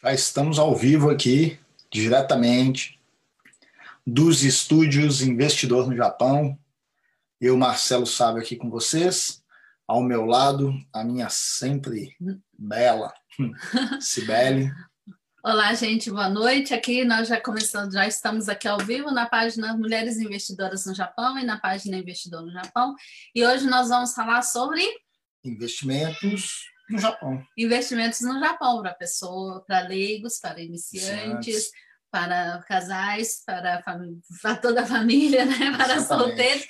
Já estamos ao vivo aqui, diretamente dos estúdios Investidor no Japão. Eu, Marcelo Sábio, aqui com vocês. Ao meu lado, a minha sempre bela Cibele. Olá, gente, boa noite. Aqui nós já começamos, já estamos aqui ao vivo na página Mulheres Investidoras no Japão e na página Investidor no Japão. E hoje nós vamos falar sobre investimentos no Japão. Investimentos no Japão para pessoa, para leigos, para iniciantes, para casais, para, para, toda a família, né? para Exatamente. solteiros.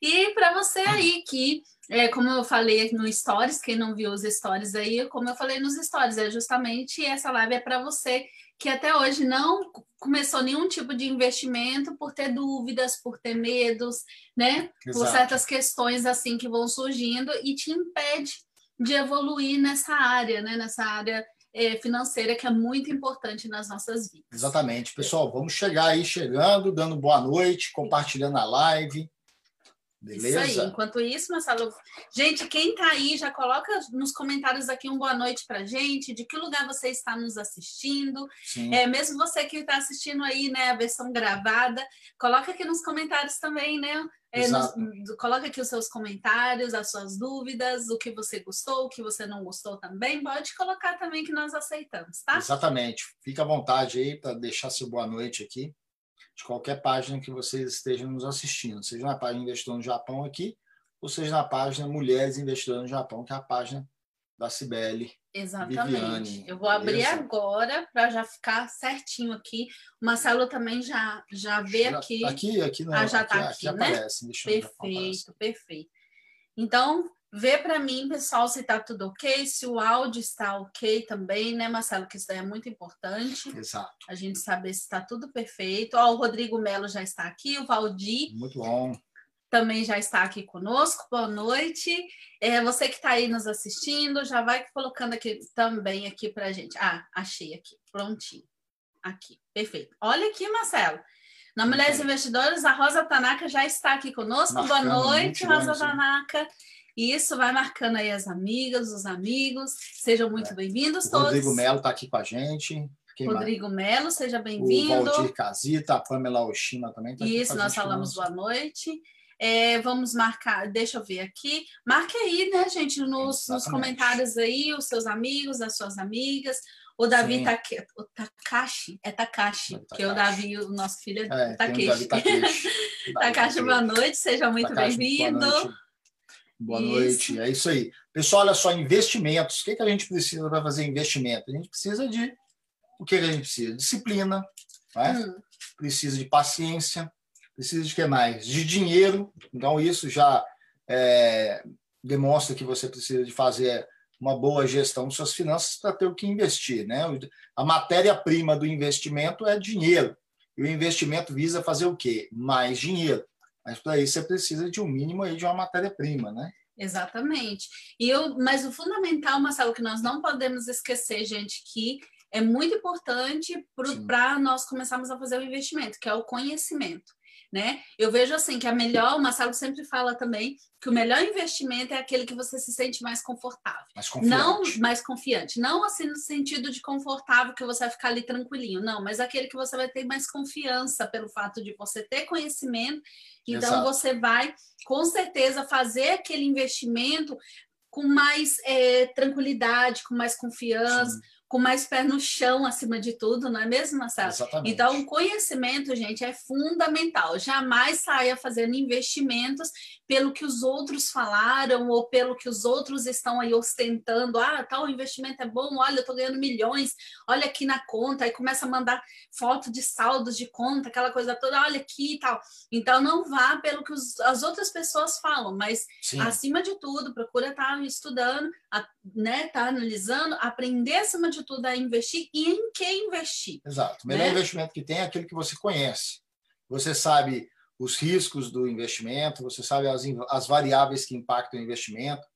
E para você aí que, é, como eu falei no Stories, quem não viu os Stories aí, como eu falei nos Stories, é justamente essa live é para você que até hoje não começou nenhum tipo de investimento por ter dúvidas, por ter medos, né? Por Exato. certas questões assim que vão surgindo e te impede de evoluir nessa área, né? Nessa área eh, financeira que é muito importante nas nossas vidas. Exatamente. Pessoal, vamos chegar aí, chegando, dando boa noite, compartilhando a live. Beleza? Isso aí. Enquanto isso, Marcelo, gente, quem tá aí, já coloca nos comentários aqui um boa noite pra gente, de que lugar você está nos assistindo. Sim. É, mesmo você que está assistindo aí, né, a versão gravada, coloca aqui nos comentários também, né? É, nos- coloca aqui os seus comentários, as suas dúvidas, o que você gostou, o que você não gostou também. Pode colocar também que nós aceitamos, tá? Exatamente. Fica à vontade aí para deixar seu boa noite aqui, de qualquer página que vocês estejam nos assistindo, seja na página Investidor no Japão aqui, ou seja na página Mulheres Investidoras no Japão, que é a página da Cibele. Exatamente. Viviane, Eu vou abrir beleza? agora para já ficar certinho aqui. O Marcelo também já, já vê Já- aqui. Aqui, aqui, não, Ah, já aqui, tá aqui aqui, né? aparece. Perfeito, perfeito. Então, vê para mim, pessoal, se tá tudo ok, se o áudio está ok também, né, Marcelo? Que isso daí é muito importante. Exato. A gente saber se está tudo perfeito. Ó, o Rodrigo Melo já está aqui, o Valdir Muito bom. Também já está aqui conosco. Boa noite. É, você que está aí nos assistindo, já vai colocando aqui também aqui para gente. Ah, achei aqui, prontinho. Aqui, perfeito. Olha aqui, Marcelo. Na Mulheres Investidoras, a Rosa Tanaka já está aqui conosco. Boa Marcando noite, multidões, Rosa? Tanaka. Isso, vai marcando aí as amigas, os amigos. Sejam muito bem-vindos É. O todos. Rodrigo Melo está aqui com a gente. Quem mais? Rodrigo Melo, seja O bem-vindo. Valdir Casita, a Pamela Oshima também tá aqui Isso, nós falamos boa noite. É, vamos marcar, deixa eu ver aqui. Marque aí, né, gente, nos, nos comentários aí, os seus amigos, as suas amigas. O Davi. Take, o Takashi, é Takashi, É que é o. Davi, o nosso filho é, É, Takeshi. Takashi, boa noite, seja muito bem-vindo. Boa noite. Boa Isso. É isso aí. Pessoal, olha só, investimentos. O que, que a gente precisa para fazer investimento? A gente precisa de. O que, que a gente precisa? Disciplina, né? Hum, precisa de paciência, precisa de que mais? De dinheiro. Então, isso já é, demonstra que você precisa de fazer uma boa gestão de suas finanças para ter o que investir. Né? A matéria-prima do investimento é dinheiro. E o investimento visa fazer o quê? Mais dinheiro. Mas para isso você precisa de um mínimo aí de uma matéria-prima, né? exatamente. E eu, mas o fundamental, Marcelo, que nós não podemos esquecer, gente, que é muito importante para nós começarmos a fazer o investimento, que é o conhecimento. Né? Eu vejo assim que a melhor, o Marcelo sempre fala também que o melhor investimento é aquele que você se sente mais confortável. Não confiante. mais confiante, não assim no sentido de confortável que você vai ficar ali tranquilinho, não, mas aquele que você vai ter mais confiança pelo fato de você ter conhecimento, então Exato. você vai com certeza fazer aquele investimento com mais eh, tranquilidade, com mais confiança, Sim, com mais pé no chão acima de tudo, não é mesmo, Marcelo? exatamente. Então, o conhecimento, gente, é fundamental. Jamais saia fazendo investimentos pelo que os outros falaram ou pelo que os outros estão aí ostentando. Ah, tal investimento é bom, olha, eu estou ganhando milhões, olha aqui na conta, aí começa a mandar foto de saldos de conta, aquela coisa toda, olha aqui e tal. Então, não vá pelo que os- as outras pessoas falam, mas Sim, acima de tudo, procura estar estudando, a- né, tá analisando, aprender acima de tudo a investir e em que investir. Exato. O melhor né? investimento que tem é aquele que você conhece. Você sabe os riscos do investimento, você sabe as, as variáveis que impactam o investimento,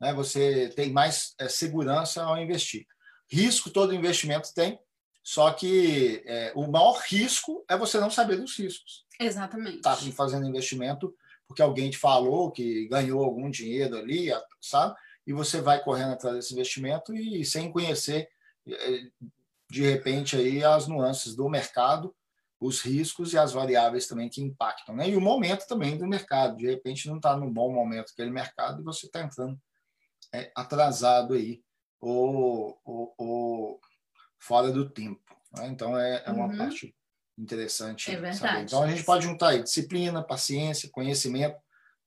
né? você tem mais é, segurança ao investir. Risco todo investimento tem, só que é, o maior risco é você não saber dos riscos. Exatamente. Está fazendo investimento porque alguém te falou que ganhou algum dinheiro ali, sabe? E você vai correndo atrás desse investimento e sem conhecer, de repente, aí as nuances do mercado, os riscos e as variáveis também que impactam. Né? E o momento também do mercado. De repente, não está no bom momento aquele mercado e você está entrando é, atrasado aí ou, ou, ou, fora do tempo. Né? Então, é, é uma uhum. parte interessante. É verdade. Então, a gente pode juntar aí disciplina, paciência, conhecimento,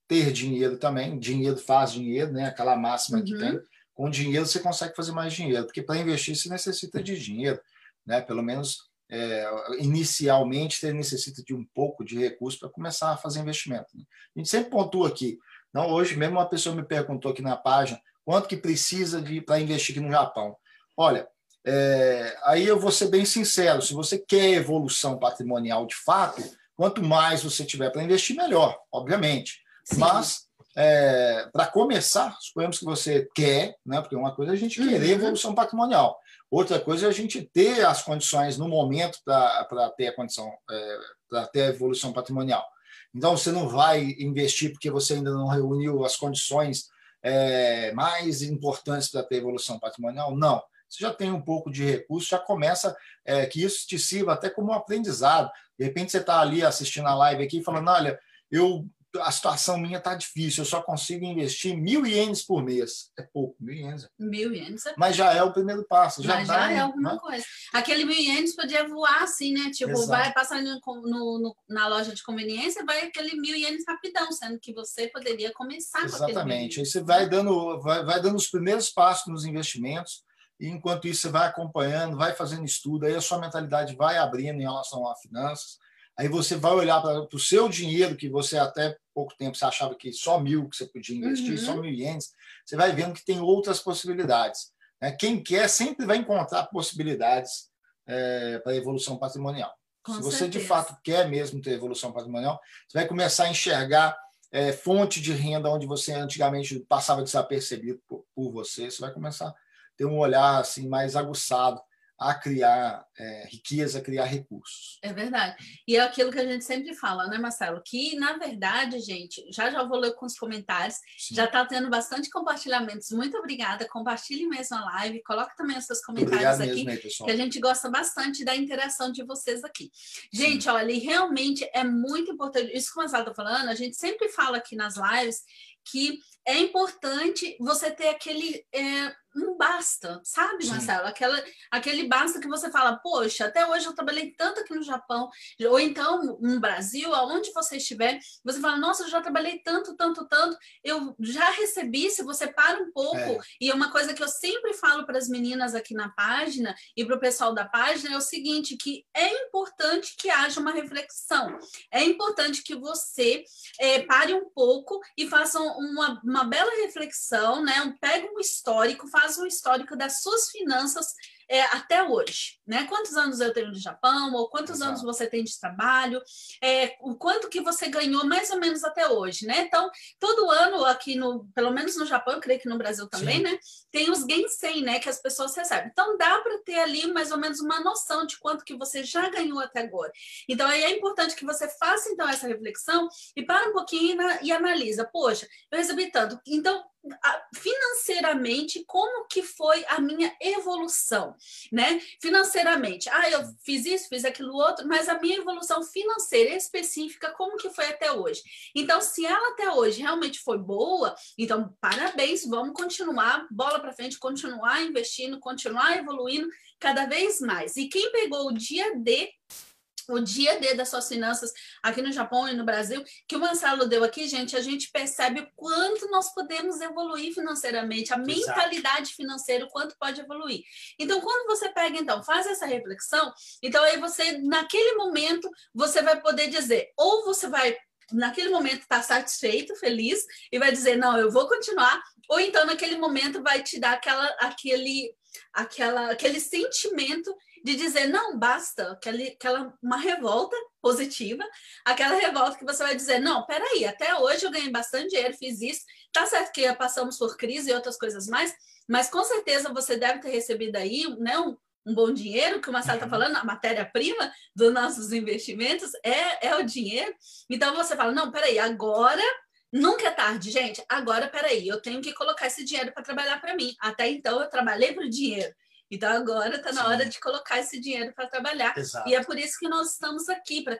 ter dinheiro também. Dinheiro faz dinheiro, né? aquela máxima uhum. que tem. Com dinheiro, você consegue fazer mais dinheiro, porque para investir, você necessita de dinheiro. Né? Pelo menos é, inicialmente você necessita de um pouco de recurso para começar a fazer investimento. Né? A gente sempre pontua aqui. Não, hoje mesmo uma pessoa me perguntou aqui na página quanto que precisa de para investir aqui no Japão. Olha, é, aí eu vou ser bem sincero, se você quer evolução patrimonial de fato, quanto mais você tiver para investir, melhor, obviamente. Sim. Mas é, para começar, suponhamos que você quer, né? Porque uma coisa é a gente querer uhum. evolução patrimonial. Outra coisa é a gente ter as condições no momento para ter a condição, é, para ter a evolução patrimonial. Então, você não vai investir porque você ainda não reuniu as condições é, mais importantes para ter evolução patrimonial? Não. Você já tem um pouco de recurso, já começa é, que isso te sirva até como um aprendizado. De repente, você está ali assistindo a live aqui falando: olha, eu a situação minha está difícil, eu só consigo investir mil ienes por mês. É pouco, mil ienes. Mil ienes é Mas já é o primeiro passo. Já, Mas já é alguma né? coisa. Aquele mil ienes podia voar assim, né? Tipo, Exato. vai passar no, no, na loja de conveniência, vai aquele mil ienes rapidão, sendo que você poderia começar Exatamente. Aí você vai dando, vai, vai dando os primeiros passos nos investimentos, e enquanto isso você vai acompanhando, vai fazendo estudo, aí a sua mentalidade vai abrindo em relação a finanças Aí você vai olhar para o seu dinheiro, que você até pouco tempo você achava que só mil que você podia investir, uhum. só mil ienes, você vai vendo que tem outras possibilidades. Né? Quem quer sempre vai encontrar possibilidades é, para a evolução patrimonial. Com Se você certeza. de fato quer mesmo ter evolução patrimonial, você vai começar a enxergar é, fonte de renda onde você antigamente passava desapercebido por, por você. Você vai começar a ter um olhar assim mais aguçado a criar é, riqueza, a criar recursos. É verdade. E é aquilo que a gente sempre fala, né, Marcelo? Que, na verdade, gente, já já vou ler com os comentários, Sim. já está tendo bastante compartilhamentos. Muito obrigada. Compartilhe mesmo a live, coloque também os seus comentários aqui, mesmo, que a gente gosta bastante da interação de vocês aqui. Gente, Sim. olha, realmente é muito importante, isso que o Marcelo está falando, a gente sempre fala aqui nas lives que é importante você ter aquele é, um basta, sabe. Marcelo? Aquela, aquele basta que você fala, poxa, até hoje eu trabalhei tanto aqui no Japão, ou então no Brasil, aonde você estiver, você fala, nossa, eu já trabalhei tanto, tanto, tanto, eu já recebi, se você para um pouco, é. e é uma coisa que eu sempre falo para as meninas aqui na página e para o pessoal da página é o seguinte, que é importante que haja uma reflexão, é importante que você é, pare um pouco e faça uma, uma bela reflexão, né? Pegue um histórico, faz um histórico das suas finanças é, até hoje, né? Quantos anos eu tenho no Japão, ou quantos Exato. anos você tem de trabalho, é, o quanto que você ganhou mais ou menos até hoje, né? Então, todo ano aqui no, pelo menos no Japão, eu creio que no Brasil também, Sim. né? Tem os Gensei, né? Que as pessoas recebem. Então, dá para ter ali mais ou menos uma noção de quanto que você já ganhou até agora. Então, aí é importante que você faça, então, essa reflexão e para um pouquinho e, e analisa. Poxa, eu recebi tanto. Então, financeiramente como que foi a minha evolução, né? Financeiramente, ah, eu fiz isso, fiz aquilo outro, mas a minha evolução financeira específica como que foi até hoje? Então, se ela até hoje realmente foi boa, então parabéns, vamos continuar bola para frente, continuar investindo, continuar evoluindo cada vez mais. E quem pegou o dia D o dia D das suas finanças aqui no Japão e no Brasil, que o Marcelo deu aqui, gente, a gente percebe o quanto nós podemos evoluir financeiramente, a Exato. mentalidade financeira, o quanto pode evoluir. Então, quando você pega, então, faz essa reflexão, então aí você, naquele momento, você vai poder dizer, ou você vai naquele momento estar tá satisfeito, feliz e vai dizer não, eu vou continuar, ou então naquele momento vai te dar aquela aquele aquela aquele sentimento de dizer, não, basta, aquela, aquela uma revolta positiva, aquela revolta que você vai dizer, não, peraí, até hoje eu ganhei bastante dinheiro, fiz isso, tá certo que passamos por crise e outras coisas mais, mas com certeza você deve ter recebido aí, né, um, um bom dinheiro, que o Marcelo está uhum. falando, a matéria-prima dos nossos investimentos é, é o dinheiro. Então você fala, não, peraí, agora Nunca é tarde, gente. Agora, peraí, eu tenho que colocar esse dinheiro para trabalhar para mim. Até então, eu trabalhei para o dinheiro. Então agora está na Sim. hora de colocar esse dinheiro para trabalhar. Exato. E é por isso que nós estamos aqui, para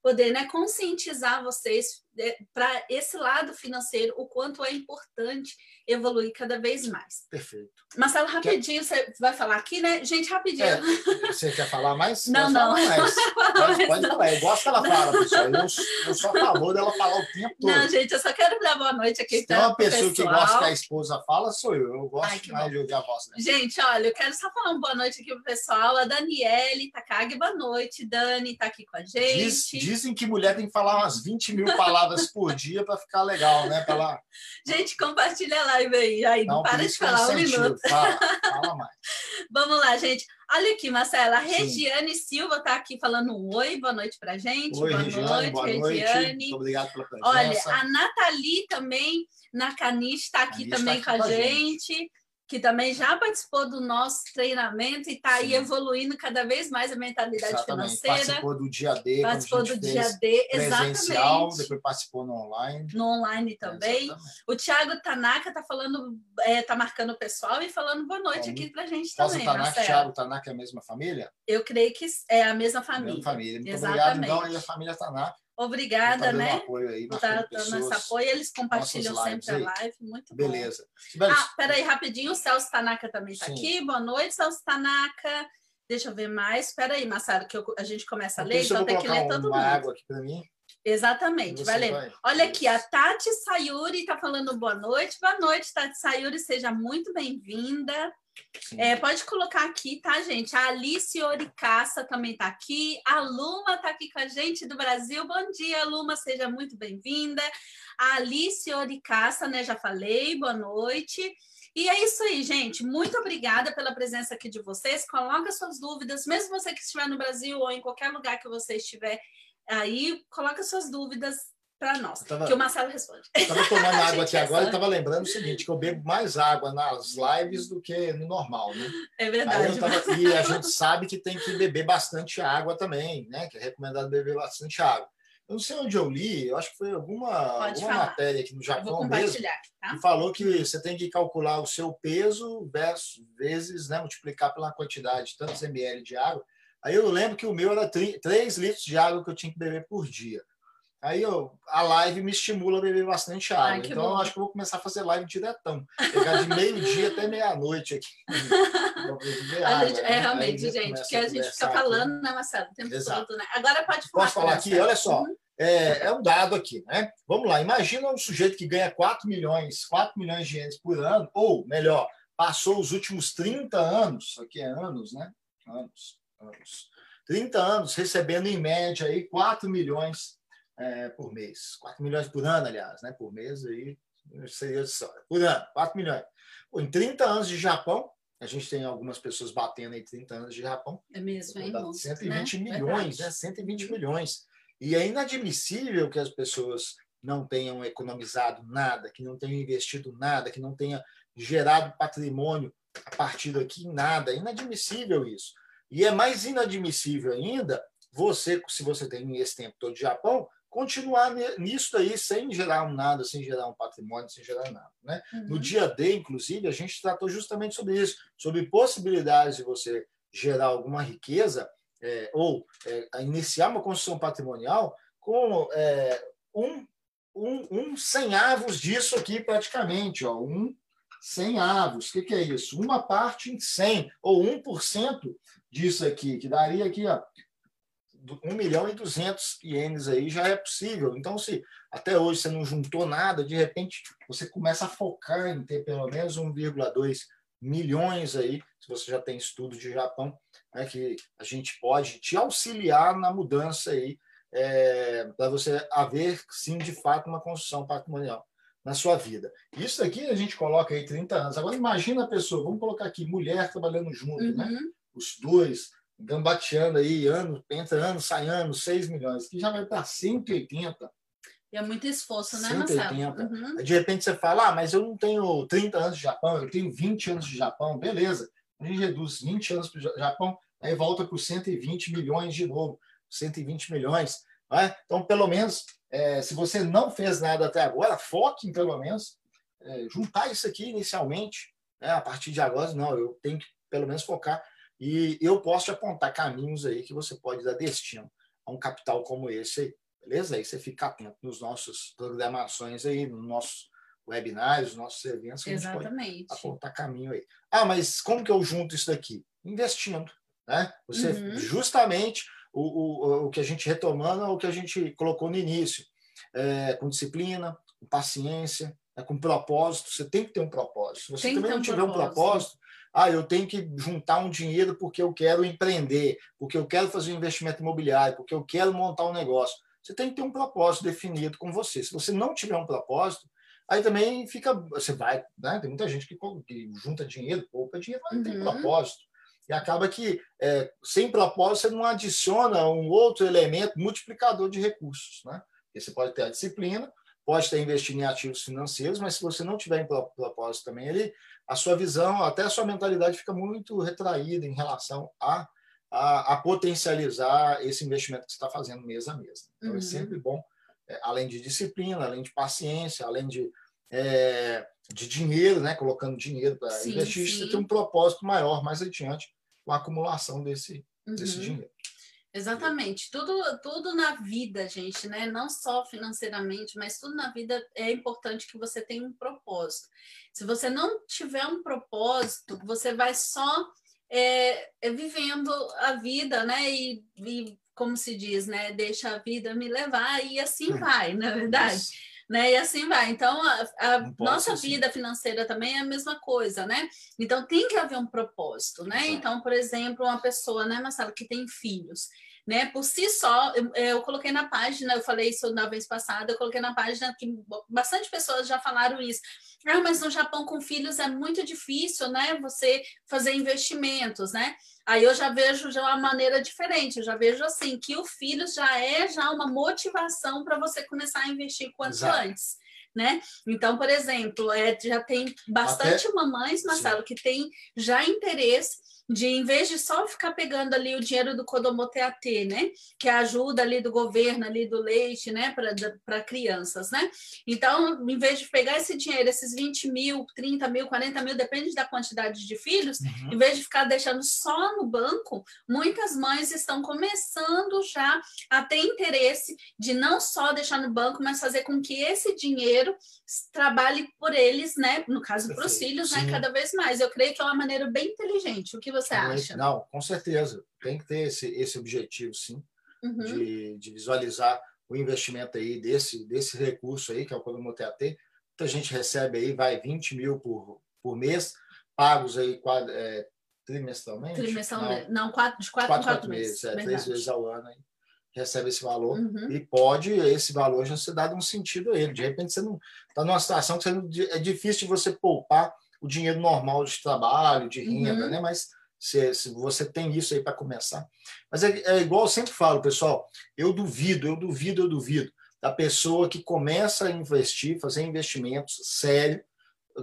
poder né, conscientizar vocês para esse lado financeiro, o quanto é importante evoluir cada vez mais. Perfeito. Marcelo, rapidinho, quer... você vai falar aqui, né? Gente, rapidinho. É, você quer falar mais? Não, não. Mais. Pode, pode falar. Eu gosto que ela fala, pessoal. Eu, eu sou a favor dela falar o tempo todo. Não, gente, eu só quero dar boa noite aqui. Se tem uma pessoa pessoal. que gosta que a esposa fala, sou eu. Eu gosto Ai, mais bom. de ouvir a voz dela. Gente, olha, eu quero só falar uma boa noite aqui pro pessoal. A Daniele Takagi, boa noite. Dani está aqui com a gente. Diz, dizem que mulher tem que falar umas 20 mil palavras por dia para ficar legal, né? Pra Gente, compartilha a live aí. aí não, não para de falar um minuto. Fala, fala mais. Vamos lá, gente. Olha aqui, Marcela. A Regiane Sim. Silva está aqui falando um oi, boa noite para gente. Oi, boa Regiane, noite, boa Regiane. Noite. Muito obrigado pela presença. Olha, a Nathalie também, na Caniche, está aqui também tá aqui com a gente. gente que também já participou do nosso treinamento e está aí evoluindo cada vez mais a mentalidade exatamente. financeira. Participou do dia D. Participou do dia D, exatamente. Depois participou no online. No online também. É, o Thiago Tanaka está falando, está é, tá marcando o pessoal e falando boa noite Bom, aqui para a gente também. Tanaka, Marcelo. Thiago Tanaka é a mesma família? Eu creio que é a mesma família. Mesma família. Muito exatamente. obrigado, então, e a família Tanaka. Obrigada, né? Apoio aí, estar dando esse apoio. Eles compartilham sempre a live. Muito bom. Beleza. Ah, peraí, rapidinho. O Celso Tanaka também está aqui. Boa noite, Celso Tanaka. Deixa eu ver mais. Espera aí, Massaro, que eu, a gente começa a ler, então tem que ler todo mundo. água aqui para mim. Exatamente. Vai. Olha aqui, a Tati Sayuri está falando boa noite. Boa noite, Tati Sayuri, seja muito bem-vinda. É, pode colocar aqui, tá, gente? A Alice Oricaça também está aqui. A Luma está aqui com a gente do Brasil. Bom dia, Luma, seja muito bem-vinda. A Alice Oricaça, né? Já falei, boa noite. E é isso aí, gente. Muito obrigada pela presença aqui de vocês. Coloca suas dúvidas, mesmo você que estiver no Brasil ou em qualquer lugar que você estiver aí, coloca suas dúvidas para nós, tava, que o Marcelo responde. Estava tomando água aqui agora e estava lembrando o seguinte, que eu bebo mais água nas lives do que no normal, né? É verdade. Tava, e a gente sabe que tem que beber bastante água também, né? Que é recomendado beber bastante água. Eu não sei onde eu li, eu acho que foi alguma, alguma matéria aqui no Japão mesmo, tá? que falou que você tem que calcular o seu peso versus vezes, né, multiplicar pela quantidade de tantos ml de água. Aí eu lembro que o meu era 3 litros de água que eu tinha que beber por dia. Aí eu, a live me estimula a beber bastante água. Ai, então, eu acho que eu vou começar a fazer live diretão. Pegar de meio-dia até meia-noite aqui. água, gente, é, realmente, gente, porque a gente fica falando, né, Marcelo? O tempo Exato. todo, né? Agora pode falar. Posso falar aqui? Olha só. Uhum. É, é, um dado aqui, né? Vamos lá, imagina um sujeito que ganha 4 milhões, 4 milhões de ienes por ano, ou melhor, passou os últimos 30 anos, aqui é anos, né? Anos, anos. 30 anos recebendo em média aí 4 milhões é, por mês. 4 milhões por ano, aliás, né? Por mês aí seria só. Por ano, 4 milhões. Pô, em 30 anos de Japão, a gente tem algumas pessoas batendo em 30 anos de Japão. É mesmo, hein? 120 né? milhões, né? 120 milhões. E é inadmissível que as pessoas não tenham economizado nada, que não tenham investido nada, que não tenham gerado patrimônio a partir daqui nada. É inadmissível isso. E é mais inadmissível ainda você, se você tem esse tempo todo de Japão, continuar nisso aí sem gerar nada, sem gerar um patrimônio, sem gerar nada. Né? Uhum. No dia D, inclusive, a gente tratou justamente sobre isso, sobre possibilidades de você gerar alguma riqueza é, ou é, iniciar uma construção patrimonial com é, um, um, um cem avos disso aqui praticamente, ó, um cem avos. O que, que é isso? Uma parte em 100, ou 1% disso aqui, que daria aqui, ó, 1 milhão e 200 ienes aí já é possível. Então, se até hoje você não juntou nada, de repente você começa a focar em ter pelo menos 1,2 milhões aí, se você já tem estudo de Japão, né, que a gente pode te auxiliar na mudança aí, é, para você haver, sim, de fato, uma construção patrimonial na sua vida. Isso aqui a gente coloca aí 30 anos. Agora, imagina a pessoa, vamos colocar aqui, mulher trabalhando junto, né? uhum. né? Os dois, gambateando aí, ano, entra ano, sai ano, 6 milhões, que já vai para 180. E é muito esforço, né, 180. Uhum. De repente você fala, ah, mas eu não tenho 30 anos de Japão, eu tenho 20 anos de Japão, beleza. A gente reduz 20 anos para o Japão, aí volta para os 120 milhões de novo, 120 milhões. Né? Então, pelo menos, é, se você não fez nada até agora, foque em, pelo menos, é, juntar isso aqui inicialmente, né? a partir de agora, não, eu tenho que pelo menos focar. E eu posso te apontar caminhos aí que você pode dar destino a um capital como esse aí, beleza? Aí você fica atento nos nossos programações aí, nos nossos webinars, nos nossos eventos, que Exatamente. a gente pode apontar caminho aí. Ah, mas como que eu junto isso daqui? Investindo, né? Você, Uhum. justamente, o, o, o que a gente retomando é o que a gente colocou no início, é, com disciplina, com paciência, é, com propósito. Você tem que ter um propósito. Se você Tem também ter não um tiver um propósito. Ah, eu tenho que juntar um dinheiro porque eu quero empreender, porque eu quero fazer um investimento imobiliário, porque eu quero montar um negócio. Você tem que ter um propósito definido com você. Se você não tiver um propósito, aí também fica. Você vai, né? Tem muita gente que, que junta dinheiro, poupa dinheiro, mas não tem Uhum. propósito. E acaba que, é, sem propósito, você não adiciona um outro elemento multiplicador de recursos. Né? Porque você pode ter a disciplina, pode estar investindo em ativos financeiros, mas se você não tiver em pro- propósito também, ele, a sua visão, até a sua mentalidade fica muito retraída em relação a, a, a potencializar esse investimento que você está fazendo mês a mês. Então, Uhum. é sempre bom, é, além de disciplina, além de paciência, além de, é, de dinheiro, né? colocando dinheiro para investir, sim. você tem um propósito maior mais adiante com a acumulação desse, desse Uhum. dinheiro. Exatamente. Tudo, tudo na vida, gente, né? Não só financeiramente, mas tudo na vida é importante que você tenha um propósito. Se você não tiver um propósito, você vai só é, é, vivendo a vida, né? E, e, como se diz, né? Deixa a vida me levar e assim Hum. vai, na verdade Isso. Né? E assim vai. Então, a, a nossa assim. vida financeira também é a mesma coisa, né? Então, tem que haver um propósito, né? Exato. Então, por exemplo, uma pessoa, né, Marcelo, que tem filhos, né? Por si só, eu, eu coloquei na página, eu falei isso na vez passada, eu coloquei na página que bastante pessoas já falaram isso. Ah, mas no Japão com filhos é muito difícil, né? Você fazer investimentos, né? Aí eu já vejo já uma maneira diferente, eu já vejo assim que o filho já é já uma motivação para você começar a investir quanto Exato. antes. Né? Então, por exemplo, é, já tem bastante mamães, Marcelo, que tem já interesse de, em vez de só ficar pegando ali o dinheiro do Codomoteat, né? Que é a ajuda ali do governo, ali do leite, né? Para crianças, né? Então, em vez de pegar esse dinheiro, esses 20 mil, 30 mil, 40 mil, depende da quantidade de filhos, Uhum. em vez de ficar deixando só no banco, muitas mães estão começando já a ter interesse de não só deixar no banco, mas fazer com que esse dinheiro trabalhe por eles, né? No caso, para os filhos, né? Cada vez mais. Eu creio que é uma maneira bem inteligente. O que você acha? Não, com certeza. Tem que ter esse, esse objetivo, sim, Uhum. de, de visualizar o investimento aí desse, desse recurso aí, que é o Colombo TAT. Muita gente recebe aí, vai 20 mil por, por mês, pagos aí quad- é, trimestralmente? Trimestralmente. Não, Não, quatro, de quatro, quatro, quatro meses, é, três vezes ao ano aí, recebe esse valor. Uhum. E pode esse valor já ser dado um sentido a ele. De repente você não está numa situação que você não- é difícil de você poupar o dinheiro normal de trabalho, de renda, Uhum. né? Mas se, se você tem isso aí para começar. Mas é, é igual eu sempre falo, pessoal, eu duvido, eu duvido, eu duvido da pessoa que começa a investir, fazer investimentos sério,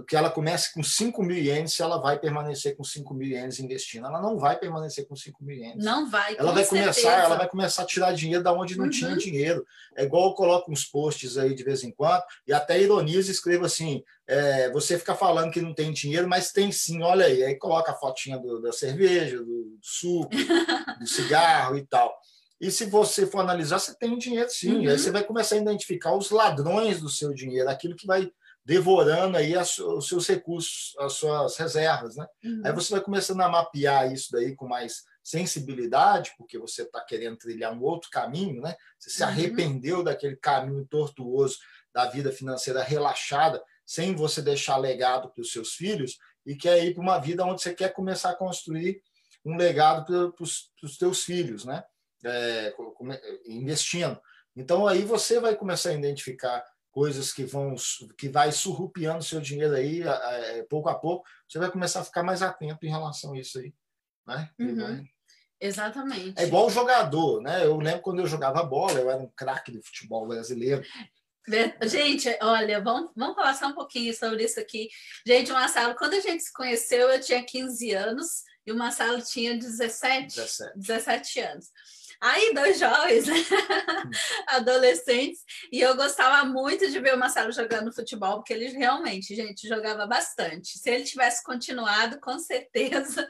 que ela comece com 5 mil ienes, se ela vai permanecer com 5 mil ienes investindo. Ela não vai permanecer com 5 mil ienes. Não vai, Ela vai certeza. começar, ela vai começar a tirar dinheiro da onde não Uhum. tinha dinheiro. É igual eu coloco uns posts aí de vez em quando e até ironizo e escrevo assim: é, você fica falando que não tem dinheiro, mas tem sim, olha aí. Aí coloca a fotinha do- da cerveja, do, do suco, do cigarro e tal. E se você for analisar, você tem dinheiro sim. Uhum. Aí você vai começar a identificar os ladrões do seu dinheiro, aquilo que vai devorando aí as- os seus recursos, as suas reservas, né? Uhum. Aí você vai começando a mapear isso daí com mais sensibilidade, porque você está querendo trilhar um outro caminho, né? Você se Uhum. arrependeu daquele caminho tortuoso da vida financeira relaxada, sem você deixar legado para os seus filhos, e quer ir para uma vida onde você quer começar a construir um legado para os teus filhos, né? É, investindo. Então aí você vai começar a identificar coisas que vão que vai surrupiando seu dinheiro aí a- pouco a pouco você vai começar a ficar mais atento em relação a isso aí né Uhum. vai- Exatamente. é igual o jogador né eu lembro quando eu jogava bola eu era um craque do futebol brasileiro Gente, olha, vamos, vamos falar só um pouquinho sobre isso aqui. Gente, o Marcelo, quando a gente se conheceu, eu tinha 15 anos e o Marcelo tinha 17, 17 17 anos. Aí, dois jovens, né? adolescentes, e eu gostava muito de ver o Marcelo jogando futebol, porque ele realmente, gente, jogava bastante. Se ele tivesse continuado, com certeza,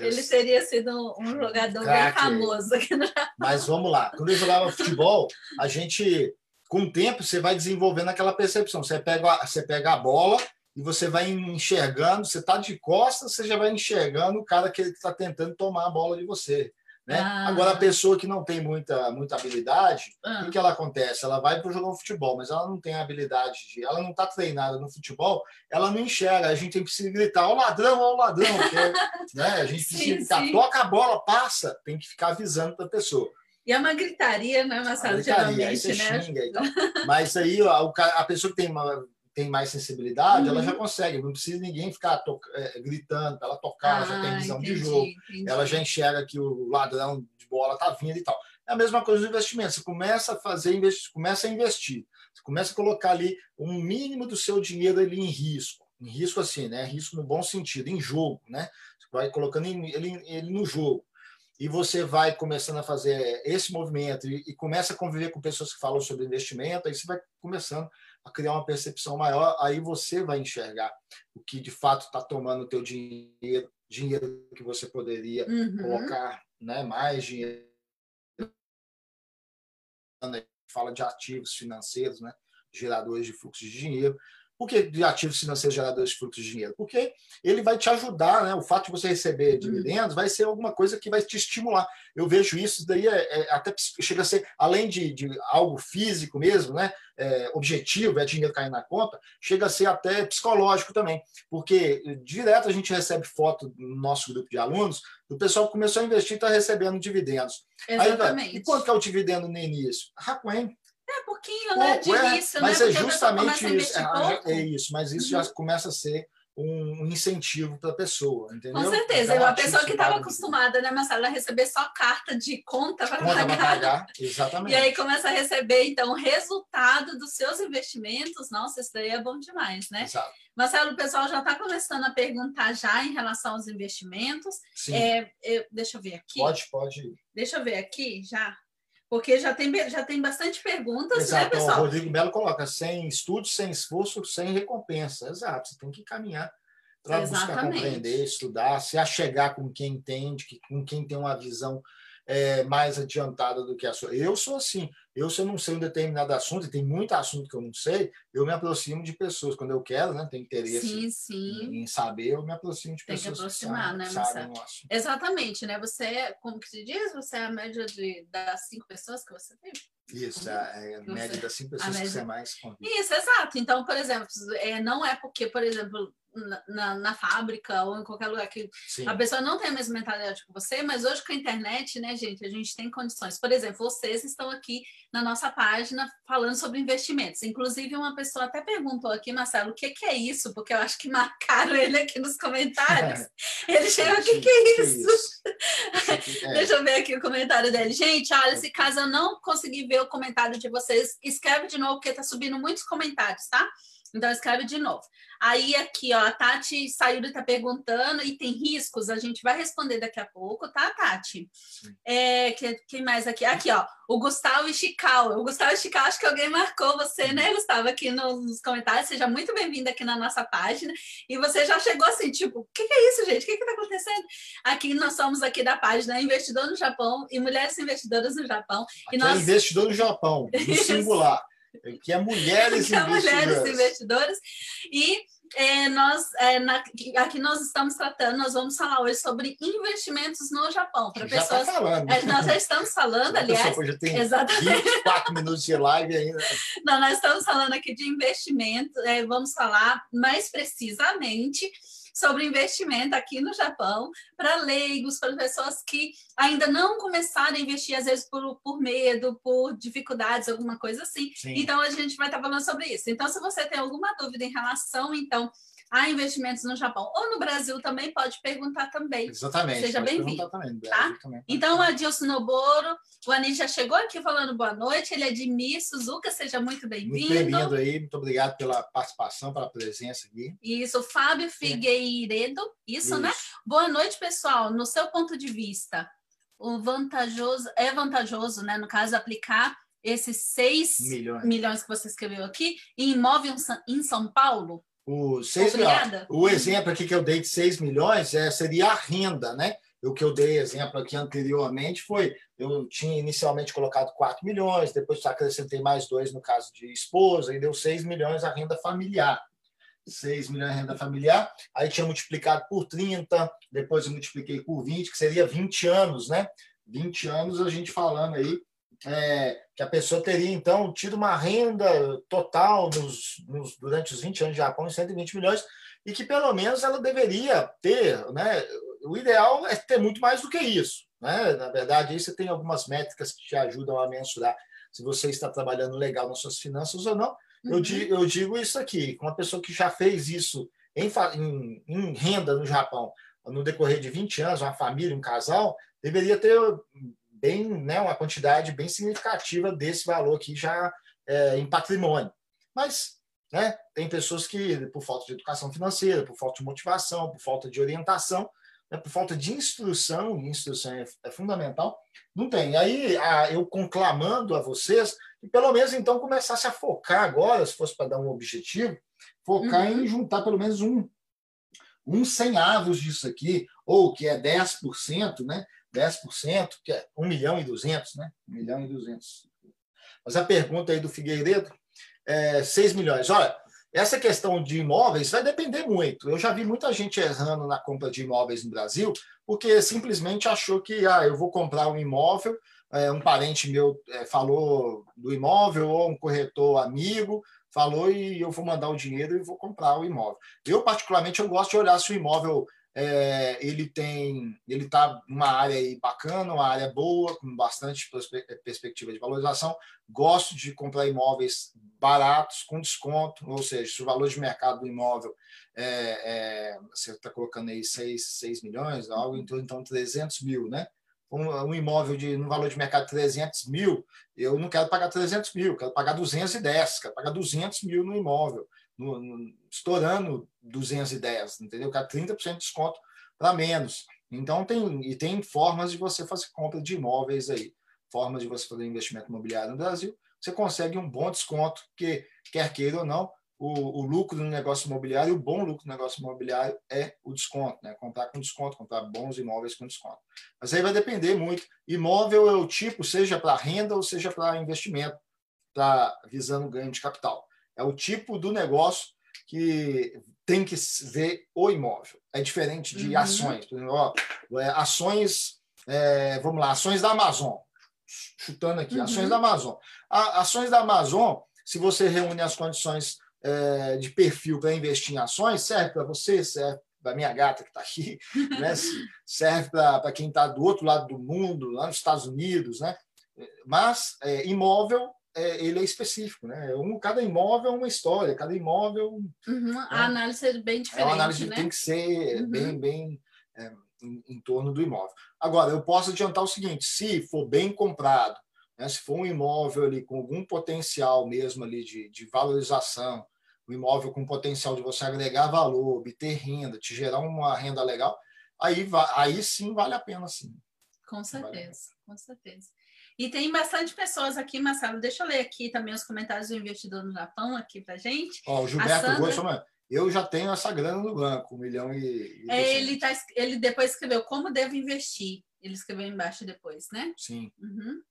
ele teria sido um jogador bem famoso aqui no Japão. Mas vamos lá, quando eu jogava futebol, a gente, com o tempo, você vai desenvolvendo aquela percepção. Você pega, você pega a bola e você vai enxergando, você está de costas, você já vai enxergando o cara que está tentando tomar a bola de você. Né? Ah. Agora, a pessoa que não tem muita, muita habilidade, ah. o que, ela acontece? Ela vai para jogar futebol, mas ela não tem habilidade, de, ela não está treinada no futebol, ela não enxerga. A gente tem que gritar: ó, ladrão, ó, ladrão. Né? A gente precisa gritar: toca a bola, passa, tem que ficar avisando para a pessoa. E é uma gritaria, né, Marcelo? Gritaria, aí você né? xinga e tal. Mas aí a, a pessoa que tem uma tem mais sensibilidade, uhum. ela já consegue, não precisa ninguém ficar é, gritando para ela tocar, ah, ela já tem ah, visão entendi, de jogo, entendi. ela já enxerga que o ladrão de bola está vindo e tal. É a mesma coisa no investimento, você começa a fazer, começa a investir, você começa a colocar ali um mínimo do seu dinheiro ali em risco, em risco assim, né? Risco no bom sentido, em jogo, né? Você vai colocando ele, ele no jogo e você vai começando a fazer esse movimento e, e, começa a conviver com pessoas que falam sobre investimento, aí você vai começando a criar uma percepção maior, aí você vai enxergar o que de fato está tomando o teu dinheiro, dinheiro que você poderia uhum. colocar né, mais dinheiro. Fala de ativos financeiros, né, geradores de fluxo de dinheiro. Por que de ativos financeiros geradores de fluxo de dinheiro? Porque ele vai te ajudar, né? O fato de você receber dividendos vai ser alguma coisa que vai te estimular. Eu vejo isso, daí é, é, até chega a ser, além de, de algo físico mesmo, né? É, objetivo, é dinheiro cair na conta, chega a ser até psicológico também. Porque direto a gente recebe foto no nosso grupo de alunos do pessoal que começou a investir e está recebendo dividendos. Exatamente. Aí, e quanto que é o dividendo no início? Raquem. É pouquinho, né? De é, início, mas né? é justamente isso. É, é, isso, mas isso uhum. já começa a ser um incentivo para a pessoa, entendeu? Com certeza. Uma pessoa que estava acostumada, né, Marcela, a receber só carta de conta para pagar. pagar. Exatamente. E aí começa a receber, então, o resultado dos seus investimentos. Nossa, isso daí é bom demais, né? Exato. Marcelo, o pessoal já está começando a perguntar já em relação aos investimentos. Sim. É, eu, deixa eu ver aqui. Pode, pode. Deixa eu ver aqui já. Porque já tem, já tem bastante perguntas, né, Exato. né, pessoal? O Rodrigo Melo coloca sem estudo, sem esforço, sem recompensa. Exato, você tem que caminhar para buscar compreender, estudar, se achegar com quem entende, com quem tem uma visão é, mais adiantada do que a sua. Eu sou assim. Eu, se eu não sei um determinado assunto, e tem muito assunto que eu não sei, eu me aproximo de pessoas. Quando eu quero, né, tenho interesse sim, sim. Em, saber, eu me aproximo de tem pessoas que aproximar, que né, sabem, sabem Exatamente, né? Você é, como que se diz? Você é a média de, das cinco pessoas que você tem? Isso, é, é a média das cinco pessoas que você mais convive. Isso, exato. Então, por exemplo, é, não é porque, por exemplo, na, na, fábrica ou em qualquer lugar que Sim. a pessoa não tem a mesma mentalidade que você, mas hoje com a internet, né, gente, a gente tem condições. Por exemplo, vocês estão aqui na nossa página falando sobre investimentos. Inclusive, uma pessoa até perguntou aqui, Marcelo, o que, que é isso? Porque eu acho que marcaram ele aqui nos comentários. ele chegou, o que, que é isso? É. Deixa eu ver aqui o comentário dele. Gente, olha, se caso eu não conseguir ver o comentário de vocês, escreve de novo, porque tá subindo muitos comentários, tá? Então, escreve de novo. Aí, aqui, ó, a Tati saiu e tá perguntando, e tem riscos? A gente vai responder daqui a pouco, tá, Tati? É, que, quem mais aqui? Aqui, ó, o Gustavo Ishikawa. O Gustavo Ishikawa, acho que alguém marcou você, né, Gustavo, aqui nos comentários. Seja muito bem-vindo aqui na nossa página. E você já chegou assim, tipo, o que, que, é isso, gente? O que, que tá acontecendo? Aqui, nós somos aqui da página Investidor no Japão e Mulheres Investidoras no Japão. Aqui e nós... é Investidor no Japão, no singular que é mulheres que é mulheres investidoras e é, nós é, na, aqui nós estamos tratando, nós vamos falar hoje sobre investimentos no Japão para pessoas. Tá falando. É, nós já estamos falando, aliás. Já tem exatamente. 24 minutos de live ainda. Não, nós estamos falando aqui de investimento. É, vamos falar mais precisamente sobre investimento aqui no Japão para leigos, para pessoas que ainda não começaram a investir, às vezes por, por medo, por dificuldades, alguma coisa assim. Sim. Então, a gente vai estar falando sobre isso. Então, se você tem alguma dúvida em relação, então, a investimentos no Japão ou no Brasil também pode perguntar também. Exatamente. Seja bem-vindo. Tá? Então, o Adilson Noboro, o Ani já chegou aqui falando boa noite, ele é de Mi Suzuka, seja muito bem-vindo. Muito bem-vindo aí, muito obrigado pela participação, pela presença aqui. Isso, Fábio Figueiredo, isso, isso, né? Boa noite, pessoal. No seu ponto de vista, o vantajoso é vantajoso, né? No caso, aplicar esses 6 milhões. milhões que você escreveu aqui em imóvel em São Paulo? O, seis Obrigada. o exemplo aqui que eu dei de 6 milhões é, seria a renda, né? O que eu dei exemplo aqui anteriormente foi, eu tinha inicialmente colocado 4 milhões, depois acrescentei mais dois no caso de esposa, e deu 6 milhões a renda familiar. 6 milhões de renda familiar, aí tinha multiplicado por 30, depois eu multipliquei por 20, que seria 20 anos, né? 20 anos a gente falando aí é, que a pessoa teria, então, tido uma renda total nos, nos, durante os 20 anos de Japão de 120 milhões, e que pelo menos ela deveria ter, né? O ideal é ter muito mais do que isso, né? Na verdade, aí você tem algumas métricas que te ajudam a mensurar se você está trabalhando legal nas suas finanças ou não, eu, uhum. digo, eu digo isso aqui, uma pessoa que já fez isso em, em, em, renda no Japão no decorrer de 20 anos, uma família, um casal, deveria ter bem, né, uma quantidade bem significativa desse valor aqui já é, em patrimônio. Mas né, tem pessoas que, por falta de educação financeira, por falta de motivação, por falta de orientação, né, por falta de instrução, e instrução é, é fundamental, não tem. Aí a, eu conclamando a vocês que pelo menos então começasse a focar agora, se fosse para dar um objetivo, focar uhum. em juntar pelo menos um, um 100 avos disso aqui, ou que é 10%, né? 10%, que é 1 milhão e 200, né? 1 milhão e 200. Mas a pergunta aí do Figueiredo é 6 milhões. Olha, essa questão de imóveis vai depender muito. Eu já vi muita gente errando na compra de imóveis no Brasil, porque simplesmente achou que ah, eu vou comprar um imóvel, é, um parente meu é, falou do imóvel, ou um corretor amigo falou e eu vou mandar o dinheiro e vou comprar o imóvel. Eu, particularmente, eu gosto de olhar se o imóvel é, ele tem, ele está numa área aí bacana, uma área boa, com bastante perspectiva de valorização. Gosto de comprar imóveis baratos, com desconto, ou seja, se o valor de mercado do imóvel é, é, você está colocando aí 6, 6 milhões, algo então, então 300 mil, né? Um, um, imóvel de um valor de mercado de 300 mil, eu não quero pagar 300 mil, quero pagar 210, quero pagar 200 mil no imóvel no, no, estourando 210, entendeu? Que 30% de desconto para menos. Então, tem, e tem formas de você fazer compra de imóveis aí, formas de você fazer investimento imobiliário no Brasil. Você consegue um bom desconto, que quer queira ou não, o, o, lucro no negócio imobiliário, o bom lucro no negócio imobiliário é o desconto, né? Comprar com desconto, comprar bons imóveis com desconto. Mas aí vai depender muito. Imóvel é o tipo, seja para renda ou seja para investimento, para visando ganho de capital. É o tipo do negócio que tem que ver o imóvel. É diferente de uhum. ações. É, ações, é, vamos lá, ações da Amazon. Chutando aqui, uhum. ações da Amazon. A, ações da Amazon, se você reúne as condições é, de perfil para investir em ações, serve para você, serve para minha gata que está aqui, né? serve para quem está do outro lado do mundo, lá nos Estados Unidos, né? Mas é, imóvel é, ele é específico, né? Um, cada imóvel é uma história, cada imóvel. Uhum, né? A análise é bem diferente. É uma análise né? tem que ser uhum. bem, bem é, em, em, torno do imóvel. Agora, eu posso adiantar o seguinte: se for bem comprado, né, se for um imóvel ali com algum potencial mesmo ali de, de valorização, um imóvel com potencial de você agregar valor, obter renda, te gerar uma renda legal, aí, aí sim vale a pena sim. Com certeza, vale com certeza. E tem bastante pessoas aqui, Marcelo. Deixa eu ler aqui também os comentários do investidor no Japão aqui para gente. Ó, o Gilberto Sandra... Gomes, eu já tenho essa grana no banco, um milhão e. e é, ele, tá, ele depois escreveu como devo investir. Ele escreveu embaixo depois, né? Sim. Uhum.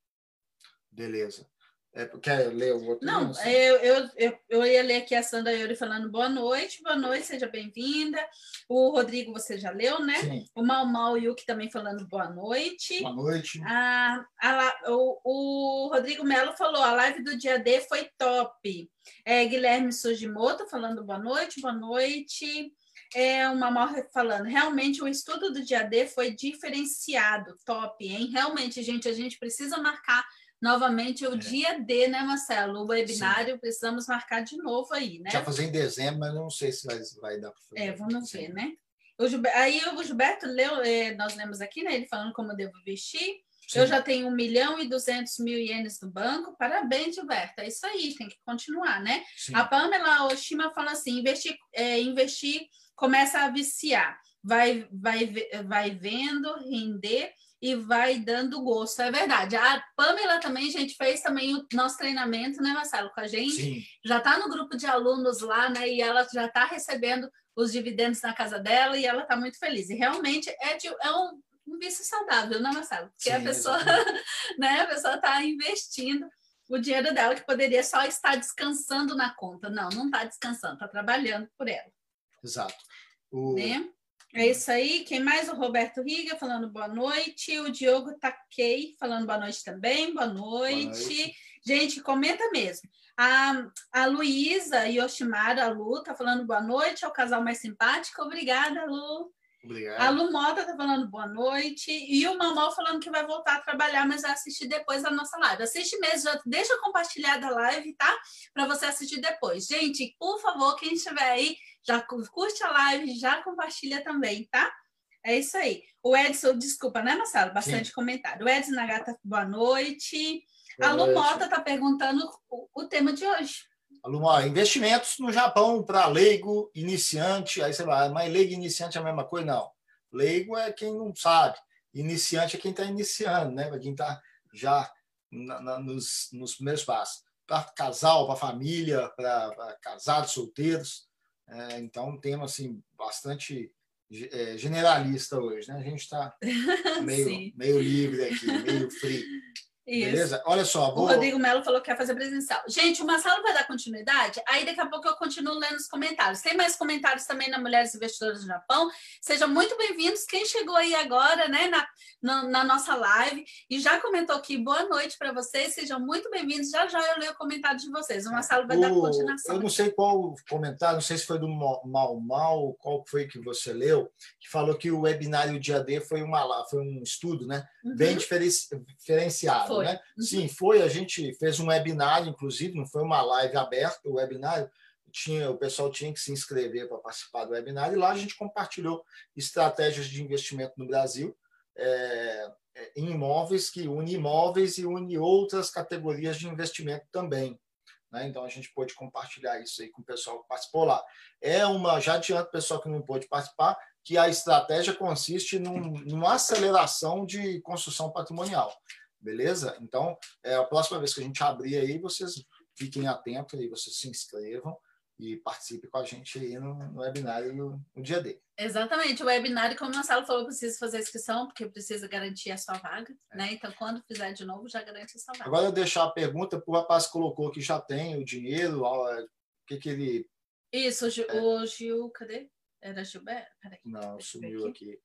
Beleza. É, quer ler o outro? Não, eu, eu, eu, eu, ia ler aqui a Sandra Yuri falando boa noite, boa noite, seja bem-vinda. O Rodrigo, você já leu, né? Sim. O Mal Mal Yuki também falando boa noite. Boa noite. A, a, o, o Rodrigo Melo falou: a live do dia D foi top. É, Guilherme Sugimoto falando boa noite, boa noite. É uma Mal falando, realmente o estudo do dia D foi diferenciado, top, hein? Realmente, gente, a gente precisa marcar novamente o é. dia D, né, Marcelo? O webinário, Sim. precisamos marcar de novo aí, né? Já fazer em dezembro, mas não sei se vai, vai dar para fazer. É, vamos ver, né? O Gilberto, aí o Gilberto leu, é, nós lemos aqui, né? Ele falando como eu devo vestir. Sim. Eu já tenho 1 milhão e 200 mil ienes no banco. Parabéns, Gilberto. É isso aí, tem que continuar, né? Sim. A Pamela Oshima fala assim: investir, é, investir começa a viciar. Vai, vai, vai vendo render e vai dando gosto. É verdade. A Pamela também, gente, fez também o nosso treinamento, né, Marcelo, com a gente. Sim. Já está no grupo de alunos lá, né? E ela já está recebendo os dividendos na casa dela e ela está muito feliz. E realmente é, de, é um, um vício saudável, né, Marcelo? Porque Sim, a pessoa, né, a pessoa está investindo o dinheiro dela que poderia só estar descansando na conta. Não, não está descansando, está trabalhando por ela. Exato. O... Né? É isso aí. Quem mais? O Roberto Riga falando boa noite. O Diogo Takei falando boa noite também. Boa noite. Boa noite. Gente, comenta mesmo. A, a Luísa Yoshimara, a Lu, tá falando boa noite. É o casal mais simpático. Obrigada, Lu. Obrigado. A Lu Mota tá falando boa noite. E o Mamão falando que vai voltar a trabalhar, mas vai assistir depois da nossa live. Assiste mesmo, já deixa compartilhada a live, tá? Para você assistir depois. Gente, por favor, quem estiver aí, já curte a live, já compartilha também, tá? É isso aí. O Edson, desculpa, né, Marcelo? Bastante Sim. comentário. O Edson Nagata, boa noite. Boa a Lu noite. Mota tá perguntando o, o tema de hoje. Aluma, investimentos no Japão para leigo, iniciante. Aí você vai, mas leigo e iniciante é a mesma coisa? Não. Leigo é quem não sabe. Iniciante é quem está iniciando, né? Quem está já na, na, nos, nos primeiros passos. Para casal, para família, para casados, solteiros. É, então, um tema assim, bastante é, generalista hoje. Né? A gente está meio, meio livre aqui, meio free. Isso. Beleza? Olha só. Vou... O Rodrigo Melo falou que quer fazer presencial. Gente, o Marcelo vai dar continuidade, aí daqui a pouco eu continuo lendo os comentários. Tem mais comentários também na Mulheres Investidoras do Japão. Sejam muito bem-vindos. Quem chegou aí agora, né, na, na, na, nossa live e já comentou aqui, boa noite para vocês, sejam muito bem-vindos. Já já eu leio o comentário de vocês. O Marcelo vai o, dar continuação. Eu não sei qual comentário, não sei se foi do Mal Mal, qual foi que você leu, que falou que o webinário dia D foi, uma, foi um estudo, né? Uhum. Bem diferenciado. Foi. Né? Uhum. Sim, foi. A gente fez um webinário, inclusive, não foi uma live aberta, o webinário. Tinha, o pessoal tinha que se inscrever para participar do webinário, e lá a gente compartilhou estratégias de investimento no Brasil é, é em imóveis que une imóveis e une outras categorias de investimento também. Né? Então a gente pôde compartilhar isso aí com o pessoal que participou lá. É uma, já adianto o pessoal que não pôde participar, que a estratégia consiste num, numa aceleração de construção patrimonial. Beleza? Então, é, a próxima vez que a gente abrir aí, vocês fiquem atentos aí, vocês se inscrevam e participe com a gente aí no, no webinário no, no, dia D. Exatamente, o webinário, como o Marcelo falou, precisa fazer a inscrição, porque precisa garantir a sua vaga, é. né? Então, quando fizer de novo, já garante a sua vaga. Agora eu deixar a pergunta para o rapaz que colocou que já tem o dinheiro, o que, que ele. Isso, o Gil, é. o Gil cadê? Era Gilberto? Peraí, não, sumiu aqui. aqui.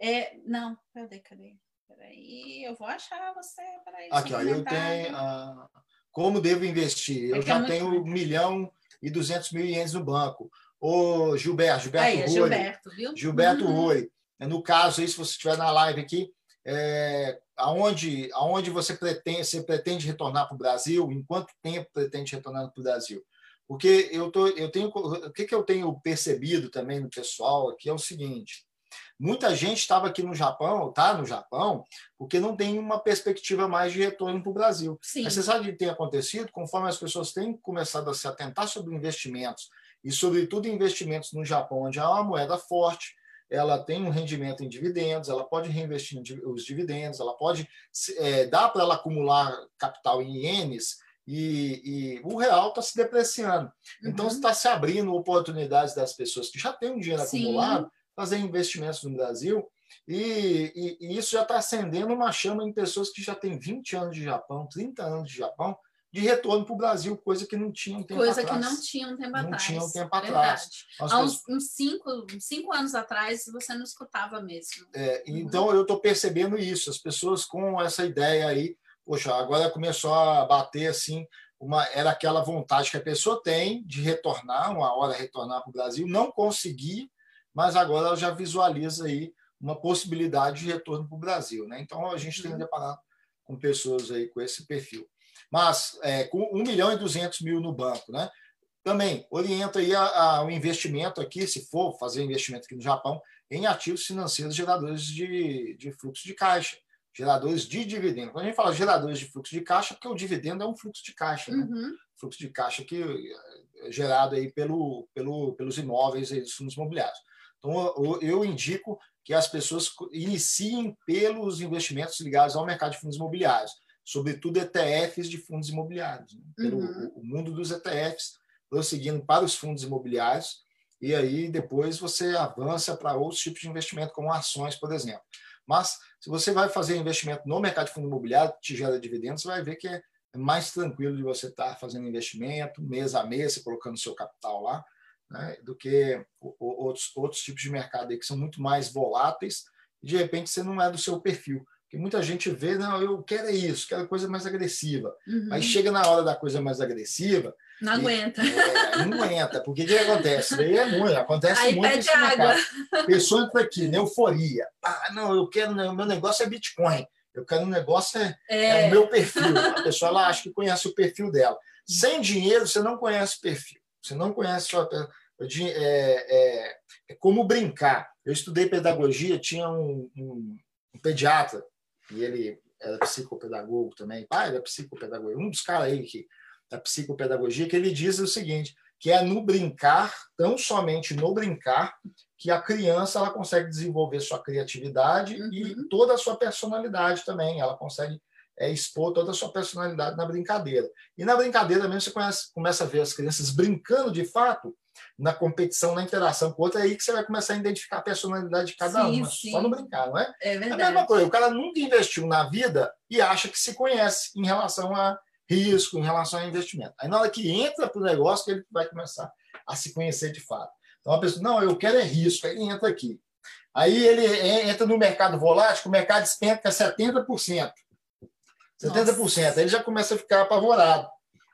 É, não, cadê, cadê? Peraí, eu vou achar você. Peraí, aqui, ó, eu tenho. Como devo investir? Eu é já é tenho um milhão e duzentos mil ienes no banco. Ô, Gilberto, Gilberto aí, Rui. Gilberto, viu? Gilberto uhum. Rui. No caso aí, se você estiver na live aqui, é, aonde, aonde você pretende, você pretende retornar para o Brasil? Em quanto tempo pretende retornar para o Brasil? Porque eu, tô, eu tenho, o que, que eu tenho percebido também no pessoal aqui é o seguinte: muita gente estava aqui no Japão, está no Japão, porque não tem uma perspectiva mais de retorno para o Brasil. Sim. Mas você sabe o que tem acontecido? Conforme as pessoas têm começado a se atentar sobre investimentos, e sobretudo investimentos no Japão, onde há uma moeda forte, ela tem um rendimento em dividendos, ela pode reinvestir os dividendos, ela pode é, dar para ela acumular capital em ienes e, e o real está se depreciando. Então, uhum. está se abrindo oportunidades das pessoas que já têm um dinheiro Sim. acumulado fazer investimentos no Brasil. E, e, e isso já está acendendo uma chama em pessoas que já têm 20 anos de Japão, 30 anos de Japão, de retorno para o Brasil, coisa que não tinha um tempo coisa atrás. Coisa que não tinha um tempo não atrás. Não tinha um tempo atrás. Há uns, uns, cinco, cinco anos atrás você não escutava mesmo. É, então uhum. eu estou percebendo isso, as pessoas com essa ideia aí poxa, agora começou a bater assim, uma, era aquela vontade que a pessoa tem de retornar, uma hora retornar para o Brasil, não conseguir, mas agora ela já visualiza aí uma possibilidade de retorno para o Brasil. Né? Então a gente tem uhum. deparado com pessoas aí com esse perfil. Mas é, com 1 milhão e 200 mil no banco, né? Também orienta aí o investimento aqui, se for fazer investimento aqui no Japão, em ativos financeiros geradores de, de fluxo de caixa geradores de dividendo. Quando a gente fala geradores de fluxo de caixa, porque o dividendo é um fluxo de caixa, né? Uhum. Fluxo de caixa que é gerado aí pelo, pelo, pelos imóveis e dos fundos imobiliários. Então, eu indico que as pessoas iniciem pelos investimentos ligados ao mercado de fundos imobiliários, sobretudo ETFs de fundos imobiliários, né? pelo uhum. o mundo dos ETFs, prosseguindo para os fundos imobiliários, e aí depois você avança para outros tipos de investimento, como ações, por exemplo. Mas se você vai fazer investimento no mercado de fundo imobiliário, que te gera dividendos, você vai ver que é mais tranquilo de você estar fazendo investimento mês a mês, colocando seu capital lá, né, do que outros, outros tipos de mercado aí que são muito mais voláteis e de repente você não é do seu perfil. Porque muita gente vê, não, eu quero isso, quero coisa mais agressiva. Uhum. Aí chega na hora da coisa mais agressiva, não e, aguenta. É, não aguenta, porque o que acontece? Aí é muito, acontece Aí muito. Pede água. A pessoa entra aqui, euforia. Ah, não, eu quero, meu negócio é Bitcoin. Eu quero um negócio, é, é. é o meu perfil. A pessoa ela acha que conhece o perfil dela. Sem dinheiro, você não conhece o perfil. Você não conhece sua. É, é, é como brincar. Eu estudei pedagogia, tinha um, um, um pediatra, e ele era psicopedagogo também. Pai, era psicopedagogo. Um dos caras aí que da psicopedagogia, que ele diz o seguinte, que é no brincar, tão somente no brincar, que a criança ela consegue desenvolver sua criatividade uhum. e toda a sua personalidade também. Ela consegue é, expor toda a sua personalidade na brincadeira. E na brincadeira mesmo você conhece, começa a ver as crianças brincando de fato, na competição, na interação com outra, é aí que você vai começar a identificar a personalidade de cada sim, uma, sim. só no brincar, não é? É verdade. É a mesma coisa, o cara nunca investiu na vida e acha que se conhece em relação a risco, em relação ao investimento. Aí na hora que entra para o negócio, ele vai começar a se conhecer de fato. Então a pessoa, não, eu quero é risco, aí ele entra aqui. Aí ele entra no mercado volátil, o mercado despenca 70%. 70%. Nossa. Aí ele já começa a ficar apavorado.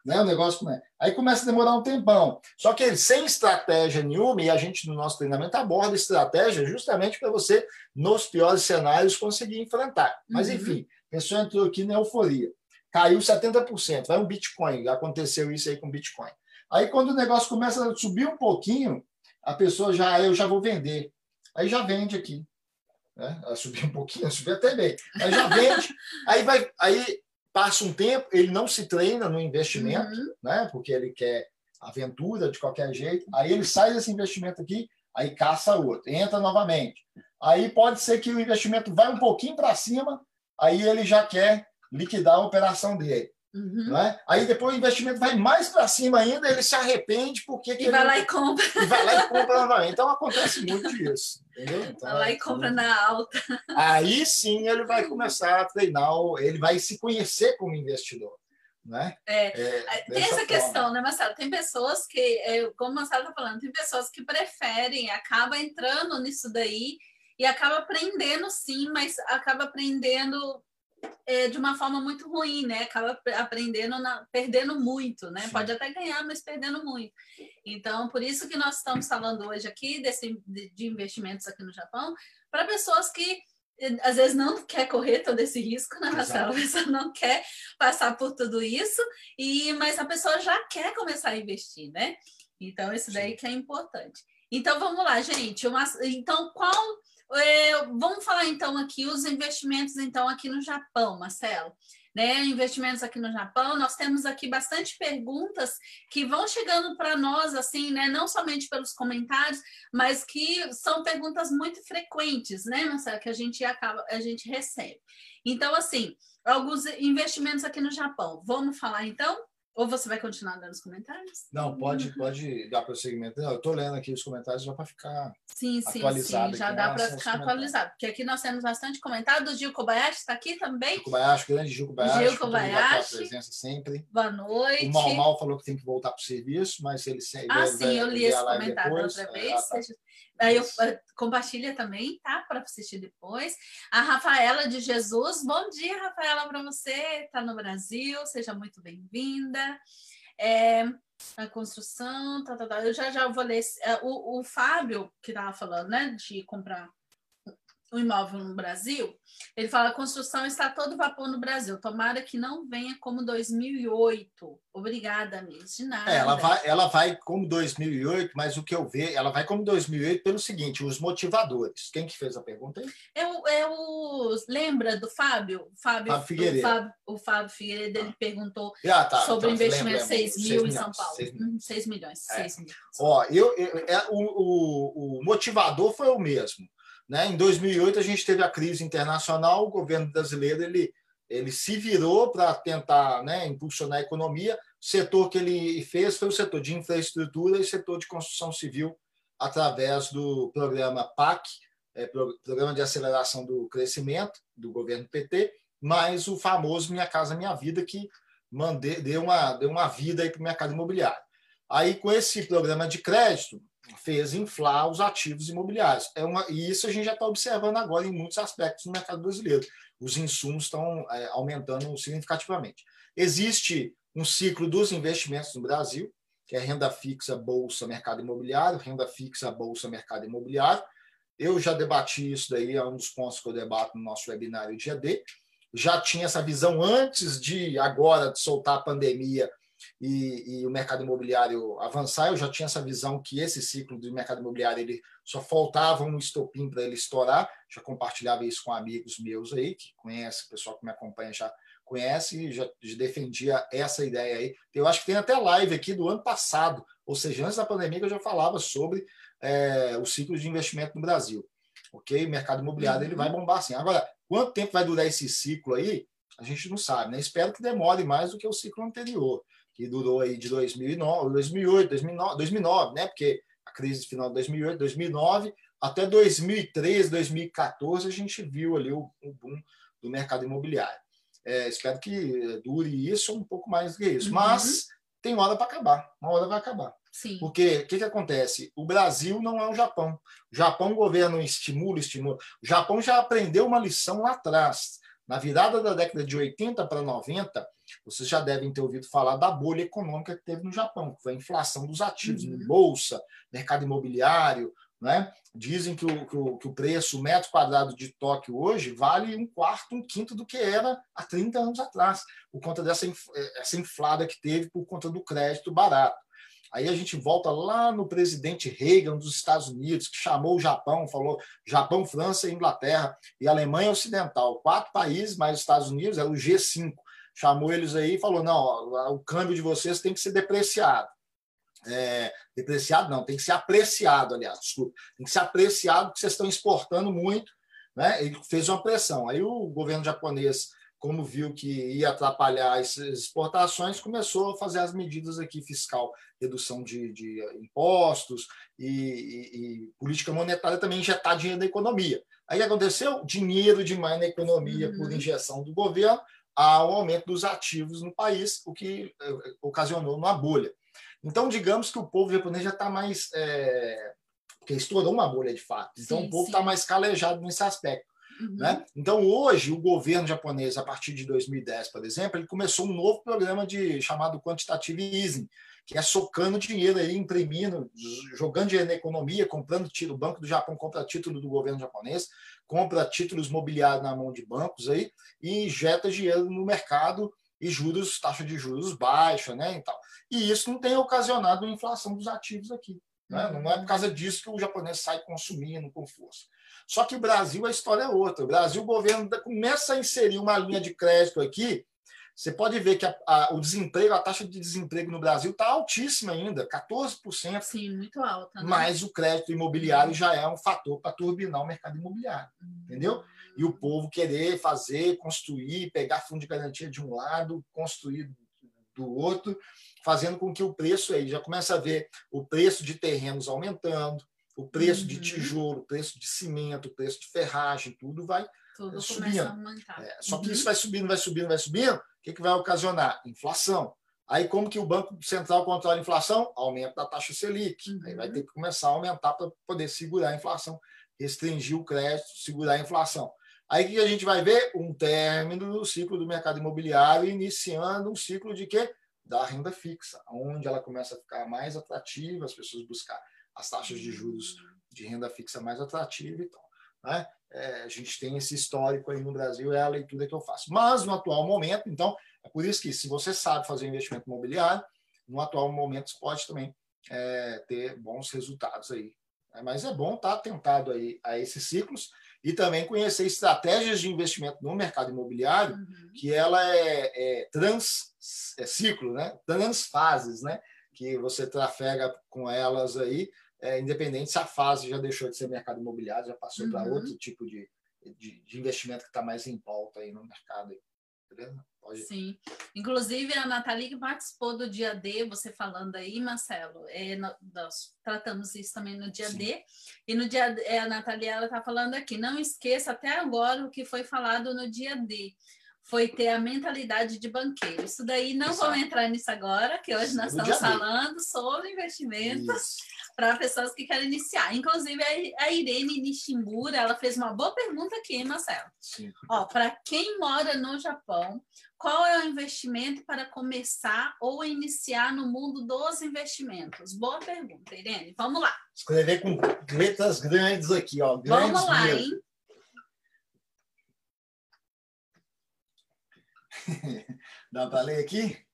Né? O negócio é. Aí começa a demorar um tempão. Só que ele, sem estratégia nenhuma, e a gente no nosso treinamento aborda estratégia justamente para você, nos piores cenários, conseguir enfrentar. Mas, uhum. enfim, a pessoa entrou aqui na euforia. Caiu 70%. Vai um Bitcoin. Aconteceu isso aí com Bitcoin. Aí, quando o negócio começa a subir um pouquinho, a pessoa já, eu já vou vender. Aí já vende aqui. Né? Ela subiu um pouquinho, subiu até bem. Aí já vende. aí vai, aí passa um tempo, ele não se treina no investimento, uhum. né? Porque ele quer aventura de qualquer jeito. Aí ele sai desse investimento aqui, aí caça outro, entra novamente. Aí pode ser que o investimento vai um pouquinho para cima, aí ele já quer liquidar a operação dele. Uhum. Né? Aí depois o investimento vai mais para cima ainda, ele se arrepende porque. E vai lá e compra. E vai lá e compra novamente. Então acontece muito isso. Entendeu? Então, vai lá e compra na alta. Aí sim ele vai começar a treinar, ele vai se conhecer como investidor. Né? É, é, tem essa forma. questão, né, Marcelo? Tem pessoas que, é, como o Marcelo está falando, tem pessoas que preferem, acaba entrando nisso daí e acaba aprendendo sim, mas acaba aprendendo é, de uma forma muito ruim, né? Acaba aprendendo, na, perdendo muito, né? Sim. Pode até ganhar, mas perdendo muito. Então, por isso que nós estamos falando hoje aqui desse, de, investimentos aqui no Japão, para pessoas que eh, às vezes não quer correr todo esse risco, né, Marcelo? A pessoa não quer passar por tudo isso, e mas a pessoa já quer começar a investir, né? Então, isso daí Sim. que é importante. Então, vamos lá, gente. Uma, então, qual é, vamos falar então aqui os investimentos então aqui no Japão, Marcelo. Né, investimentos aqui no Japão, nós temos aqui bastante perguntas que vão chegando para nós, assim, né, não somente pelos comentários, mas que são perguntas muito frequentes, né, Marcelo, que a gente acaba, a gente recebe. Então, assim, alguns investimentos aqui no Japão. Vamos falar então? Ou você vai continuar dando os comentários? Não, pode, pode dar prosseguimento. Eu estou lendo aqui os comentários já para ficar sim, sim, atualizado. Sim, já dá para ficar atualizado. Porque aqui nós temos bastante comentário. O Gil Kobayashi está aqui também. Gil Kobayashi, grande Gil Kobayashi. Gil Kobayashi. presença sempre. Boa noite. O Mal Mal falou que tem que voltar para o serviço, mas ele sempre. Ah, sim, eu li esse comentário depois. outra vez. Ah, tá. Aí eu eh, compartilha também, tá? Para assistir depois. A Rafaela de Jesus. Bom dia, Rafaela, para você. Está no Brasil, seja muito bem-vinda. É, a construção, tá, tá, tá. Eu já já vou ler. É, o, o Fábio, que estava falando, né? De comprar o imóvel no Brasil, ele fala: a construção está todo vapor no Brasil. Tomara que não venha como 2008. Obrigada, Miss. De nada. É, ela, vai, ela vai como 2008, mas o que eu vejo, ela vai como 2008 pelo seguinte: os motivadores. Quem que fez a pergunta aí? Eu, eu lembra do Fábio? Fábio, Fábio Figueiredo. O Fábio, o Fábio Figueiredo ele perguntou ah, tá, sobre tá, o investimento lembra, 6 mil 6 em milhões, São Paulo. 6 milhões. 6 milhões. É. 6 milhões. Ó, eu, eu, é, o, o, o motivador foi o mesmo. Né? Em 2008, a gente teve a crise internacional, o governo brasileiro ele, ele se virou para tentar né, impulsionar a economia. O setor que ele fez foi o setor de infraestrutura e setor de construção civil, através do programa PAC, é, Programa de Aceleração do Crescimento, do governo PT, mais o famoso Minha Casa Minha Vida, que mandei, deu, uma, deu uma vida para o mercado imobiliário. Aí, com esse programa de crédito, fez inflar os ativos imobiliários. É uma, e isso a gente já está observando agora em muitos aspectos no mercado brasileiro. Os insumos estão é, aumentando significativamente. Existe um ciclo dos investimentos no Brasil, que é renda fixa, bolsa, mercado imobiliário, renda fixa, bolsa, mercado imobiliário. Eu já debati isso daí, é um dos pontos que eu debato no nosso webinário dia D. Já tinha essa visão antes de agora de soltar a pandemia e, e, o mercado imobiliário avançar. Eu já tinha essa visão que esse ciclo do mercado imobiliário ele só faltava um estopim para ele estourar. Já compartilhava isso com amigos meus aí, que conhece, o pessoal que me acompanha já conhece, e já, defendia essa ideia aí. Eu acho que tem até live aqui do ano passado, ou seja, antes da pandemia, que eu já falava sobre é, o ciclo de investimento no Brasil. Ok? O mercado imobiliário uhum. ele vai bombar assim. Agora, quanto tempo vai durar esse ciclo aí? A gente não sabe, né? Espero que demore mais do que o ciclo anterior que durou aí de 2009, 2008, 2009, 2009, né? Porque a crise final de 2008, 2009 até 2013, 2014 a gente viu ali o, o boom do mercado imobiliário. É, espero que dure isso um pouco mais do que isso, uhum. mas tem hora para acabar, uma hora vai acabar. Sim. Porque o que, que acontece? O Brasil não é o Japão. O Japão, o governo estimula, estimula. O Japão já aprendeu uma lição lá atrás. Na virada da década de 80 para 90, vocês já devem ter ouvido falar da bolha econômica que teve no Japão, que foi a inflação dos ativos, uhum. bolsa, mercado imobiliário. Né? Dizem que o, que, o, que o preço, o metro quadrado de Tóquio hoje, vale um quarto, um quinto do que era há 30 anos atrás, por conta dessa essa inflada que teve por conta do crédito barato. Aí a gente volta lá no presidente Reagan dos Estados Unidos, que chamou o Japão, falou Japão, França, Inglaterra e Alemanha Ocidental, quatro países, mais os Estados Unidos, era o G5 chamou eles aí e falou: não, o câmbio de vocês tem que ser depreciado. É, depreciado não, tem que ser apreciado, aliás, desculpa, tem que ser apreciado porque vocês estão exportando muito, né? Ele fez uma pressão. Aí o governo japonês, como viu que ia atrapalhar as exportações, começou a fazer as medidas aqui fiscal, redução de, de impostos e, e, e, política monetária também injetar dinheiro na economia. Aí aconteceu dinheiro demais na economia uhum. por injeção do governo, ao aumento dos ativos no país, o que eh, ocasionou uma bolha. Então, digamos que o povo japonês já está mais. É, porque estourou uma bolha de fato. Então, sim, o povo está mais calejado nesse aspecto. Uhum. Né? Então, hoje, o governo japonês, a partir de 2010, por exemplo, ele começou um novo programa de chamado Quantitative Easing, que é socando dinheiro aí, imprimindo, jogando dinheiro na economia, comprando título. O Banco do Japão compra título do governo japonês, compra títulos mobiliários na mão de bancos aí e injeta dinheiro no mercado e juros, taxa de juros baixa, né, e tal. E isso não tem ocasionado uma inflação dos ativos aqui. Né? Não é por causa disso que o japonês sai consumindo com força. Só que o Brasil, a história é outra. O Brasil, o governo começa a inserir uma linha de crédito aqui você pode ver que a, a, o desemprego, a taxa de desemprego no Brasil está altíssima ainda, 14%. Sim, muito alta. Né? Mas o crédito imobiliário já é um fator para turbinar o mercado imobiliário, uhum. entendeu? E o povo querer fazer, construir, pegar fundo de garantia de um lado, construir do outro, fazendo com que o preço aí já começa a ver o preço de terrenos aumentando, o preço uhum. de tijolo, o preço de cimento, o preço de ferragem, tudo vai tudo subindo. É, só que uhum. isso vai subindo, vai subindo, vai subindo que, que vai ocasionar? Inflação. Aí, como que o Banco Central controla a inflação? Aumento da taxa Selic. Uhum. Aí vai ter que começar a aumentar para poder segurar a inflação, restringir o crédito, segurar a inflação. Aí que a gente vai ver um término do ciclo do mercado imobiliário, iniciando um ciclo de quê? Da renda fixa, onde ela começa a ficar mais atrativa, as pessoas buscar as taxas de juros de renda fixa mais atrativa e tal. né? É, a gente tem esse histórico aí no Brasil, é a leitura que eu faço. Mas no atual momento, então, é por isso que se você sabe fazer investimento imobiliário, no atual momento você pode também é, ter bons resultados aí. É, mas é bom estar atentado aí a esses ciclos e também conhecer estratégias de investimento no mercado imobiliário, uhum. que ela é, é trans é ciclo, né? Transfases, né? Que você trafega com elas aí é, independente se a fase já deixou de ser mercado imobiliário, já passou uhum. para outro tipo de, de, de investimento que está mais em pauta aí no mercado. Pode... Sim. Inclusive, a Nathalie que participou do dia D, você falando aí, Marcelo, é, nós tratamos isso também no dia Sim. D. E no dia é, a Nathalie ela está falando aqui, não esqueça até agora o que foi falado no dia D foi ter a mentalidade de banqueiro. Isso daí não Exato. vamos entrar nisso agora, que hoje nós estamos falando sobre investimentos para pessoas que querem iniciar. Inclusive, a Irene Nishimbura, ela fez uma boa pergunta aqui, hein, Marcelo? Sim. Ó, para quem mora no Japão, qual é o investimento para começar ou iniciar no mundo dos investimentos? Boa pergunta, Irene. Vamos lá. Escrever com letras grandes aqui, ó. Grandes Vamos lá, mesmo. hein? Dá para ler aqui?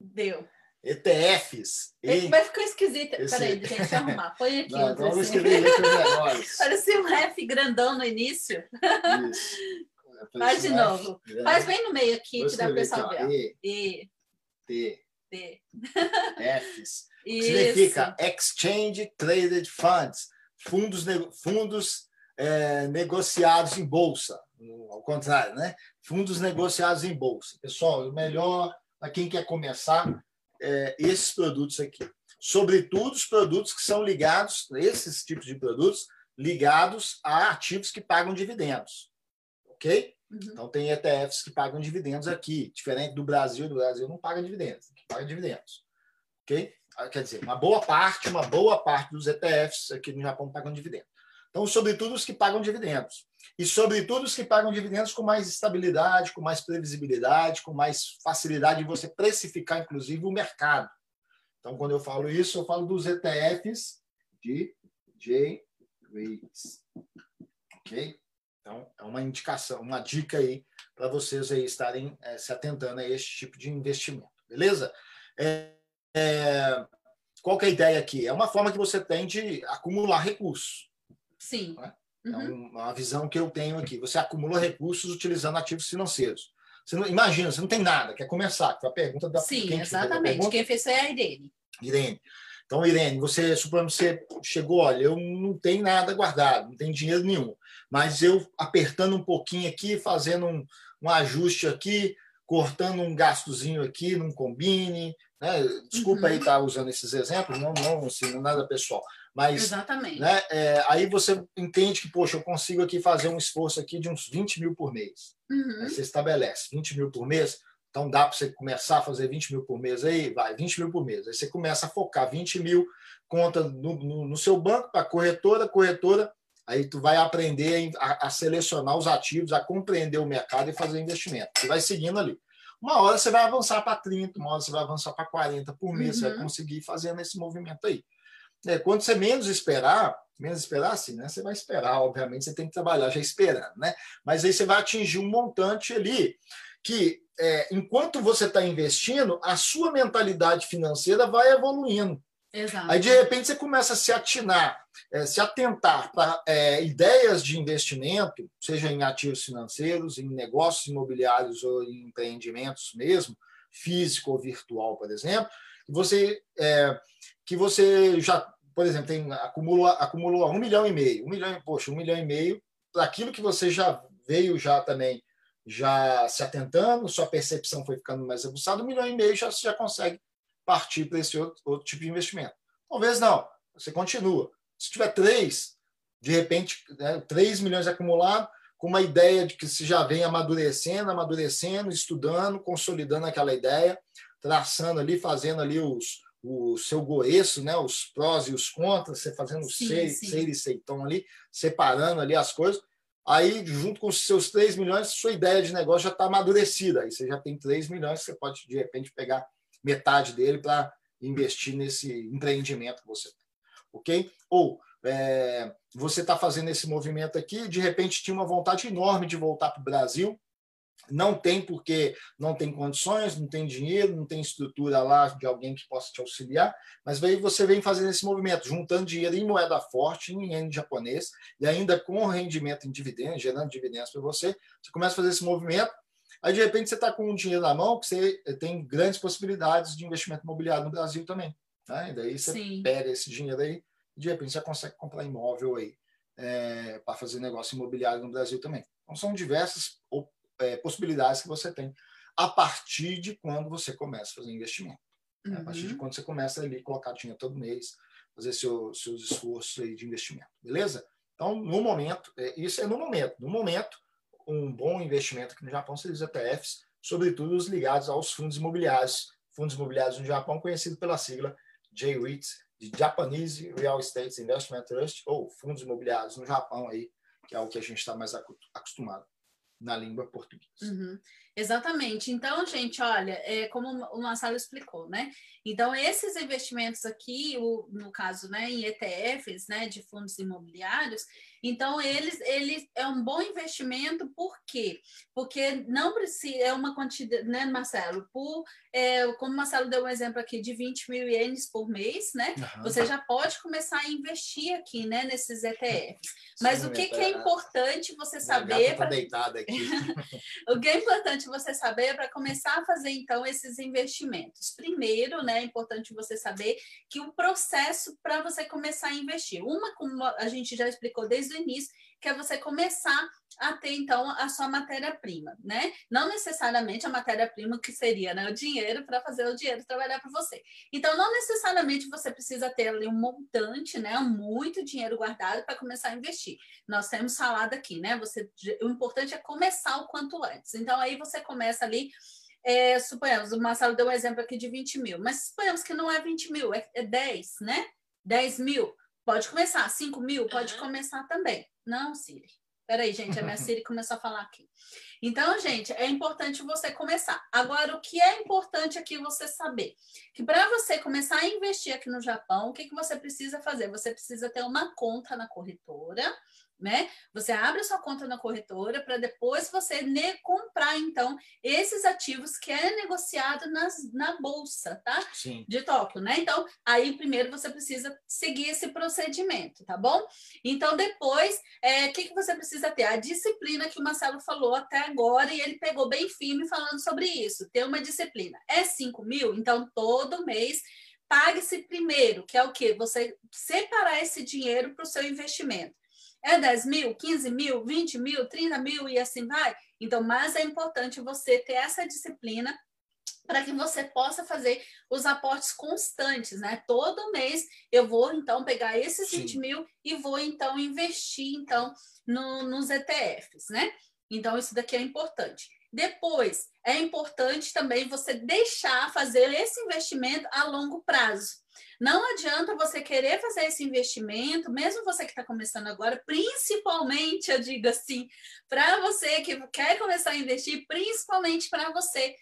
Deu. ETFs. E... Vai ficar esquisito. Esse... Peraí, deixa eu arrumar. Põe aqui. Não, vamos escrever letras Parecia um F grandão no início. Isso. Faz de novo. F, Faz bem no meio aqui, que dá para o pessoal ver. E. e. T. T. Fs. Isso. Significa Exchange Traded Funds. Fundos, fundos é, negociados em bolsa. Ao contrário, né? fundos negociados em bolsa. Pessoal, o melhor para quem quer começar é, esses produtos aqui. Sobretudo os produtos que são ligados, esses tipos de produtos, ligados a ativos que pagam dividendos. Ok? Uhum. Então, tem ETFs que pagam dividendos aqui, diferente do Brasil. Do Brasil não paga dividendos, aqui paga dividendos. Ok? Ah, quer dizer, uma boa parte, uma boa parte dos ETFs aqui no Japão pagam dividendos. Então, sobretudo os que pagam dividendos. E, sobretudo, os que pagam dividendos com mais estabilidade, com mais previsibilidade, com mais facilidade de você precificar, inclusive, o mercado. Então, quando eu falo isso, eu falo dos ETFs de J-Rates. Ok? Então, é uma indicação, uma dica aí para vocês aí estarem é, se atentando a este tipo de investimento. Beleza? É, é, qual que é a ideia aqui? É uma forma que você tem de acumular recursos. Sim. Né? É uhum. uma visão que eu tenho aqui. Você acumula recursos utilizando ativos financeiros. Você não, imagina, você não tem nada, quer começar. Foi a pergunta da Sim, quem exatamente. Pergunta? Quem fez é a Irene. Irene. Então, Irene, você, suponhamos você chegou, olha, eu não tenho nada guardado, não tenho dinheiro nenhum, mas eu apertando um pouquinho aqui, fazendo um, um ajuste aqui, cortando um gastozinho aqui, não combine. Né? Desculpa uhum. aí estar usando esses exemplos, não, não, assim, não é nada pessoal. Mas, Exatamente. Né, é, aí você entende que, poxa, eu consigo aqui fazer um esforço aqui de uns 20 mil por mês. Uhum. Aí você estabelece 20 mil por mês, então dá para você começar a fazer 20 mil por mês aí? Vai, 20 mil por mês. Aí você começa a focar 20 mil, conta no, no, no seu banco, para corretora, corretora, aí tu vai aprender a, a, selecionar os ativos, a compreender o mercado e fazer investimento. Você vai seguindo ali. Uma hora você vai avançar para 30, uma hora você vai avançar para 40 por mês, uhum. você vai uhum. conseguir fazendo esse movimento aí. É, quando você menos esperar, menos esperar assim, né? Você vai esperar, obviamente, você tem que trabalhar já esperando, né? Mas aí você vai atingir um montante ali que, é, enquanto você está investindo, a sua mentalidade financeira vai evoluindo. Exato. Aí, de repente, você começa a se atinar, é, se atentar para é, ideias de investimento, seja em ativos financeiros, em negócios imobiliários ou em empreendimentos mesmo, físico ou virtual, por exemplo, você é, que você já, por exemplo, tem, acumula, acumulou um milhão e meio, um milhão, poxa, um milhão e meio, aquilo que você já veio já também já se atentando, sua percepção foi ficando mais aguçada, um milhão e meio já, já consegue partir para esse outro, outro tipo de investimento. Talvez não, você continua. Se tiver três, de repente, né, 3 milhões acumulado, com uma ideia de que se já vem amadurecendo, amadurecendo, estudando, consolidando aquela ideia, traçando ali, fazendo ali os, o seu goeço, né, os prós e os contras, você fazendo sim, sei, sim. sei e seitão ali, separando ali as coisas. Aí, junto com os seus 3 milhões, sua ideia de negócio já está amadurecida. Aí você já tem 3 milhões, você pode, de repente, pegar metade dele para investir nesse empreendimento que você tem. Ok? Ou, é, você está fazendo esse movimento aqui, de repente tinha uma vontade enorme de voltar para o Brasil, não tem porque não tem condições, não tem dinheiro, não tem estrutura lá de alguém que possa te auxiliar, mas aí você vem fazendo esse movimento, juntando dinheiro em moeda forte, em yen japonês, e ainda com rendimento em dividendos, gerando dividendos para você, você começa a fazer esse movimento, aí de repente você está com um dinheiro na mão que você tem grandes possibilidades de investimento imobiliário no Brasil também. Né? E daí você Sim. pega esse dinheiro aí, e de repente você consegue comprar imóvel aí é, para fazer negócio imobiliário no Brasil também. Então são diversas é, possibilidades que você tem a partir de quando você começa a fazer investimento. Né? A partir de uhum. quando você começa ali colocar dinheiro todo mês, fazer seu, seus esforços aí de investimento, beleza? Então, no momento, é, isso é no momento. No momento, um bom investimento aqui no Japão seria os ETFs, sobretudo os ligados aos fundos imobiliários. Fundos imobiliários no Japão, conhecido pela sigla J-REIT, de Japanese Real Estate Investment Trust, ou fundos imobiliários no Japão, aí, que é o que a gente está mais acostumado na língua portuguesa. Uhum. Exatamente. Então, gente, olha, é como o Marcelo explicou, né? Então, esses investimentos aqui, o, no caso, né, em ETFs, né, de fundos imobiliários, então eles, eles é um bom investimento, por quê? Porque não precisa, é uma quantidade, né, Marcelo? Por, é, como o Marcelo deu um exemplo aqui de 20 mil ienes por mês, né? Uhum. Você já pode começar a investir aqui, né, nesses ETFs. Mas Sim, o que, que é importante você saber. Pra... deitada aqui. o que é importante você saber para começar a fazer, então, esses investimentos? Primeiro, né? É importante você saber que o processo para você começar a investir. Uma, como a gente já explicou desde o início, que é você começar a ter, então, a sua matéria-prima, né? Não necessariamente a matéria-prima que seria né, o dinheiro para fazer o dinheiro trabalhar para você. Então, não necessariamente você precisa ter ali um montante, né? Muito dinheiro guardado para começar a investir. Nós temos falado aqui, né? Você, o importante é começar o quanto antes. Então, aí você começa ali é, suponhamos, o Marcelo deu um exemplo aqui de 20 mil, mas suponhamos que não é 20 mil, é, é 10, né? 10 mil. Pode começar. 5 mil? Pode uhum. começar também. Não, Siri. Peraí, gente, a minha Siri começou a falar aqui. Então, gente, é importante você começar. Agora, o que é importante aqui você saber? Que para você começar a investir aqui no Japão, o que, que você precisa fazer? Você precisa ter uma conta na corretora, né? Você abre a sua conta na corretora para depois você comprar, então, esses ativos que é negociado nas, na bolsa, tá? Sim. De Tóquio, né? Então, aí primeiro você precisa seguir esse procedimento, tá bom? Então, depois, o é, que, que você precisa ter? A disciplina que o Marcelo falou até agora e ele pegou bem firme falando sobre isso. Ter uma disciplina. É 5 mil? Então, todo mês pague-se primeiro, que é o quê? Você separar esse dinheiro para o seu investimento. É 10 mil, 15 mil, 20 mil, 30 mil e assim vai? Então, mas é importante você ter essa disciplina para que você possa fazer os aportes constantes, né? Todo mês eu vou então pegar esses Sim. 20 mil e vou então investir então no, nos ETFs, né? Então isso daqui é importante. Depois é importante também você deixar fazer esse investimento a longo prazo. Não adianta você querer fazer esse investimento, mesmo você que está começando agora, principalmente, eu digo assim, para você que quer começar a investir, principalmente para você,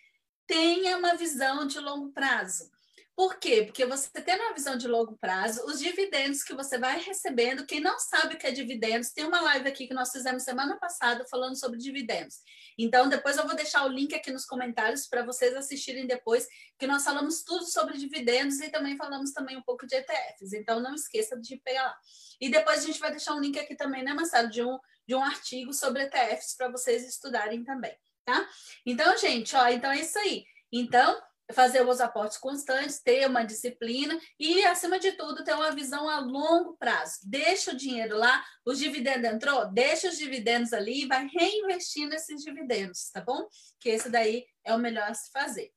tenha uma visão de longo prazo. Por quê? Porque você tendo uma visão de longo prazo, os dividendos que você vai recebendo, quem não sabe o que é dividendos, tem uma live aqui que nós fizemos semana passada falando sobre dividendos. Então, depois eu vou deixar o link aqui nos comentários para vocês assistirem depois, que nós falamos tudo sobre dividendos e também falamos também um pouco de ETFs. Então, não esqueça de pegar lá. E depois a gente vai deixar um link aqui também, né, Marcelo, de um, de um artigo sobre ETFs para vocês estudarem também, tá? Então, gente, ó, então é isso aí. Então, fazer os aportes constantes, ter uma disciplina e, acima de tudo, ter uma visão a longo prazo. Deixa o dinheiro lá, os dividendos entrou, deixa os dividendos ali e vai reinvestindo esses dividendos, tá bom? Que esse daí é o melhor a se fazer.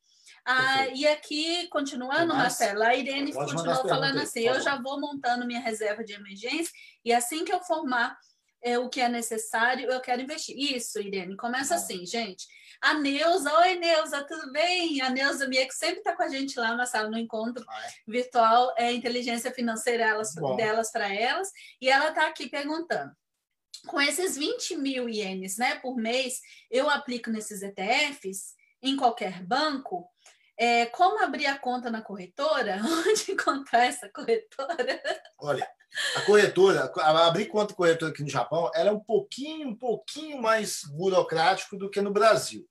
Ah, e aqui, continuando, Marcela, a Irene continuou falando assim: eu já vou montando minha reserva de emergência e assim que eu formar é, o que é necessário, eu quero investir. Isso, Irene, começa assim, gente. A Neuza, oi Neuza, tudo bem? A Neuza Mia, que sempre está com a gente lá na sala no encontro ah, é? virtual, é inteligência financeira elas, delas para elas, e ela está aqui perguntando. Com esses 20 mil ienes né, por mês, eu aplico nesses ETFs em qualquer banco. É, como abrir a conta na corretora? Onde encontrar essa corretora? Olha, A corretora, abrir conta corretora aqui no Japão, ela é um pouquinho, um pouquinho mais burocrático do que no Brasil.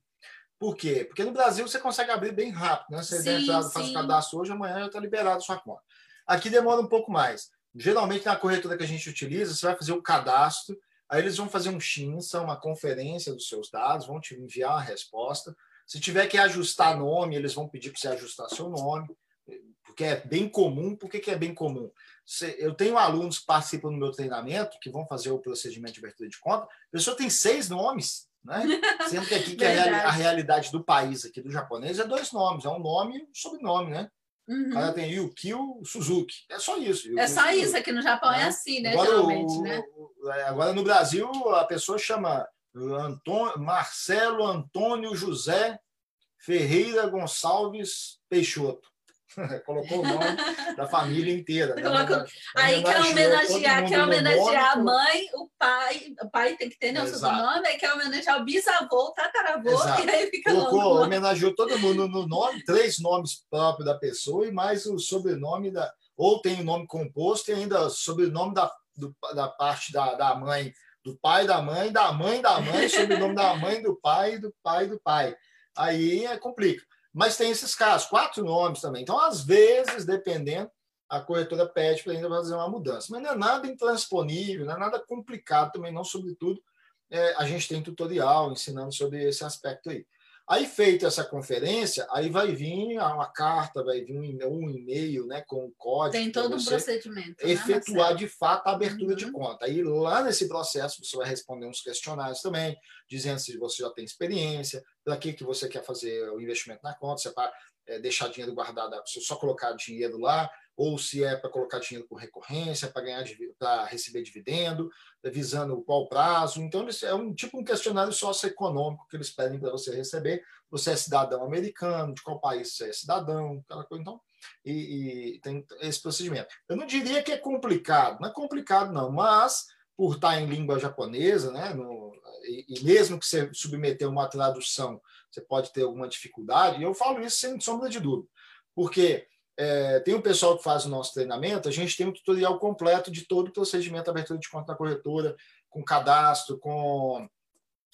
Por quê? Porque no Brasil você consegue abrir bem rápido, né? Você sim, faz o cadastro hoje, amanhã já está liberado a sua conta. Aqui demora um pouco mais. Geralmente, na corretora que a gente utiliza, você vai fazer o cadastro, aí eles vão fazer um chinsa, uma conferência dos seus dados, vão te enviar a resposta. Se tiver que ajustar nome, eles vão pedir para você ajustar seu nome, porque é bem comum. Por que, que é bem comum? Eu tenho alunos que participam do meu treinamento, que vão fazer o procedimento de abertura de conta, a pessoa tem seis nomes né? Sendo que aqui que a, a, realidade do país, aqui do japonês, é dois nomes, é um nome e um sobrenome, né? Uhum. Ela tem Yukio Suzuki. É só isso. Yukio é só Suzuki. isso, aqui no Japão é, é assim, né? Agora, geralmente, o, né? É, agora no Brasil a pessoa chama Antônio, Marcelo Antônio José Ferreira Gonçalves Peixoto. Colocou o nome da família inteira. Né? Colocou... Aí quer homenagear, quer homenagear a mãe, o pai, o pai tem que ter né, o sobrenome, aí quer homenagear o bisavô, o tataravô, Exato. e aí fica Colocou, homenageou todo mundo no nome, três nomes próprios da pessoa e mais o sobrenome da. Ou tem o nome composto e ainda o sobrenome da, do, da parte da, da mãe, do pai da mãe, da mãe da mãe, sobrenome da mãe do pai, do pai do pai. Aí é complica. Mas tem esses casos, quatro nomes também. Então, às vezes, dependendo, a corretora pede para ainda fazer uma mudança. Mas não é nada intransponível, não é nada complicado também, não, sobretudo. É, a gente tem tutorial ensinando sobre esse aspecto aí. Aí, feita essa conferência, aí vai vir uma carta, vai vir um e-mail né, com o código. Tem todo um procedimento. Né, efetuar né, de fato a abertura uhum. de conta. Aí, lá nesse processo, você vai responder uns questionários também, dizendo se você já tem experiência, para que, que você quer fazer o investimento na conta, se é para é, deixar dinheiro guardado, se é só colocar dinheiro lá, ou se é para colocar dinheiro por recorrência, para ganhar para receber dividendo, visando qual prazo. Então, é um tipo um questionário socioeconômico que eles pedem para você receber. Você é cidadão americano, de qual país você é cidadão, aquela coisa. Então, e, e tem esse procedimento. Eu não diria que é complicado, não é complicado, não, mas por estar em língua japonesa, né, no, e, e, mesmo que você submeter uma tradução, você pode ter alguma dificuldade, e eu falo isso sem sombra de dúvida, porque é, tem um pessoal que faz o nosso treinamento, a gente tem um tutorial completo de todo o procedimento de abertura de conta na corretora, com cadastro, com,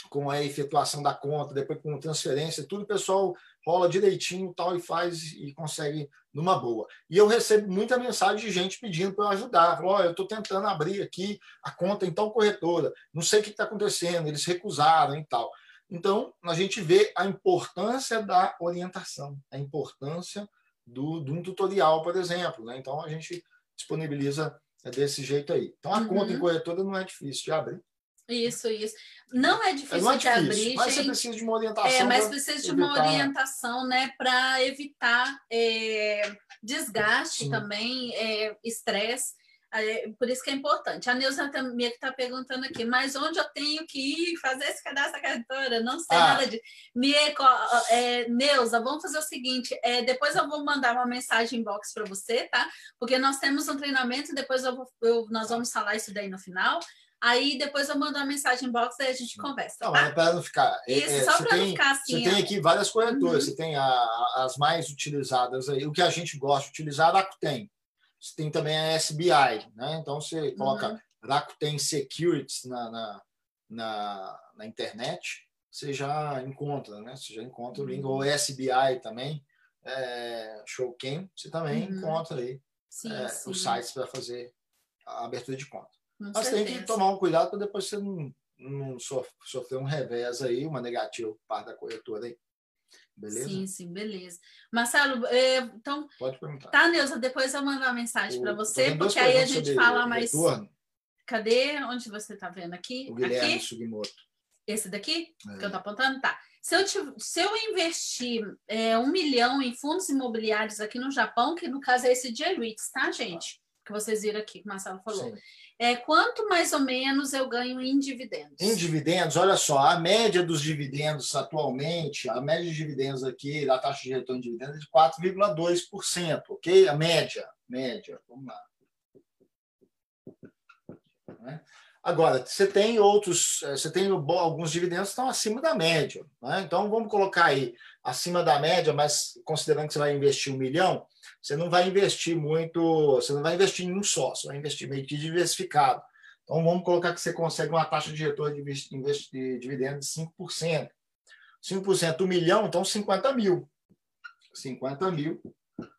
com a efetuação da conta, depois com transferência, tudo o pessoal rola direitinho tal e faz e consegue numa boa. E eu recebo muita mensagem de gente pedindo para eu ajudar. Falou, oh, eu estou tentando abrir aqui a conta em tal corretora, não sei o que está acontecendo, eles recusaram e tal. Então, a gente vê a importância da orientação, a importância do, de um tutorial, por exemplo. Né? Então, a gente disponibiliza desse jeito aí. Então, a uhum. conta em corretora não é difícil de abrir. Isso, isso. Não é difícil não é de abrir, mas gente. você precisa de uma orientação. É, mas precisa de uma orientação, né, para evitar é, desgaste Sim. também, é, estresse. Por isso que é importante. A Neuza também está perguntando aqui, mas onde eu tenho que ir fazer esse cadastro da corretora? Não sei ah. nada de. Mieco, é, Neuza, vamos fazer o seguinte: é, depois eu vou mandar uma mensagem inbox para você, tá? Porque nós temos um treinamento, depois eu vou, eu, nós vamos falar isso daí no final. Aí depois eu mando uma mensagem inbox e a gente conversa. Não, tá? para não ficar. É, isso, é, só para não ficar assim. Você tem aqui várias corretoras, uhum. você tem a, as mais utilizadas aí. O que a gente gosta de utilizar, a Rakuten. Você tem também a SBI, né? Então você coloca uhum. Rakuten Securities na, na, na, na, internet, você já encontra, né? Você já encontra uhum. o link. Ou SBI também, é, Showcam, você também uhum. encontra aí sim, é, sim. os sites para fazer a abertura de conta. Com Mas certeza. tem que tomar um cuidado para depois você não, não sofrer um revés aí, uma negativa por parte da corretora aí. Beleza? Sim, sim, beleza. Marcelo, é, então. Pode perguntar. Tá, Neuza, depois eu mando uma mensagem para você, porque aí a gente fala mais. Retorno. Cadê? Onde você está vendo aqui? O Guilherme aqui? Sugimoto. Esse daqui? É. Que eu estou apontando? Tá. Se eu, se eu investir é, um milhão em fundos imobiliários aqui no Japão, que no caso é esse de REITs, tá, gente? Que vocês viram aqui, que o Marcelo falou. Sim é, quanto mais ou menos eu ganho em dividendos? Em dividendos, olha só, a média dos dividendos atualmente, a média de dividendos aqui, da taxa de retorno de dividendos é de 4,2%, ok? A média, média, vamos lá. Agora, você tem outros, eh, você tem alguns dividendos que estão acima da média. Né? Então, vamos colocar aí acima da média, mas considerando que você vai investir um milhão, você não vai investir muito, você não vai investir em um só, você vai investir meio que diversificado. Então, vamos colocar que você consegue uma taxa de retorno de, de dividendo de 5%. 5% um milhão, então 50 mil. 50 mil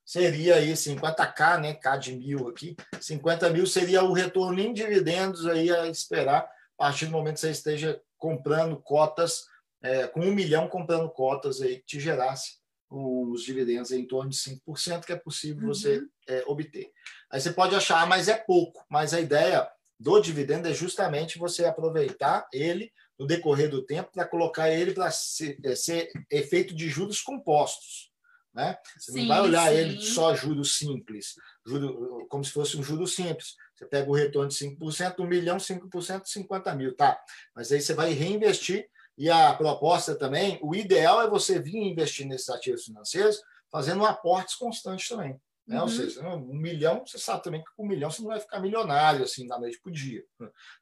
seria aí 50k, né? K de mil aqui. 50 mil seria o retorno em dividendos aí a esperar a partir do momento que você esteja comprando cotas, é, com um milhão comprando cotas aí que te gerasse os dividendos em torno de 5%, que é possível uhum. você é, obter. Aí você pode achar, ah, mas é pouco, mas a ideia do dividendo é justamente você aproveitar ele no decorrer do tempo para colocar ele para ser, é, ser efeito de juros compostos. Né? Você sim, não vai olhar sim. ele só juros simples, juro, como se fosse um juro simples. Você pega o retorno de 5%, 1 milhão, 5%, 50 mil, tá? Mas aí você vai reinvestir e a proposta também, o ideal é você vir investir nesses ativos financeiros fazendo aportes constantes também. Né? Uhum. Ou seja, um milhão, você sabe também que com um milhão você não vai ficar milionário assim da noite para o dia.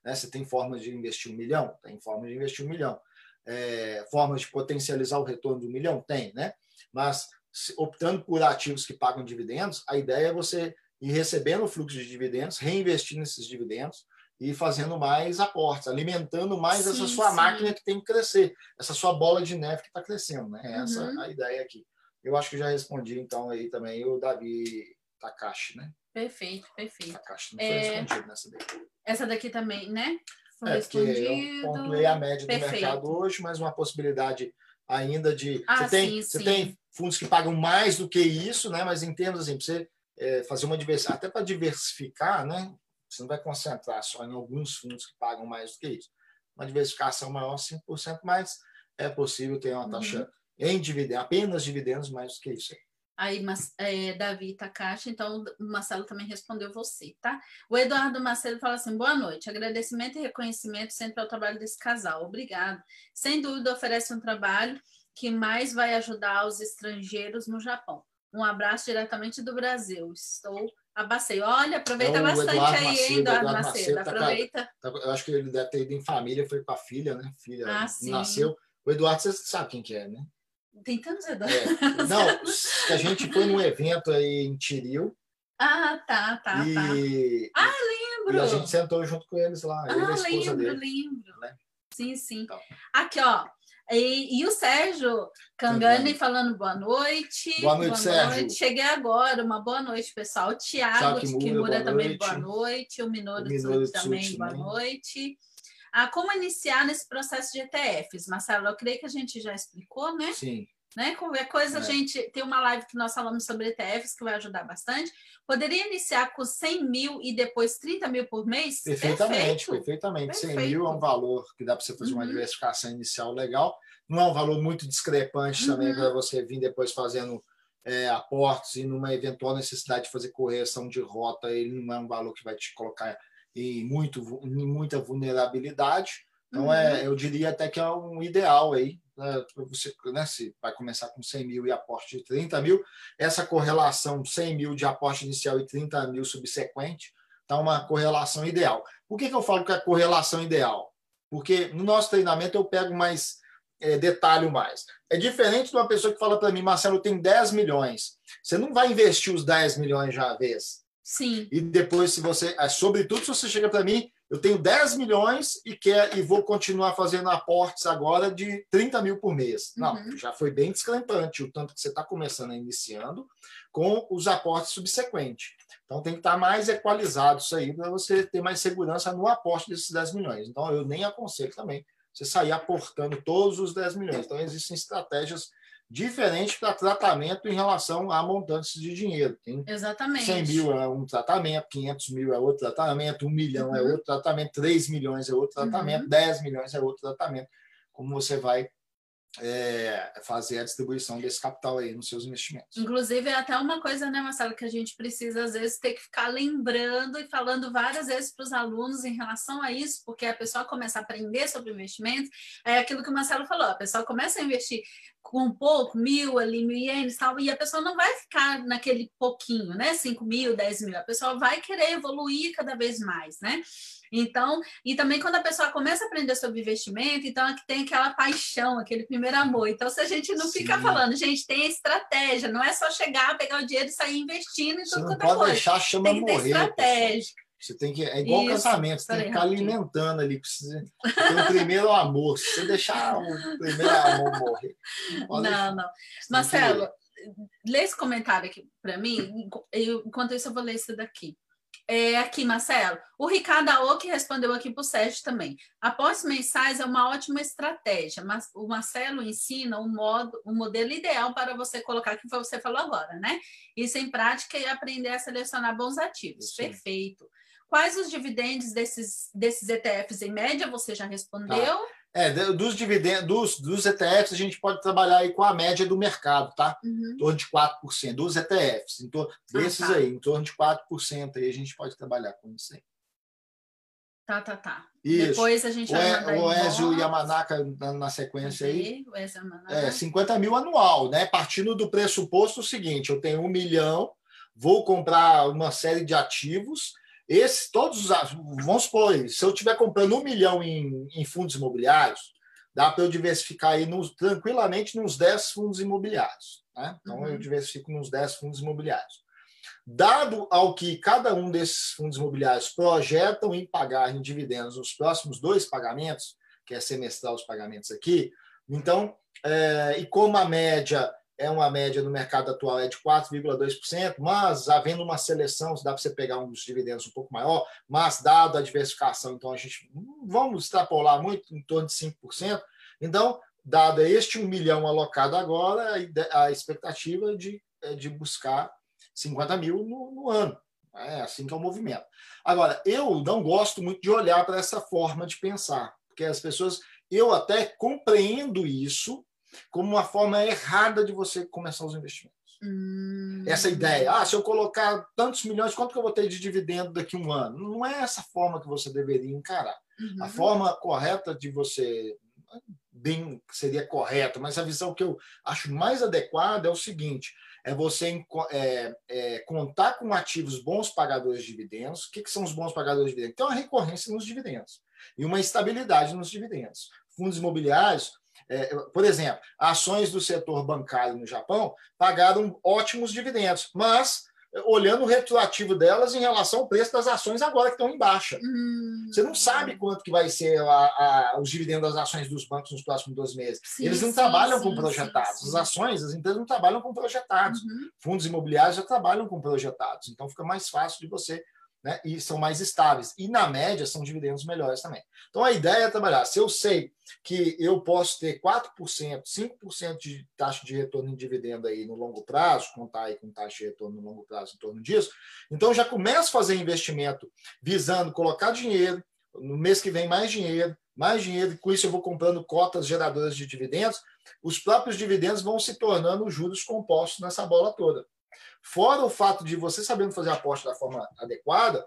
Né? Você tem formas de investir um milhão? Tem formas de investir um milhão. É, formas de potencializar o retorno do milhão? Tem, né? Mas optando por ativos que pagam dividendos, a ideia é você ir recebendo o fluxo de dividendos, reinvestindo nesses dividendos e fazendo mais aportes, alimentando mais sim, essa sua sim. máquina que tem que crescer, essa sua bola de neve que está crescendo, né? Essa uhum. a ideia aqui. Eu acho que já respondi então aí também o Davi Takashi, né? Perfeito, perfeito. Takashi não foi é... respondido nessa daqui. Essa daqui também, né? Foi é, respondido. eu pontuei a média perfeito. do mercado hoje, mas uma possibilidade ainda de. Ah, você, tem, sim, você tem fundos que pagam mais do que isso, né? mas em termos assim, você é, fazer uma diversidade, até para diversificar, né? Você não vai concentrar só em alguns fundos que pagam mais do que isso. Uma diversificação maior, 5%, mas é possível ter uma taxa uhum. em dividendos, apenas dividendos mais do que isso. Aí, mas, é, Davi Takashi, então o Marcelo também respondeu você, tá? O Eduardo Macedo fala assim: boa noite, agradecimento e reconhecimento sempre ao trabalho desse casal, obrigado. Sem dúvida, oferece um trabalho que mais vai ajudar os estrangeiros no Japão. Um abraço diretamente do Brasil. Estou abacei. Olha, aproveita então, bastante Eduardo aí, Macedo, Eduardo, Macedo. Macedo aproveita. Tá, eu acho que ele deve ter ido em família, foi com a filha, né? Filha ah, nasceu. O Eduardo, você sabe quem que é, né? Tem tantos Eduardo. É. Não, a gente foi num evento aí em Tiril. Ah, tá, tá, e... tá. Ah, lembro! E a gente sentou junto com eles lá. Ah, lembro, dele, lembro. Né? Sim, sim. Então. Aqui, ó. E, e, o Sérgio Cangani falando boa noite. Boa noite, boa Sérgio. Noite. Cheguei agora, uma boa noite, pessoal. O Tiago Kimura também, boa noite. O Minoro, o também, boa noite. Ah, como iniciar nesse processo de ETFs? Marcelo, eu creio que a gente já explicou, né? Sim. Né? Qualquer coisa, é. a gente tem uma live que nós falamos sobre ETFs que vai ajudar bastante. Poderia iniciar com 100 mil e depois 30 mil por mês? Perfeitamente, Perfeito. perfeitamente. Perfeito. 100 mil é um valor que dá para você fazer uhum. uma diversificação inicial legal. Não é um valor muito discrepante uhum. também para você vir depois fazendo é, aportes e numa eventual necessidade de fazer correção de rota, ele não é um valor que vai te colocar em, muito, em muita vulnerabilidade. Então, é, uhum. é, eu diria até que é um ideal aí né, você né, se vai começar com 100 mil e aporte de 30 mil, essa correlação 100 mil de aporte inicial e 30 mil subsequente está uma correlação ideal. Por que, que eu falo que é a correlação ideal? Porque no nosso treinamento eu pego mais é, detalhe mais. É diferente de uma pessoa que fala para mim, Marcelo, tem 10 milhões. Você não vai investir os 10 milhões de uma vez. Sim. E depois, se você. É, sobretudo, se você chega para mim eu tenho 10 milhões e, quer, e vou continuar fazendo aportes agora de 30 mil por mês. Não, uhum. já foi bem discrepante o tanto que você está começando a iniciando com os aportes subsequentes. Então tem que estar tá mais equalizado isso aí para você ter mais segurança no aporte desses 10 milhões. Então eu nem aconselho também você sair aportando todos os 10 milhões. Então existem estratégias diferente para tratamento em relação a montantes de dinheiro. Tem Exatamente. 100 mil é um tratamento, 500 mil é outro tratamento, 1 milhão é uhum. é outro tratamento, 3 milhões é outro tratamento, uhum. 10 milhões é outro tratamento. Como você vai é, fazer a distribuição desse capital aí nos seus investimentos. Inclusive, é até uma coisa, né, Marcelo, que a gente precisa, às vezes, ter que ficar lembrando e falando várias vezes para os alunos em relação a isso, porque a pessoa começa a aprender sobre investimentos, é aquilo que o Marcelo falou, a pessoa começa a investir com um pouco, mil ali, mil ienes tal, e a pessoa não vai ficar naquele pouquinho, né, cinco mil, dez mil, a pessoa vai querer evoluir cada vez mais, né? Então, e também quando a pessoa começa a aprender sobre investimento, então é tem aquela paixão, aquele primeiro amor. Então, se a gente não Sim. fica falando, gente, tem estratégia, não é só chegar, pegar o dinheiro e sair investindo e tudo quanto é coisa. deixar a chama tem que morrer. estratégia. Você tem que. É igual Isso, casamento, você tem que ficar alimentando ali. Precisa, tem o primeiro amor. Se você deixar o primeiro amor morrer. Não, não. não. Marcelo, lê esse comentário aqui para mim. enquanto isso, eu vou ler esse daqui. É, aqui, Marcelo. O Ricardo Aoki respondeu aqui para o Sérgio também. Apostas mensais é uma ótima estratégia, mas o Marcelo ensina o modo, o modelo ideal para você colocar, que você falou agora, né? Isso em prática e aprender a selecionar bons ativos. Sim. Perfeito. Quais os dividendos desses, desses ETFs em média? Você já respondeu. Tá. É, dos dividendos, dos, dos ETFs, a gente pode trabalhar aí com a média do mercado, tá? Uhum. Em torno de 4%. Dos ETFs, em desses ah, tá. aí, em torno de 4% aí a gente pode trabalhar com isso aí. Tá, tá, tá. Isso. Depois a gente vai o, mandar O Ezio Yamanaka na, na sequência aí. O Ezio. É, 50 mil anual, né? Partindo do pressuposto seguinte, eu tenho um milhão, vou comprar uma série de ativos esse, todos os. Vamos supor, se eu estiver comprando um milhão em, em fundos imobiliários, dá para eu diversificar aí nos, tranquilamente nos 10 fundos imobiliários. Né? Então, uhum. eu diversifico nos 10 fundos imobiliários. Dado ao que cada um desses fundos imobiliários projetam em pagar em dividendos nos próximos dois pagamentos, que é semestral os pagamentos aqui, então, é, e como a média é uma média no mercado atual é de 4,2%, mas havendo uma seleção, dá para você pegar uns dividendos um pouco maior, mas dado a diversificação, então a gente vamos extrapolar muito em torno de 5%. Então, dado este um milhão alocado agora, a expectativa de, é de buscar 50 mil no, no ano. É assim que é o movimento. Agora, eu não gosto muito de olhar para essa forma de pensar, porque as pessoas, eu até compreendo isso, como uma forma errada de você começar os investimentos. Hum. Essa ideia, ah, se eu colocar tantos milhões, quanto que eu vou ter de dividendo daqui a um ano? Não é essa forma que você deveria encarar. Uhum. A forma correta de você, bem seria correta, mas a visão que eu acho mais adequada é o seguinte: é você é, é, contar com ativos bons pagadores de dividendos. O que, que são os bons pagadores de dividendos? Tem uma recorrência nos dividendos e uma estabilidade nos dividendos. Fundos imobiliários é, por exemplo, ações do setor bancário no Japão pagaram ótimos dividendos, mas olhando o retroativo delas em relação ao preço das ações agora que estão em baixa. Hum. Você não sabe quanto que vai ser a, a, os dividendos das ações dos bancos nos próximos dois meses. Sim, Eles não sim, trabalham sim, com projetados. As ações, as empresas não trabalham com projetados. Uhum. Fundos imobiliários já trabalham com projetados. Então fica mais fácil de você né? e são mais estáveis. E, na média, são dividendos melhores também. Então, a ideia é trabalhar. Se eu sei que eu posso ter 4%, 5% de taxa de retorno em dividendo aí no longo prazo, contar aí com taxa de retorno no longo prazo em torno disso, então já começo a fazer investimento visando colocar dinheiro, no mês que vem mais dinheiro, mais dinheiro, e com isso eu vou comprando cotas geradoras de dividendos, os próprios dividendos vão se tornando juros compostos nessa bola toda. Fora o fato de você sabendo fazer a aposta da forma adequada,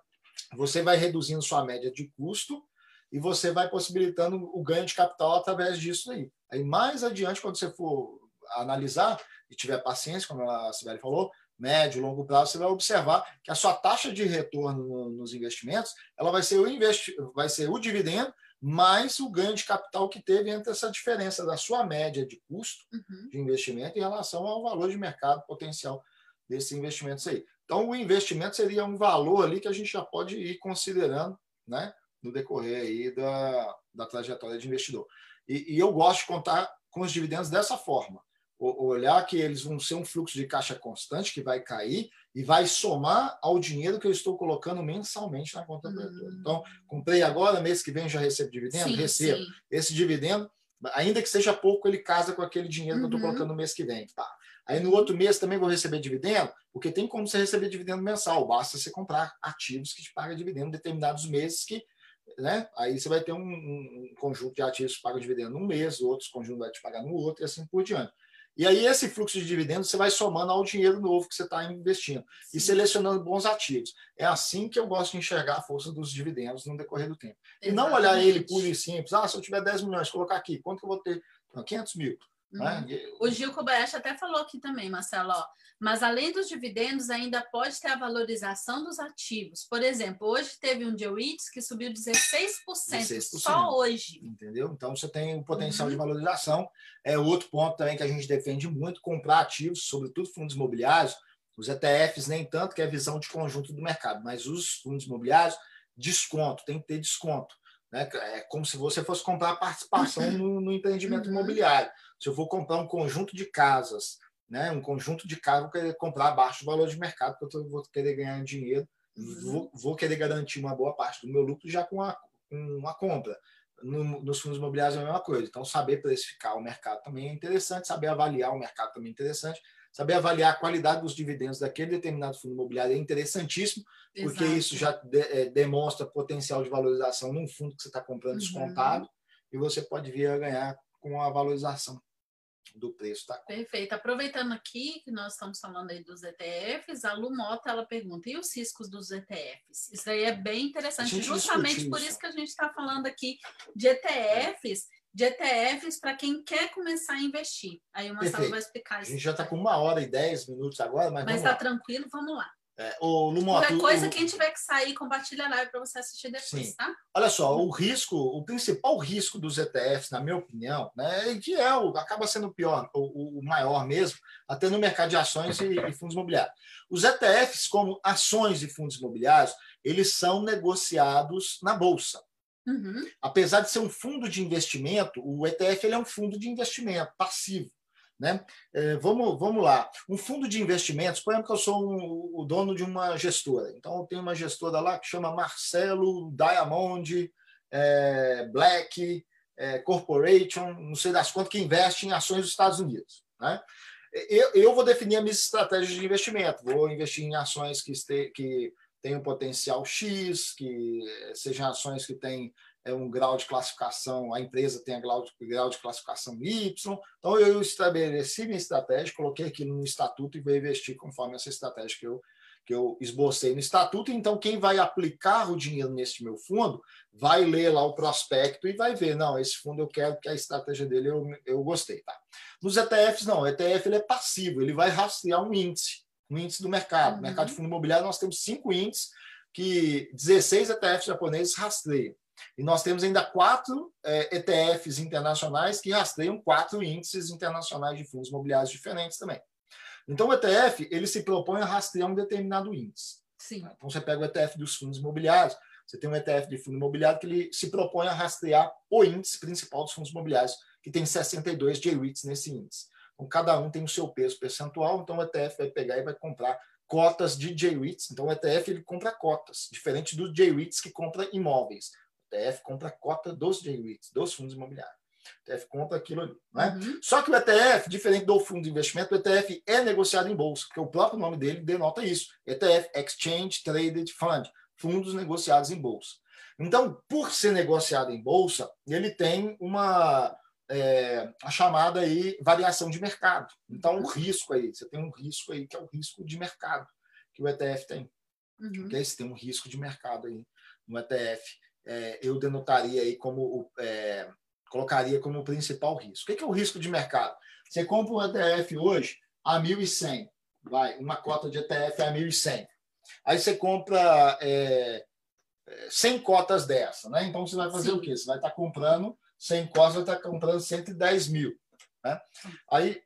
você vai reduzindo sua média de custo e você vai possibilitando o ganho de capital através disso aí. Aí mais adiante, quando você for analisar e tiver paciência, como a Sibeli falou, médio, longo prazo, você vai observar que a sua taxa de retorno nos investimentos, ela vai ser o investi vai ser o dividendo mais o ganho de capital que teve entre essa diferença da sua média de custo uhum. de investimento em relação ao valor de mercado potencial desses investimentos aí. Então, o investimento seria um valor ali que a gente já pode ir considerando né, no decorrer aí da, da trajetória de investidor. E, e eu gosto de contar com os dividendos dessa forma. O, olhar que eles vão ser um fluxo de caixa constante que vai cair e vai somar ao dinheiro que eu estou colocando mensalmente na conta corretora. Hum. Então, comprei agora, mês que vem já recebo dividendo? Sim, recebo. Sim. Esse dividendo, ainda que seja pouco, ele casa com aquele dinheiro uhum. que eu estou uhum. colocando no mês que vem. Tá. Aí no outro mês também vou receber dividendo, porque tem como você receber dividendo mensal, basta você comprar ativos que te pagam dividendo em determinados meses que, né? Aí você vai ter um, um conjunto de ativos que pagam dividendo num mês, outros conjuntos vai te pagar no outro e assim por diante. E aí esse fluxo de dividendos você vai somando ao dinheiro novo que você está investindo Sim. e selecionando bons ativos. É assim que eu gosto de enxergar a força dos dividendos no decorrer do tempo. Exatamente. E não olhar ele puro e simples. Ah, se eu tiver 10 milhões, colocar aqui, quanto que eu vou ter? Não, 500 mil. Uhum. Né? O Gil Kobayashi até falou aqui também, Marcelo, ó, mas além dos dividendos, ainda pode ter a valorização dos ativos. Por exemplo, hoje teve um DIWITS que subiu 16%, 16%, só hoje. Entendeu? Então você tem um potencial uhum. de valorização. É outro ponto também que a gente defende muito, comprar ativos, sobretudo fundos imobiliários. Os ETFs nem tanto, que é a visão de conjunto do mercado, mas os fundos imobiliários, desconto, tem que ter desconto. Né? É como se você fosse comprar participação no, no empreendimento uhum. imobiliário. Se eu vou comprar um conjunto de casas, né? um conjunto de casas, vou querer comprar abaixo do valor de mercado, porque eu vou querer ganhar dinheiro, uhum. vou, vou, querer garantir uma boa parte do meu lucro já com a, com a compra. No, nos fundos imobiliários é a mesma coisa. Então, saber precificar o mercado também é interessante, saber avaliar o mercado também é interessante. Saber avaliar a qualidade dos dividendos daquele determinado fundo imobiliário é interessantíssimo, Exato. porque isso já de, é, demonstra potencial de valorização num fundo que você está comprando uhum. descontado e você pode vir a ganhar com a valorização do preço da compra. Perfeito. Aproveitando aqui que nós estamos falando aí dos ETFs, a Lu Mota, ela pergunta, e os riscos dos ETFs? Isso aí é bem interessante, justamente por isso que a gente está falando aqui de ETFs, de ETFs para quem quer começar a investir. Aí o Marcelo vai explicar isso. A gente já está com uma hora e dez minutos agora, mas. Mas está tranquilo, vamos lá. É, o Lumoto, Qualquer coisa, o... quem tiver que sair, compartilha a live para você assistir depois, Sim. tá? Olha só, o risco, o principal risco dos ETFs, na minha opinião, né, que é o, acaba sendo o pior, o, o maior mesmo, até no mercado de ações e, e, fundos imobiliários. Os ETFs, como ações e fundos imobiliários, eles são negociados na bolsa. Uhum. Apesar de ser um fundo de investimento, o ETF ele é um fundo de investimento passivo. Né? É, vamos, vamos lá. Um fundo de investimentos, por exemplo, que eu sou um, o dono de uma gestora. Então, tenho uma gestora lá que chama Marcelo Diamond é, Black é, Corporation, não sei das quantas, que investe em ações dos Estados Unidos. Né? Eu, eu vou definir as minhas estratégias de investimento. Vou investir em ações que, este, que tenham potencial X, que sejam ações que têm é, um grau de classificação, a empresa tem de, grau de classificação Y. Então, eu estabeleci minha estratégia, coloquei aqui no estatuto e vou investir conforme essa estratégia que eu, que eu esbocei no estatuto. Então, quem vai aplicar o dinheiro nesse meu fundo vai ler lá o prospecto e vai ver, não, esse fundo eu quero que a estratégia dele eu, eu gostei. Tá? Nos ETFs, não, o ETF ele é passivo, ele vai rastrear um índice um índice do mercado. No mercado de fundo imobiliário, nós temos cinco índices que 16 ETFs japoneses rastreiam. E nós temos ainda quatro é, ETFs internacionais que rastreiam quatro índices internacionais de fundos imobiliários diferentes também. Então, o ETF ele se propõe a rastrear um determinado índice. Sim. Então, você pega o ETF dos fundos imobiliários, você tem um ETF de fundo imobiliário que ele se propõe a rastrear o índice principal dos fundos imobiliários, que tem 62 J-REITs nesse índice. Então, cada um tem o seu peso percentual, então o ETF vai pegar e vai comprar cotas de J-REITs. Então, o ETF ele compra cotas, diferente dos J-REITs que compra imóveis. O ETF compra cota dos J-REITs, dos fundos imobiliários. O ETF compra aquilo ali. Né? Uhum. Só que o ETF, diferente do fundo de investimento, o ETF é negociado em bolsa, porque o próprio nome dele denota isso. ETF, Exchange Traded Fund, fundos negociados em bolsa. Então, por ser negociado em bolsa, ele tem uma, é, a chamada aí variação de mercado. Então, o risco aí, você tem um risco aí que é o risco de mercado que o ETF tem. Uhum. Okay? Você tem um risco de mercado aí no ETF. É, eu denotaria aí como, é, colocaria como o principal risco. O que é o risco de mercado? Você compra um ETF hoje a 1.100, vai, uma cota de ETF a 1.100. Aí você compra é, 100 é, cotas dessa, né? Então você vai fazer Sim. o quê? Você vai estar comprando 100 cotas está comprando 110 mil. Né? Aí,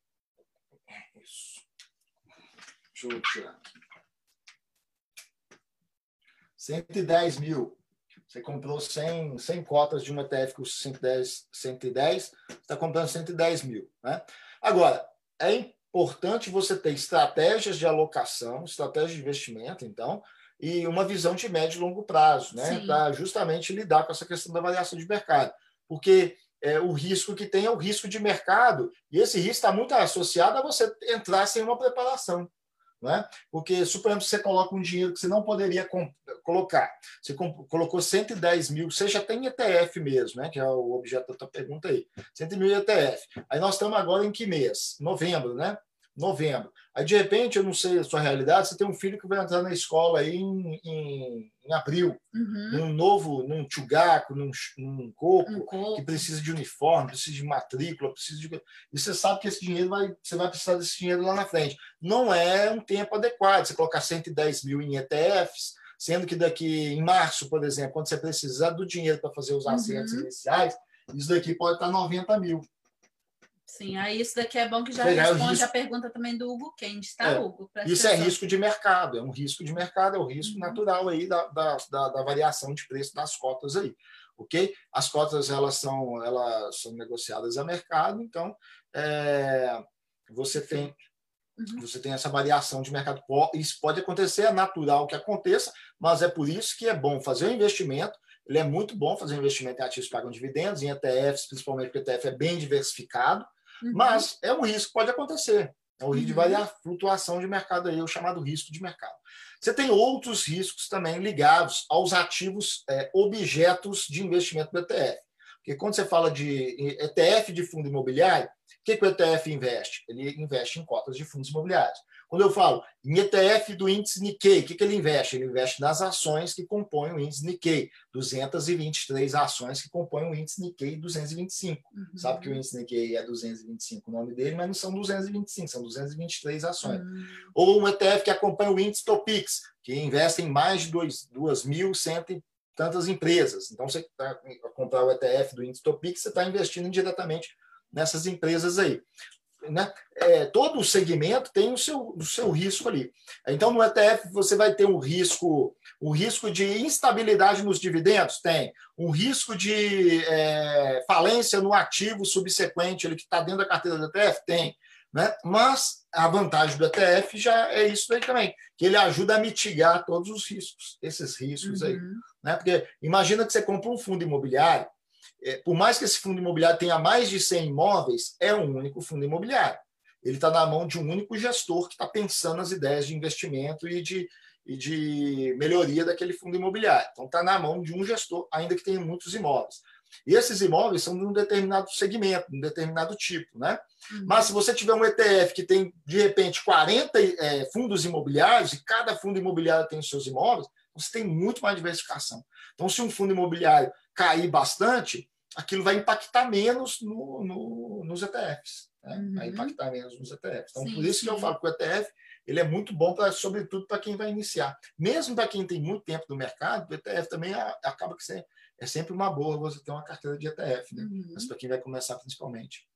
isso. Deixa eu tirar. 110 mil. Você comprou 100, 100 cotas de uma ETF com 110, 110 está comprando 110 mil. Né? Agora, é importante você ter estratégias de alocação, estratégias de investimento, então, e uma visão de médio e longo prazo, né? Para justamente lidar com essa questão da variação de mercado porque é, o risco que tem é o risco de mercado, e esse risco está muito associado a você entrar sem uma preparação. Né? Porque, suponhamos que você coloca um dinheiro que você não poderia colocar. Você colocou 110 mil, você já tem ETF mesmo, né? que é o objeto da tua pergunta aí. 100 mil ETF. Aí nós estamos agora em que mês? Novembro, né? Novembro. Aí, de repente, eu não sei a sua realidade, você tem um filho que vai entrar na escola aí em, em, em abril, uhum. num novo, num chugaco, num, num coco, um coco, que precisa de uniforme, precisa de matrícula, precisa de. E você sabe que esse dinheiro vai, você vai precisar desse dinheiro lá na frente. Não é um tempo adequado. Você colocar 110 mil em ETFs, sendo que daqui em março, por exemplo, quando você precisar do dinheiro para fazer os assentos uhum. iniciais, isso daqui pode estar 90 mil. Sim, aí isso daqui é bom que já Pegar responde a pergunta também do Hugo Kent, tá, é, Hugo? Isso é risco de mercado, é um risco de mercado, é o risco uhum. natural aí da, da, da, da, variação de preço das cotas aí, ok? As cotas, elas são, elas são negociadas a mercado, então é, você tem uhum. você tem essa variação de mercado. Isso pode acontecer, é natural que aconteça, mas é por isso que é bom fazer o investimento, ele é muito bom fazer investimento em ativos que pagam dividendos, em ETFs, principalmente porque o ETF é bem diversificado, Uhum. Mas é um risco que pode acontecer. É o risco de uhum. variar flutuação de mercado aí, o chamado risco de mercado. Você tem outros riscos também ligados aos ativos é, objetos de investimento do ETF. Porque quando você fala de ETF de fundo imobiliário, o que, que o ETF investe? Ele investe em cotas de fundos imobiliários. Quando eu falo em ETF do índice Nikkei, o que, que ele investe? Ele investe nas ações que compõem o índice Nikkei, 223 ações que compõem o índice Nikkei 225. Uhum. Sabe que o índice Nikkei é 225 o nome dele, mas não são 225, são 223 ações. Uhum. Ou um ETF que acompanha o índice Topix, que investe em mais de 2.100 e tantas empresas. Então, você está comprar o ETF do índice Topix, você está investindo indiretamente nessas empresas aí né? É, todo o segmento tem o seu, o seu risco ali. Então, no ETF, você vai ter um risco, um risco de instabilidade nos dividendos? Tem. Um risco de é, falência no ativo subsequente ele que está dentro da carteira do ETF? Tem. Né? Mas a vantagem do ETF já é isso aí também, que ele ajuda a mitigar todos os riscos, esses riscos uhum. aí. Né? Porque imagina que você compra um fundo imobiliário por mais que esse fundo imobiliário tenha mais de 100 imóveis, é um único fundo imobiliário. Ele está na mão de um único gestor que está pensando as ideias de investimento e de, e de melhoria daquele fundo imobiliário. Então, está na mão de um gestor, ainda que tenha muitos imóveis. E esses imóveis são de um determinado segmento, de um determinado tipo. Né? Uhum. Mas se você tiver um ETF que tem, de repente, 40 é, fundos imobiliários, e cada fundo imobiliário tem os seus imóveis, você tem muito mais diversificação. Então, se um fundo imobiliário cair bastante, aquilo vai impactar menos no, no, nos ETFs. Né? Uhum. Vai impactar menos nos ETFs. Então, sim, por isso sim. que eu falo que o ETF ele é muito bom, pra, sobretudo para quem vai iniciar. Mesmo para quem tem muito tempo no mercado, o ETF também acaba que ser, é sempre uma boa você ter uma carteira de ETF. Né? Uhum. Mas para quem vai começar, principalmente,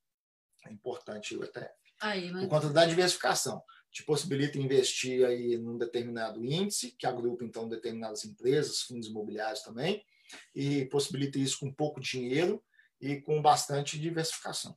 é importante o ETF. Aí, mas... Por conta da diversificação. Te possibilita investir aí num determinado índice, que agrupa, então, determinadas empresas, fundos imobiliários também, e possibilita isso com pouco dinheiro e com bastante diversificação,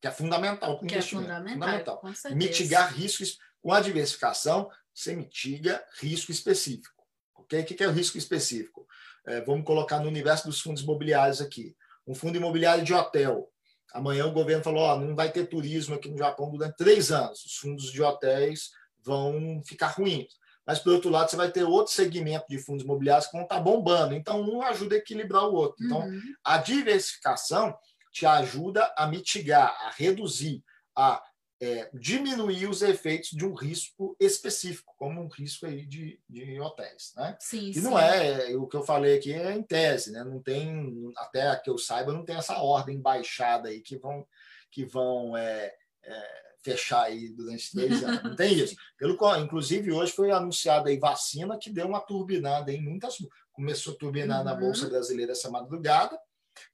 que é fundamental para o é investimento. É fundamental. fundamental. Mitigar riscos com a diversificação, você mitiga risco específico. Okay? O que é o risco específico? É, vamos colocar no universo dos fundos imobiliários aqui. Um fundo imobiliário de hotel. Amanhã o governo falou: ó, não vai ter turismo aqui no Japão durante três anos. Os fundos de hotéis vão ficar ruins mas, por outro lado, você vai ter outro segmento de fundos imobiliários que vão estar bombando. Então, um ajuda a equilibrar o outro. Então, uhum. a diversificação te ajuda a mitigar, a reduzir, a é, diminuir os efeitos de um risco específico, como um risco aí de, de hotéis. Né? Sim, e sim. não é, o que eu falei aqui é em tese, né? não tem, até que eu saiba, não tem essa ordem baixada aí que vão, que vão é, é, fechar aí durante três anos. Não tem isso. Pelo, inclusive, hoje foi anunciada aí vacina que deu uma turbinada em muitas. Começou a turbinar uhum. na Bolsa Brasileira essa madrugada.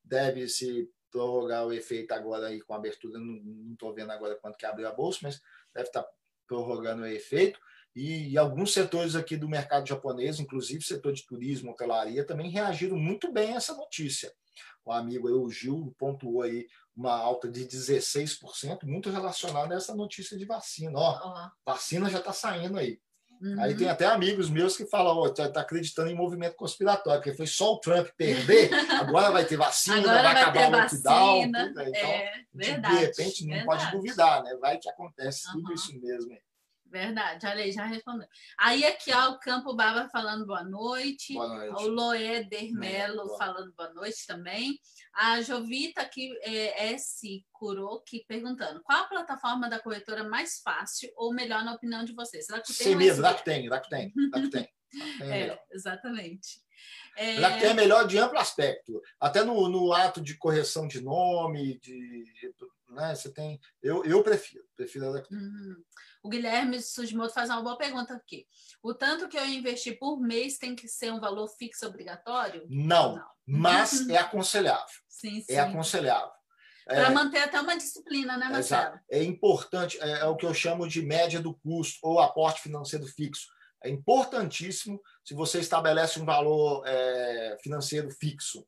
Deve se prorrogar o efeito agora aí com a abertura. Não estou vendo agora quanto que abriu a Bolsa, mas deve estar tá prorrogando o efeito. E, e, alguns setores aqui do mercado japonês, inclusive setor de turismo, hotelaria, também reagiram muito bem a essa notícia. O amigo aí, o Gil pontuou aí uma alta de 16%, muito relacionada a essa notícia de vacina. Ó, uhum. vacina já está saindo aí. Uhum. Aí tem até amigos meus que falam, ó, tá, tá, acreditando em movimento conspiratório, porque foi só o Trump perder, agora vai ter vacina, vai, vai acabar o lockdown. Tudo, então, é, verdade, de repente não verdade. pode duvidar, né? Vai que acontece uhum. tudo isso mesmo. Verdade, olha aí, já respondeu. Aí aqui, ó, o Campo Baba falando boa noite. Boa noite. O Loé Dermelo Boa. falando boa noite também. A Jovita aqui, é, S. Kuroki, perguntando: qual a plataforma da corretora mais fácil ou melhor na opinião de vocês? Será que tem Sem um medo, SB? Rakuten, Rakuten, Rakuten. Rakuten é. É, exatamente. É, Rakuten é melhor de amplo aspecto. Até no, no ato de correção de nome, de, né, você tem. Eu, eu prefiro, prefiro a Rakuten. Uhum. O Guilherme Sugimoto faz uma boa pergunta aqui. O tanto que eu investi por mês tem que ser um valor fixo obrigatório? Não, mas é aconselhável. Sim, sim. É aconselhável. Para É, manter até uma disciplina, né, Marcelo? Exato. É importante, é, é o que eu chamo de média do custo ou aporte financeiro fixo. É importantíssimo se você estabelece um valor é, financeiro fixo.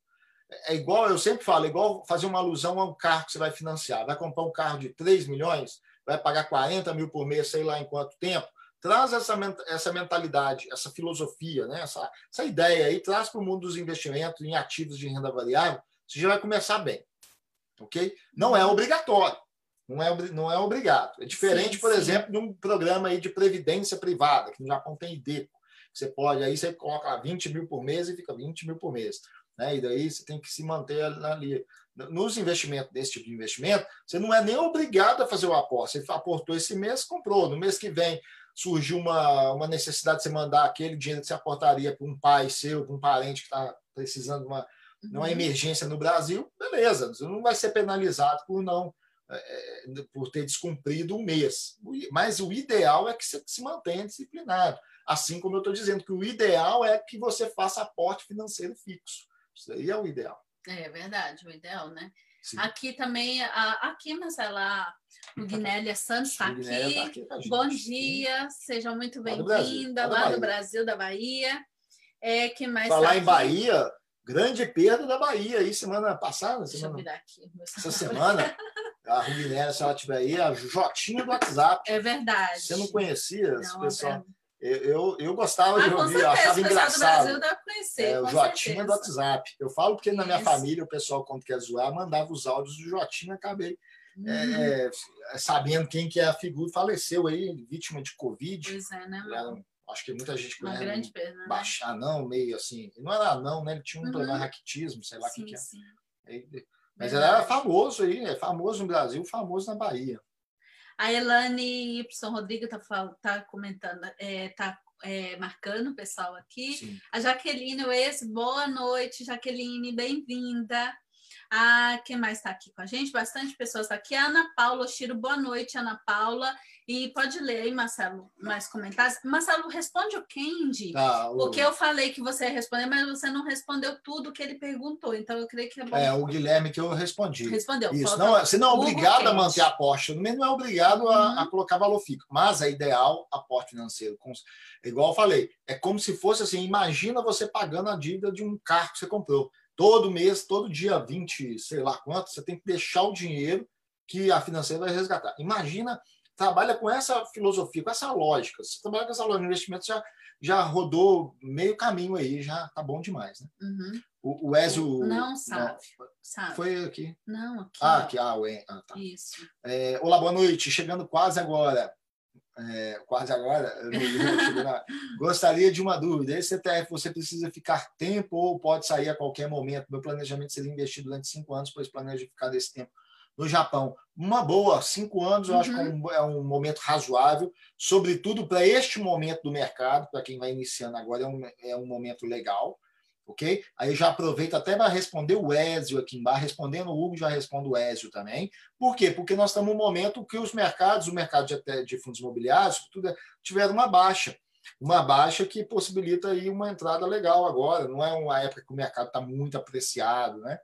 É igual, eu sempre falo, é igual fazer uma alusão a um carro que você vai financiar. Vai comprar um carro de 3 milhões, vai pagar 40 mil por mês, sei lá em quanto tempo. Traz essa, essa mentalidade, essa filosofia, né? essa, essa ideia aí, traz para o mundo dos investimentos em ativos de renda variável, você já vai começar bem. Ok? Não é obrigatório. Não é, não é obrigado. É diferente, Sim, por sim. exemplo, de um programa aí de previdência privada, que no Japão tem IDECO. Você pode, aí você coloca lá 20 mil por mês e fica 20 mil por mês. Né? E daí você tem que se manter ali. Nos investimentos, desse tipo de investimento, você não é nem obrigado a fazer o aporte. Você aportou esse mês, comprou. No mês que vem surgiu uma, uma necessidade de você mandar aquele dinheiro que você aportaria para um pai seu, para um parente que está precisando de uma, de uma Uhum. emergência no Brasil, beleza, você não vai ser penalizado por não é, por ter descumprido um mês. Mas o ideal é que você se mantenha disciplinado. Assim como eu estou dizendo que o ideal é que você faça aporte financeiro fixo. Isso aí é o ideal. É verdade, o ideal, né? Sim. Aqui também, a- aqui, Marcela, o Guinélia Santos está aqui. tá aqui. Bom dia, seja muito bem-vinda, lá lá do. Brasil, da Bahia. É, que mais Falar tá em? Bahia, grande perda da Bahia aí semana passada, Deixa eu semana, virar aqui. essa semana. A Rubinéria, se ela estiver aí, a Jotinha do WhatsApp. É verdade. Você não conhecia esse Não, pessoal? é- Eu, eu, eu gostava Ah, de ouvir, eu certeza, achava o pessoal do engraçado. Brasil deve conhecer, É, o Jotinha do certeza. WhatsApp. Eu falo porque na minha Isso. família, o pessoal, quando quer zoar, mandava os áudios do Jotinha, acabei Uhum. é, é, sabendo quem que é a figura, faleceu aí, vítima de Covid. Pois é, né? Era acho que muita gente Uma conhece, grande perda, né? baixo, anão, meio assim. Não era anão, né? Ele tinha um Uhum. problema de raquitismo, sei lá o que, que é. sim. Mas ele era famoso aí, é famoso no Brasil, famoso na Bahia. A Elane Y Rodrigo tá, tá comentando, é, tá é, marcando o pessoal aqui. Sim. A Jaqueline Wes, boa noite, Jaqueline, bem-vinda. Ah, quem mais está aqui com a gente? Bastante pessoas está aqui. A Ana Paula Oshiro, boa noite, Ana Paula. E pode ler aí, Marcelo, mais comentários. Marcelo, responde o Kendi, Tá, o, porque eu falei que você ia responder, mas você não respondeu tudo que ele perguntou. Então, eu creio que é bom. é, o Guilherme que eu respondi. Respondeu. Isso, não, é- você não é obrigado a manter a aposta, não é obrigado a, Uhum. a colocar valor fixo, mas é ideal aporte financeiro. Com- Igual eu falei, é como se fosse assim: imagina você pagando a dívida de um carro que você comprou. Todo mês, todo dia 20, sei lá quanto, você tem que deixar o dinheiro que a financeira vai resgatar. Imagina, trabalha com essa filosofia, com essa lógica. Se você trabalha com essa lógica de investimento, já, já rodou meio caminho aí, já tá bom demais. Né? Uhum. O, o Ezio. Não sabe. Sabe? Foi aqui. Não, aqui. Ah, aqui. Ah, o ah, tá. Isso. É, olá, boa noite. Chegando quase agora. É, quase agora. eu não- chegando a- Gostaria de uma dúvida. Esse ETF você precisa ficar tempo ou pode sair a qualquer momento? Meu planejamento seria investir durante cinco anos, pois planejo ficar desse tempo no Japão. Uma boa, cinco anos, eu acho que é um, é um momento razoável, sobretudo para este momento do mercado, para quem vai iniciando agora, é um, é um momento legal. Ok? Aí já aproveito até para responder o Ézio aqui embaixo, respondendo o Hugo, já respondo o Ézio também. Por quê? Porque nós estamos num momento que os mercados, o mercado de, de fundos imobiliários, tudo é, tiveram uma baixa. Uma baixa que possibilita aí uma entrada legal agora. Não é uma época que o mercado está muito apreciado, né?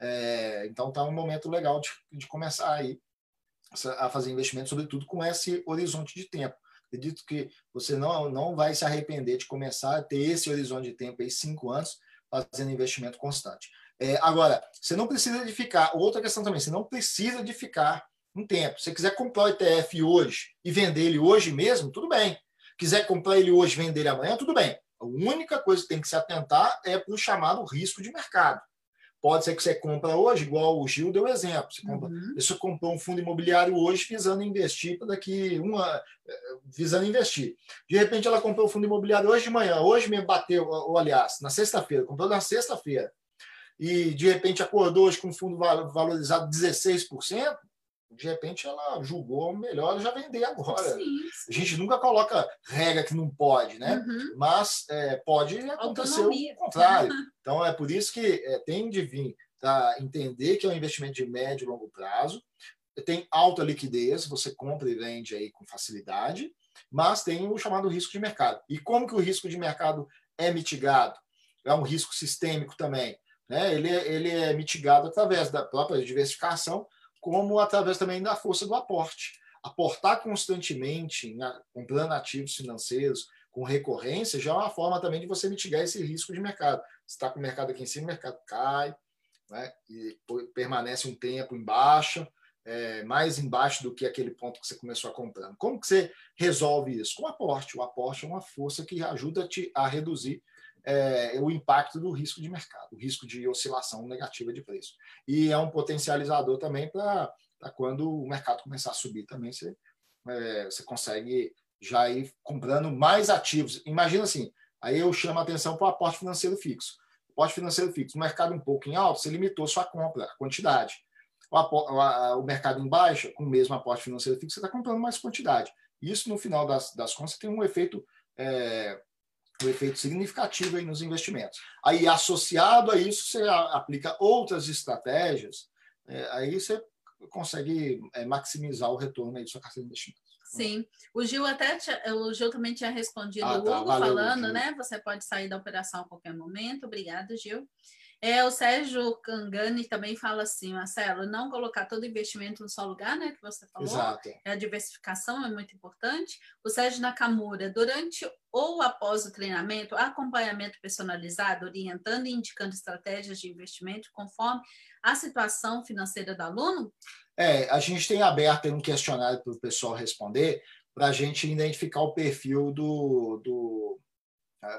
É, então está um momento legal de, de começar aí a fazer investimento, sobretudo com esse horizonte de tempo. Acredito que você não, não vai se arrepender de começar a ter esse horizonte de tempo aí, cinco anos, fazendo investimento constante. É, agora, você não precisa de ficar. Outra questão também, você não precisa de ficar um tempo. Se você quiser comprar o ETF hoje e vender ele hoje mesmo, tudo bem. Quiser comprar ele hoje e vender ele amanhã, tudo bem. A única coisa que tem que se atentar é para o chamado risco de mercado. Pode ser que você compra hoje, igual o Gil deu exemplo. Você, compra, uhum. você comprou um fundo imobiliário hoje visando investir para daqui uma. visando investir. De repente ela comprou o fundo imobiliário hoje de manhã, hoje mesmo bateu, ou aliás, na sexta-feira, comprou na sexta-feira. E de repente acordou hoje com um fundo valorizado 16%, de repente ela julgou melhor já vender agora. Sim, sim. A gente nunca coloca regra que não pode, né? Uhum. Mas é, pode acontecer Autonomia. o contrário. Então é por isso que é, tem de vir para entender que é um investimento de médio e longo prazo, tem alta liquidez, você compra e vende aí com facilidade, mas tem o chamado risco de mercado. E como que o risco de mercado é mitigado? É um risco sistêmico também. Né? Ele, é, ele é mitigado através da própria diversificação, como através também da força do aporte. Aportar constantemente, comprando ativos financeiros, com recorrência, já é uma forma também de você mitigar esse risco de mercado. Você está com o mercado aqui em cima, o mercado cai, né? e permanece um tempo em baixa, é, mais embaixo do que aquele ponto que você começou a comprando. Como que você resolve isso? Com aporte. O aporte é uma força que ajuda -te a reduzir é, o impacto do risco de mercado, o risco de oscilação negativa de preço. E é um potencializador também para quando o mercado começar a subir também, você, é, você consegue já ir comprando mais ativos. Imagina assim, aí eu chamo a atenção para o aporte financeiro fixo. Aporte financeiro fixo, o mercado um pouco em alto, você limitou sua compra, a quantidade. O, o, o mercado em baixa, com o mesmo aporte financeiro fixo, você está comprando mais quantidade. Isso, no final das, das contas, tem um efeito é, um efeito significativo aí nos investimentos. Aí, associado a isso, você aplica outras estratégias, é, aí você consegue é, maximizar o retorno aí de sua carteira de investimentos. Sim, o Gil até o Gil também tinha respondido ah, tá. o Hugo Valeu, falando, Gil. né? Você pode sair da operação a qualquer momento. Obrigada, Gil. É, o Sérgio Cangani também fala assim, Marcelo, não colocar todo investimento no só lugar, né? Que você falou. Exato. É, a diversificação é muito importante. O Sérgio Nakamura, durante ou após o treinamento, acompanhamento personalizado, orientando e indicando estratégias de investimento conforme a situação financeira do aluno? É, a gente tem aberto um questionário para o pessoal responder, para a gente identificar o perfil do, do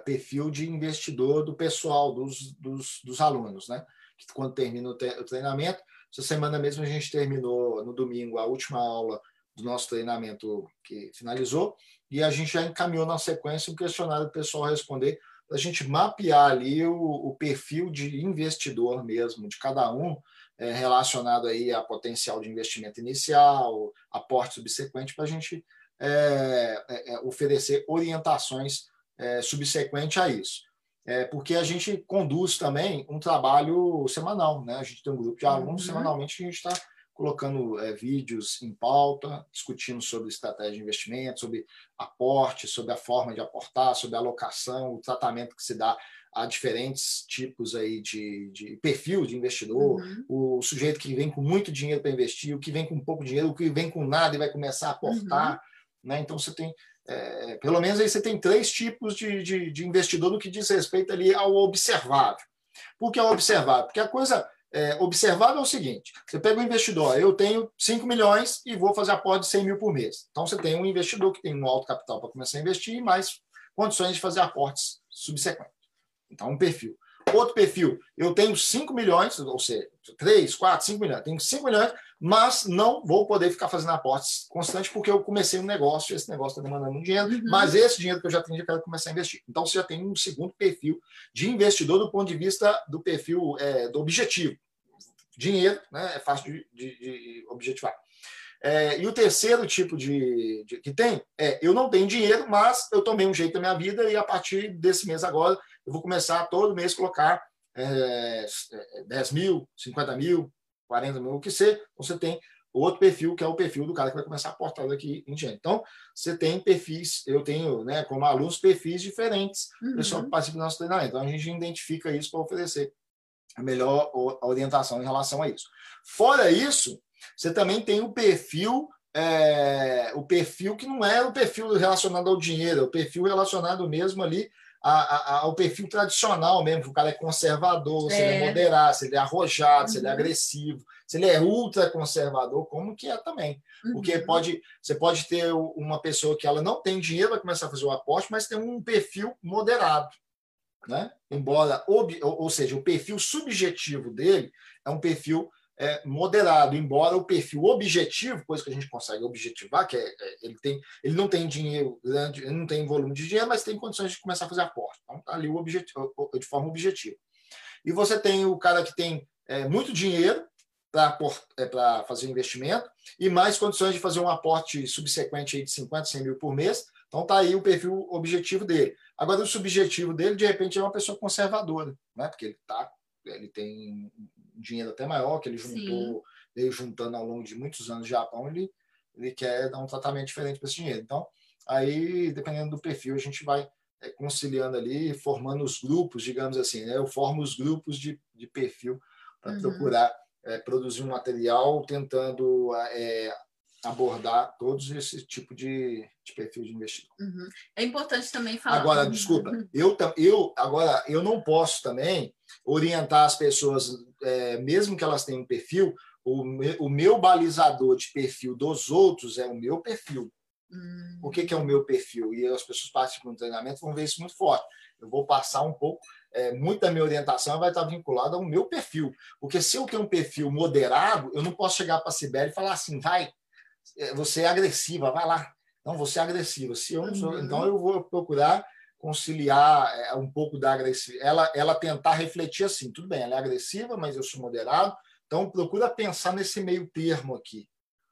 perfil de investidor do pessoal, dos, dos, dos alunos, né? Que quando termina o, treinamento, essa semana mesmo a gente terminou no domingo a última aula do nosso treinamento que finalizou e a gente já encaminhou na sequência um questionário para o pessoal responder para a gente mapear ali o, o, perfil de investidor mesmo de cada um é, relacionado aí a potencial de investimento inicial, aporte subsequente para a gente é, é, é, oferecer orientações é, subsequente a isso. É, porque a gente conduz também um trabalho semanal, né? A gente tem um grupo de alunos, uhum. semanalmente a gente está colocando é, vídeos em pauta, discutindo sobre estratégia de investimento, sobre aporte, sobre a forma de aportar, sobre a alocação, o tratamento que se dá a diferentes tipos aí de, de perfil de investidor, uhum. o sujeito que vem com muito dinheiro para investir, o que vem com pouco dinheiro, o que vem com nada e vai começar a aportar. Uhum. Né? Então você tem é, pelo menos aí você tem três tipos de, de, de, investidor no que diz respeito ali ao observável. Por que é observável? Porque a coisa é, observável é o seguinte: você pega um investidor, eu tenho 5 milhões e vou fazer aporte de 100 mil por mês. Então você tem um investidor que tem um alto capital para começar a investir e mais condições de fazer aportes subsequentes. Então, um perfil. Outro perfil, eu tenho 5 milhões, ou seja, 3, 4, 5 milhões, tenho 5 milhões, mas não vou poder ficar fazendo aportes constantes porque eu comecei um negócio, esse negócio está demandando um dinheiro, uhum. mas esse dinheiro que eu já tenho, eu quero começar a investir. Então, você já tem um segundo perfil de investidor do ponto de vista do perfil é, do objetivo. Dinheiro, né, é fácil de, de, de objetivar. É, e o terceiro tipo de, de, que tem é eu não tenho dinheiro, mas eu tomei um jeito da minha vida e a partir desse mês agora eu vou começar todo mês colocar é, 10 mil, 50 mil, 40 mil, o que ser, você tem outro perfil, que é o perfil do cara que vai começar a portar daqui em diante. Então, você tem perfis, eu tenho, né, como alunos, perfis diferentes, uhum. pessoal que participa do nosso treinamento. Então, a gente identifica isso para oferecer a melhor orientação em relação a isso. Fora isso, você também tem o perfil é, o perfil que não é o perfil relacionado ao dinheiro, é o perfil relacionado mesmo ali a, a, ao perfil tradicional mesmo, que o cara é conservador, se ele é, é moderado, se ele é arrojado, uhum. se ele é uhum. agressivo, se ele é ultra conservador, como que é também. Uhum. Porque pode, você pode ter uma pessoa que ela não tem dinheiro, vai começar a fazer o aporte, mas tem um perfil moderado. né? embora, ou, ou seja, o perfil subjetivo dele é um perfil é, moderado, embora o perfil objetivo, coisa que a gente consegue objetivar, que é, é, ele, tem, ele não tem dinheiro grande, ele não tem volume de dinheiro, mas tem condições de começar a fazer aporte. Então, tá ali o objetivo, de forma objetiva. E você tem o cara que tem é, muito dinheiro para é, fazer investimento e mais condições de fazer um aporte subsequente de 50, 100 mil por mês. Então, está aí o perfil objetivo dele. Agora, o subjetivo dele, de repente, é uma pessoa conservadora, né? porque ele, tá, ele tem dinheiro até maior que ele juntou, veio juntando ao longo de muitos anos no Japão, ele, ele quer dar um tratamento diferente para esse dinheiro. Então, aí, dependendo do perfil, a gente vai é, conciliando ali, formando os grupos, digamos assim. Né? Eu formo os grupos de, de perfil para uhum. procurar é, produzir um material tentando é, abordar todos esse tipo de, de perfil de investidor. Uhum. É importante também falar. Agora, desculpa, eu, eu agora eu não posso também orientar as pessoas, é, mesmo que elas tenham um perfil, o, me, o meu balizador de perfil dos outros é o meu perfil. Uhum. O que, que é o meu perfil? E as pessoas participam do treinamento vão ver isso muito forte. Eu vou passar um pouco é, muita minha orientação vai estar vinculada ao meu perfil. Porque se eu tenho um perfil moderado, eu não posso chegar para a Sibeli e falar assim, vai, é, você é agressiva, vai lá. Não, você é agressiva. Se eu não sou, uhum. então eu vou procurar conciliar é, um pouco da agressividade. Ela, ela tentar refletir assim, tudo bem, ela é agressiva, mas eu sou moderado. Então procura pensar nesse meio termo aqui,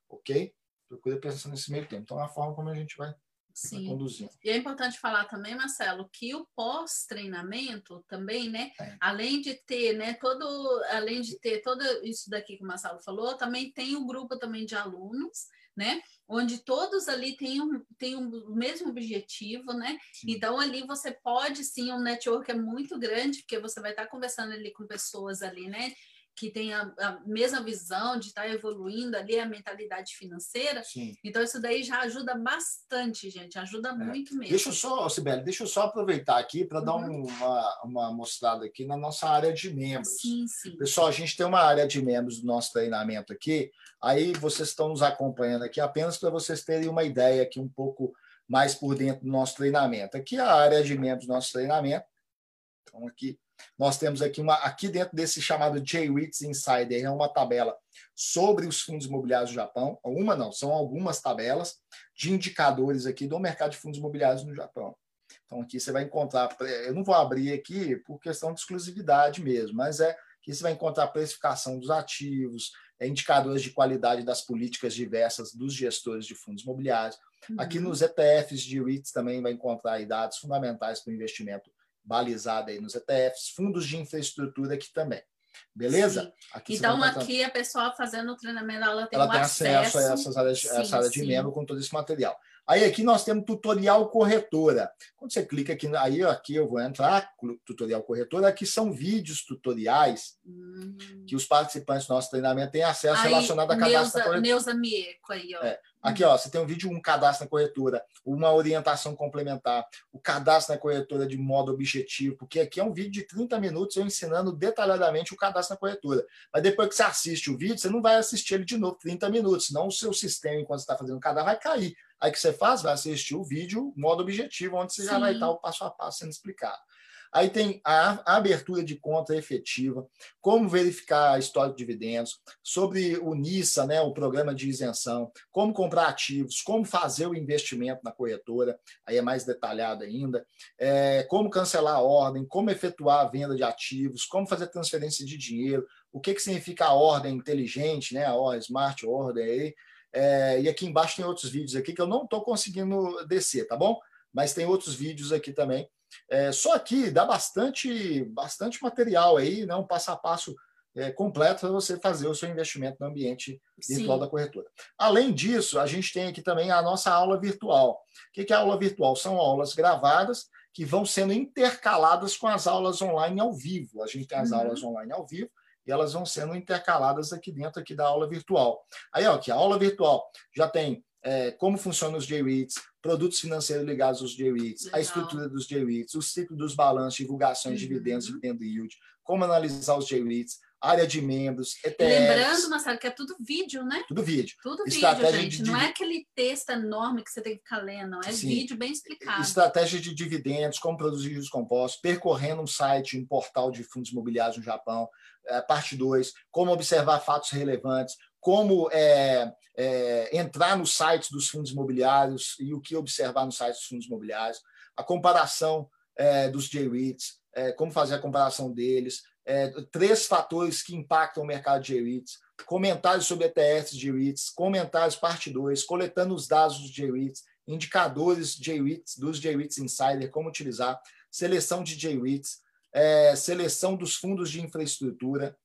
ok? Procura pensar nesse meio termo. Então é a forma como a gente vai Sim. conduzindo. E é importante falar também, Marcelo, que o pós-treinamento também, né? É. Além de ter, né, todo, além de ter todo isso daqui que o Marcelo falou, também tem um grupo também de alunos, né? Onde todos ali têm, um, têm um, o mesmo objetivo, né? Sim. Então ali você pode sim, um network é muito grande, porque você vai estar conversando ali com pessoas ali, né? Que tem a, a, mesma visão de estar tá evoluindo ali a mentalidade financeira. Sim. Então, isso daí já ajuda bastante, gente, ajuda é. muito mesmo. Deixa eu só, Sibeli, deixa eu só aproveitar aqui para uhum. dar uma, uma mostrada aqui na nossa área de membros. Sim, sim. Pessoal, a gente tem uma área de membros do nosso treinamento aqui, aí vocês estão nos acompanhando aqui apenas para vocês terem uma ideia aqui um pouco mais por dentro do nosso treinamento. Aqui é a área de membros do nosso treinamento. Então, aqui nós temos aqui uma aqui dentro desse chamado J-REITs Insider, é uma tabela sobre os fundos imobiliários do Japão. Uma não, são algumas tabelas de indicadores aqui do mercado de fundos imobiliários no Japão. Então aqui você vai encontrar, eu não vou abrir aqui por questão de exclusividade mesmo, mas é que você vai encontrar a precificação dos ativos, é, indicadores de qualidade das políticas diversas dos gestores de fundos imobiliários. Uhum. Aqui nos ETFs de REITs também vai encontrar dados fundamentais para o investimento balizada aí nos ETFs, fundos de infraestrutura aqui também. Beleza? Aqui então, aqui a pessoa fazendo o treinamento, ela tem, ela tem acesso, acesso a essas áreas, sim, essa área de sim. membro com todo esse material. Aí aqui nós temos tutorial corretora. Quando você clica aqui, aí aqui eu vou entrar, tutorial corretora, aqui são vídeos tutoriais hum. que os participantes do nosso treinamento têm acesso aí, relacionado a cadastro Neuza, Neuza Mieco aí, ó. É. Aqui, ó, você tem um vídeo, um cadastro na corretora, uma orientação complementar, o cadastro na corretora de modo objetivo, porque aqui é um vídeo de 30 minutos eu ensinando detalhadamente o cadastro na corretora. Mas depois que você assiste o vídeo, você não vai assistir ele de novo 30 minutos, senão o seu sistema, enquanto você está fazendo o cadastro, vai cair. Aí o que você faz? Vai assistir o vídeo modo objetivo, onde você Sim. já vai estar o passo a passo sendo explicado. Aí tem a, abertura de conta efetiva, como verificar a história de dividendos, sobre o NISA, né, o programa de isenção, como comprar ativos, como fazer o investimento na corretora, aí é mais detalhado ainda, é, como cancelar a ordem, como efetuar a venda de ativos, como fazer transferência de dinheiro, o que, que significa a ordem inteligente, né, a ordem, smart order aí, é, e aqui embaixo tem outros vídeos aqui que eu não estou conseguindo descer, tá bom? Mas tem outros vídeos aqui também é, só aqui dá bastante, bastante material aí, né? um passo a passo é, completo para você fazer o seu investimento no ambiente virtual Sim. da corretora. Além disso, a gente tem aqui também a nossa aula virtual. O que é a aula virtual? São aulas gravadas que vão sendo intercaladas com as aulas online ao vivo. A gente tem as uhum. aulas online ao vivo e elas vão sendo intercaladas aqui dentro aqui da aula virtual. Aí, ó, aqui, a aula virtual já tem é, como funcionam os J-REITs, produtos financeiros ligados aos J-REITs, a estrutura dos J-REITs, o ciclo dos balanços, divulgações, uhum. dividendos, dividendo yield, como analisar os J-REITs, área de membros, ETFs. Lembrando, Marcelo, que é tudo vídeo, né? Tudo vídeo. Tudo Estratégia vídeo, gente. De... Não é aquele texto enorme que você tem que ficar lendo, é Sim. vídeo bem explicado. Estratégia de dividendos, como produzir juros compostos, percorrendo um site, um portal de fundos imobiliários no Japão, parte 2, como observar fatos relevantes, como é, é, entrar nos sites dos fundos imobiliários e o que observar nos sites dos fundos imobiliários, a comparação é, dos J-REITs, como fazer a comparação deles, três fatores que impactam o mercado de REITs, comentários sobre ETFs de REITs, comentários parte 2, coletando os dados dos J-REITs, indicadores J-REITs, dos J-REITs Insider, como utilizar, seleção de J-REITs, é, seleção dos fundos de infraestrutura,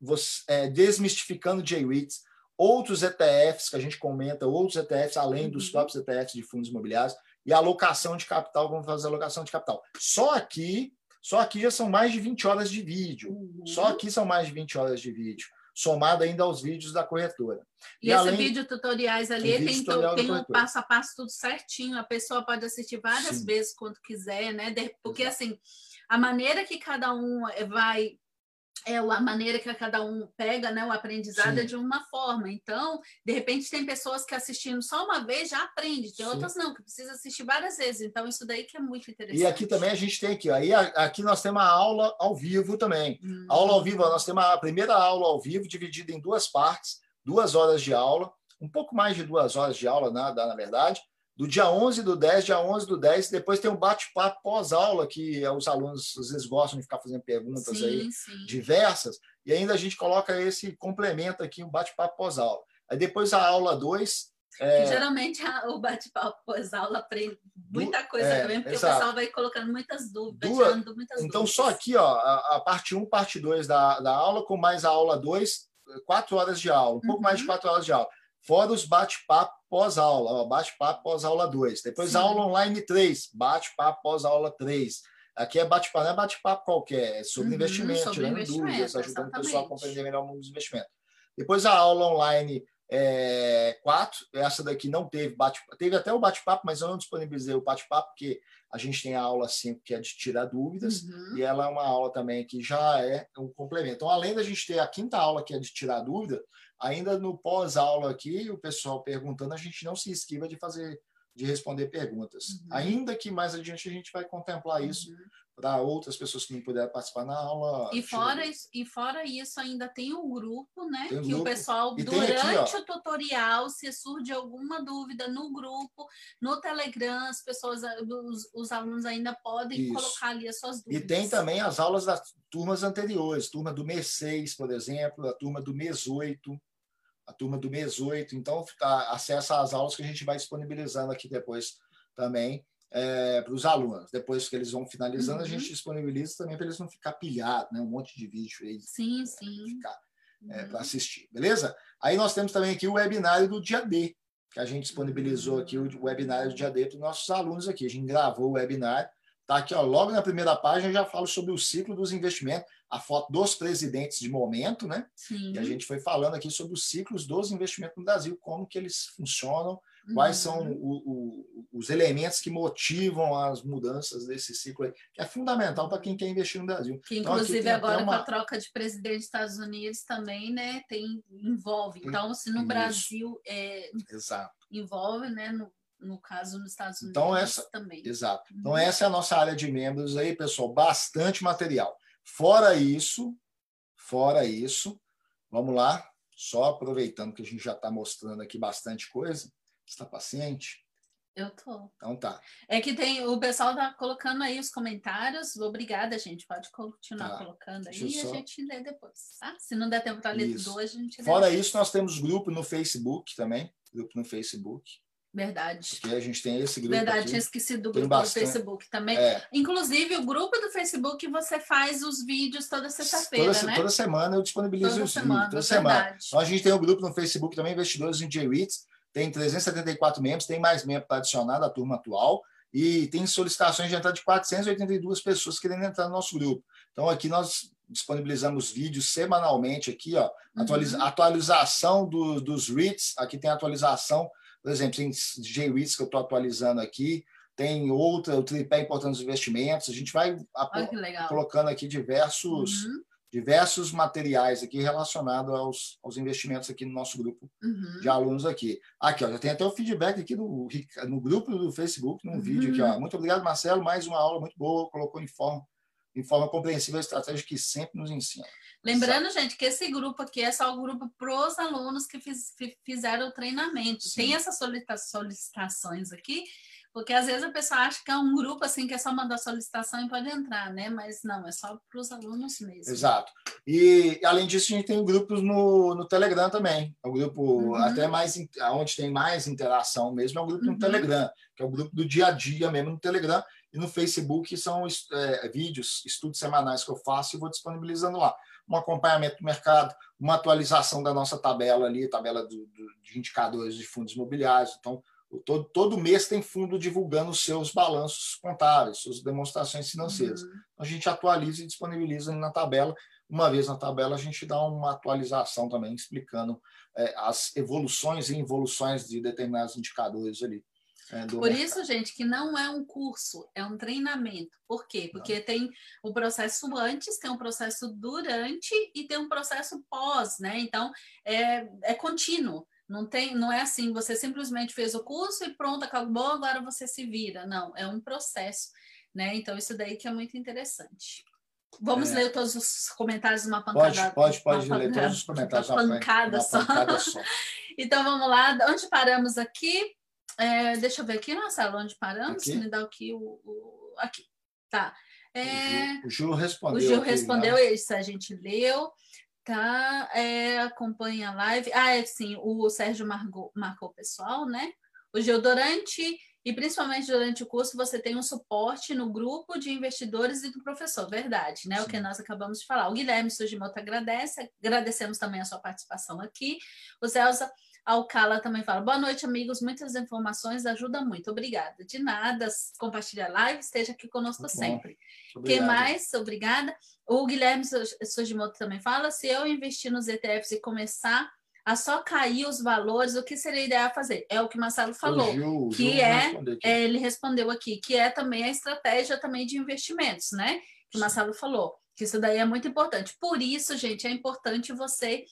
você, é, desmistificando J-REITs, outros ETFs que a gente comenta, outros ETFs além dos uhum. próprios ETFs de fundos imobiliários, e alocação de capital, vamos fazer alocação de capital. Só aqui, só aqui já são mais de 20 horas de vídeo. Uhum. Só aqui são mais de 20 horas de vídeo, somado ainda aos vídeos da corretora. E, e esse além, vídeo tutoriais ali tem, tutorial tem um passo a passo tudo certinho, a pessoa pode assistir várias Sim. vezes quando quiser, né? Porque Exato. assim, a maneira que cada um vai é a maneira que cada um pega né, o aprendizado é Sim. é de uma forma. Então, de repente, tem pessoas que assistindo só uma vez já aprende, tem Sim. outras não, que precisa assistir várias vezes. Então, isso daí que é muito interessante. E aqui também a gente tem aqui, aí aqui nós temos a aula ao vivo também. Hum. Aula ao vivo, nós temos a primeira aula ao vivo, dividida em duas partes, duas horas de aula, um pouco mais de duas horas de aula, na, na verdade do dia 11 do 10, dia 11 do 10, depois tem um bate-papo pós-aula, que os alunos às vezes gostam de ficar fazendo perguntas sim, aí sim. diversas, e ainda a gente coloca esse complemento aqui, um bate-papo pós-aula. Aí depois a aula 2. É... geralmente o bate-papo pós-aula aprende muita coisa é, também, porque exato. o pessoal vai colocando muitas dúvidas, Duas... muitas Então, dúvidas. só aqui, ó, a, a parte 1, parte 2 da, da aula, com mais a aula 2, quatro horas de aula, um pouco mais de uhum. quatro horas de aula. Fora os bate-papo pós-aula, bate-papo pós-aula 2. Depois Sim. aula online 3, bate-papo pós-aula 3. Aqui é bate-papo, não é bate-papo qualquer, é sobre uhum, investimento, sobre tirando investimento, dúvidas, ajudando exatamente. o pessoal a compreender melhor o mundo dos investimentos. Depois a aula online é, 4, essa daqui não teve bate-papo, teve até o bate-papo, mas eu não disponibilizei o bate-papo, porque a gente tem a aula 5, que é de tirar dúvidas, uhum. e ela é uma aula também que já é um complemento. Então, além da gente ter a quinta aula, que é de tirar dúvida, Ainda no pós-aula aqui, o pessoal perguntando, a gente não se esquiva de fazer, de responder perguntas. Uhum. Ainda que mais adiante a gente vai contemplar isso uhum. Para outras pessoas que não puderam participar na aula. E fora, isso, e fora isso, ainda tem o um grupo, né? Um que grupo. o pessoal, e durante aqui, o tutorial, se surge alguma dúvida no grupo, no Telegram, as pessoas, os, os alunos ainda podem isso. colocar ali as suas dúvidas. E tem também as aulas das turmas anteriores, turma do mês 6, por exemplo, a turma do mês 8 a turma do mês 8. Então, tá, acessa as aulas que a gente vai disponibilizando aqui depois também é, para os alunos. Depois que eles vão finalizando, uhum. a gente disponibiliza também para eles não ficar pilhados, né? um monte de vídeo aí. Sim, é, sim. Ficar é, uhum. para assistir, beleza? Aí nós temos também aqui o webinário do dia D, que a gente disponibilizou aqui o webinário do dia D para os nossos alunos aqui. A gente gravou o webinário, tá aqui, ó, logo na primeira página eu já falo sobre o ciclo dos investimentos a foto dos presidentes de momento, né? Sim. E a gente foi falando aqui sobre os ciclos dos investimentos no Brasil, como que eles funcionam, uhum. Quais são uhum. o, o, os elementos que motivam as mudanças desse ciclo, aí, que é fundamental para quem quer investir no Brasil. Que então, inclusive agora uma... com a troca de presidente dos Estados Unidos também, né? Tem envolve. Então, se no Isso. Brasil é, Exato. envolve, né? No, no caso nos Estados então, Unidos então, essa, também. Exato. Então, uhum. essa é a nossa área de membros aí, pessoal. Bastante material. Fora isso, fora isso, vamos lá, só aproveitando que a gente já está mostrando aqui bastante coisa. Está paciente? Eu tô. Então tá. É que tem o pessoal tá colocando aí os comentários. Obrigada, gente. Pode continuar tá. colocando aí e só... a gente lê depois, tá? Se não der tempo para ler tudo hoje, a gente lê. Fora depois. isso, nós temos grupo no Facebook também, grupo no Facebook. Verdade. Porque a gente tem esse grupo. Verdade, aqui. tinha esquecido do grupo bastante... do Facebook também. É. Inclusive, o grupo do Facebook você faz os vídeos toda sexta-feira, toda, né? Toda semana eu disponibilizo toda os semana, vídeos. Toda semana. Então a gente tem um grupo no Facebook também, Investidores em J-REITs. Tem 374 membros, tem mais membros para adicionar da turma atual. E tem solicitações de entrada de 482 pessoas querendo entrar no nosso grupo. Então aqui nós disponibilizamos vídeos semanalmente aqui, ó, atualiza, uhum. atualização do, dos REITs, aqui tem atualização por exemplo, tem J-REITs que eu estou atualizando aqui, tem outra, o tripé importante dos investimentos. A gente vai colocando aqui diversos, uhum. Diversos materiais aqui relacionados aos, aos investimentos aqui no nosso grupo uhum. de alunos aqui. Aqui, ó, já tem até o feedback aqui no, no grupo do Facebook, num uhum. vídeo aqui. Ó. Uhum. Muito obrigado, Marcelo. Mais uma aula muito boa, colocou em forma, em forma compreensível a estratégia que sempre nos ensina. Lembrando, gente, que esse grupo aqui é só o grupo para os alunos que fiz, fizeram o treinamento. Sim. Tem essas solicitações aqui porque às vezes a pessoa acha que é um grupo assim que é só mandar solicitação e pode entrar, né? Mas não, é só para os alunos mesmo. Exato. E além disso, a gente tem grupos no, no Telegram também. É um grupo uhum. até mais onde tem mais interação mesmo, é o grupo uhum. no Telegram, que é o grupo do dia a dia mesmo no Telegram. E no Facebook são é, vídeos, estudos semanais que eu faço e vou disponibilizando lá. Um acompanhamento do mercado, uma atualização da nossa tabela ali, tabela do, do, de indicadores de fundos imobiliários. Então, Todo, todo mês tem fundo divulgando os seus balanços contábeis, suas demonstrações financeiras. Uhum. A gente atualiza e disponibiliza na tabela. Uma vez na tabela, a gente dá uma atualização também, explicando é, as evoluções e involuções de determinados indicadores ali. É, Por mercado. isso, gente, que não é um curso, é um treinamento. Por quê? Porque não. tem o processo antes, tem um processo durante e tem um processo pós, né? Então, é, é contínuo. Não tem, não é assim, você simplesmente fez o curso e pronto, acabou, agora você se vira. Não, é um processo, né? Então isso daí que é muito interessante. Vamos é. ler todos os comentários uma pancada. Pode, pode, pode ler todos os comentários. Uma pancada, uma só. pancada só. então vamos lá, onde paramos aqui? É, deixa eu ver aqui, Marcelo, onde paramos? Aqui? Me dá aqui o, o aqui. Tá. É, o Gil respondeu. O Gil respondeu, né? isso a gente leu. Tá, é, acompanha a live. Ah, é sim, o Sérgio marcou, marcou o pessoal, né? O Gil, durante, e principalmente durante o curso, você tem um suporte no grupo de investidores e do professor, verdade, né? Sim. O que nós acabamos de falar. O Guilherme Sugimoto agradece, agradecemos também a sua participação aqui. O Zelza Alcala também fala: boa noite, amigos. Muitas informações ajudam muito. Obrigada. De nada, compartilha a live, esteja aqui conosco muito sempre. Quem mais? Obrigada. O Guilherme Sugimoto também fala: se eu investir nos ETFs e começar a só cair os valores, o que seria ideal fazer? É o que o Marcelo falou, Gil, que é, é, ele respondeu aqui, que é também a estratégia também de investimentos, né? Que o Marcelo falou, que isso daí é muito importante. Por isso, gente, é importante você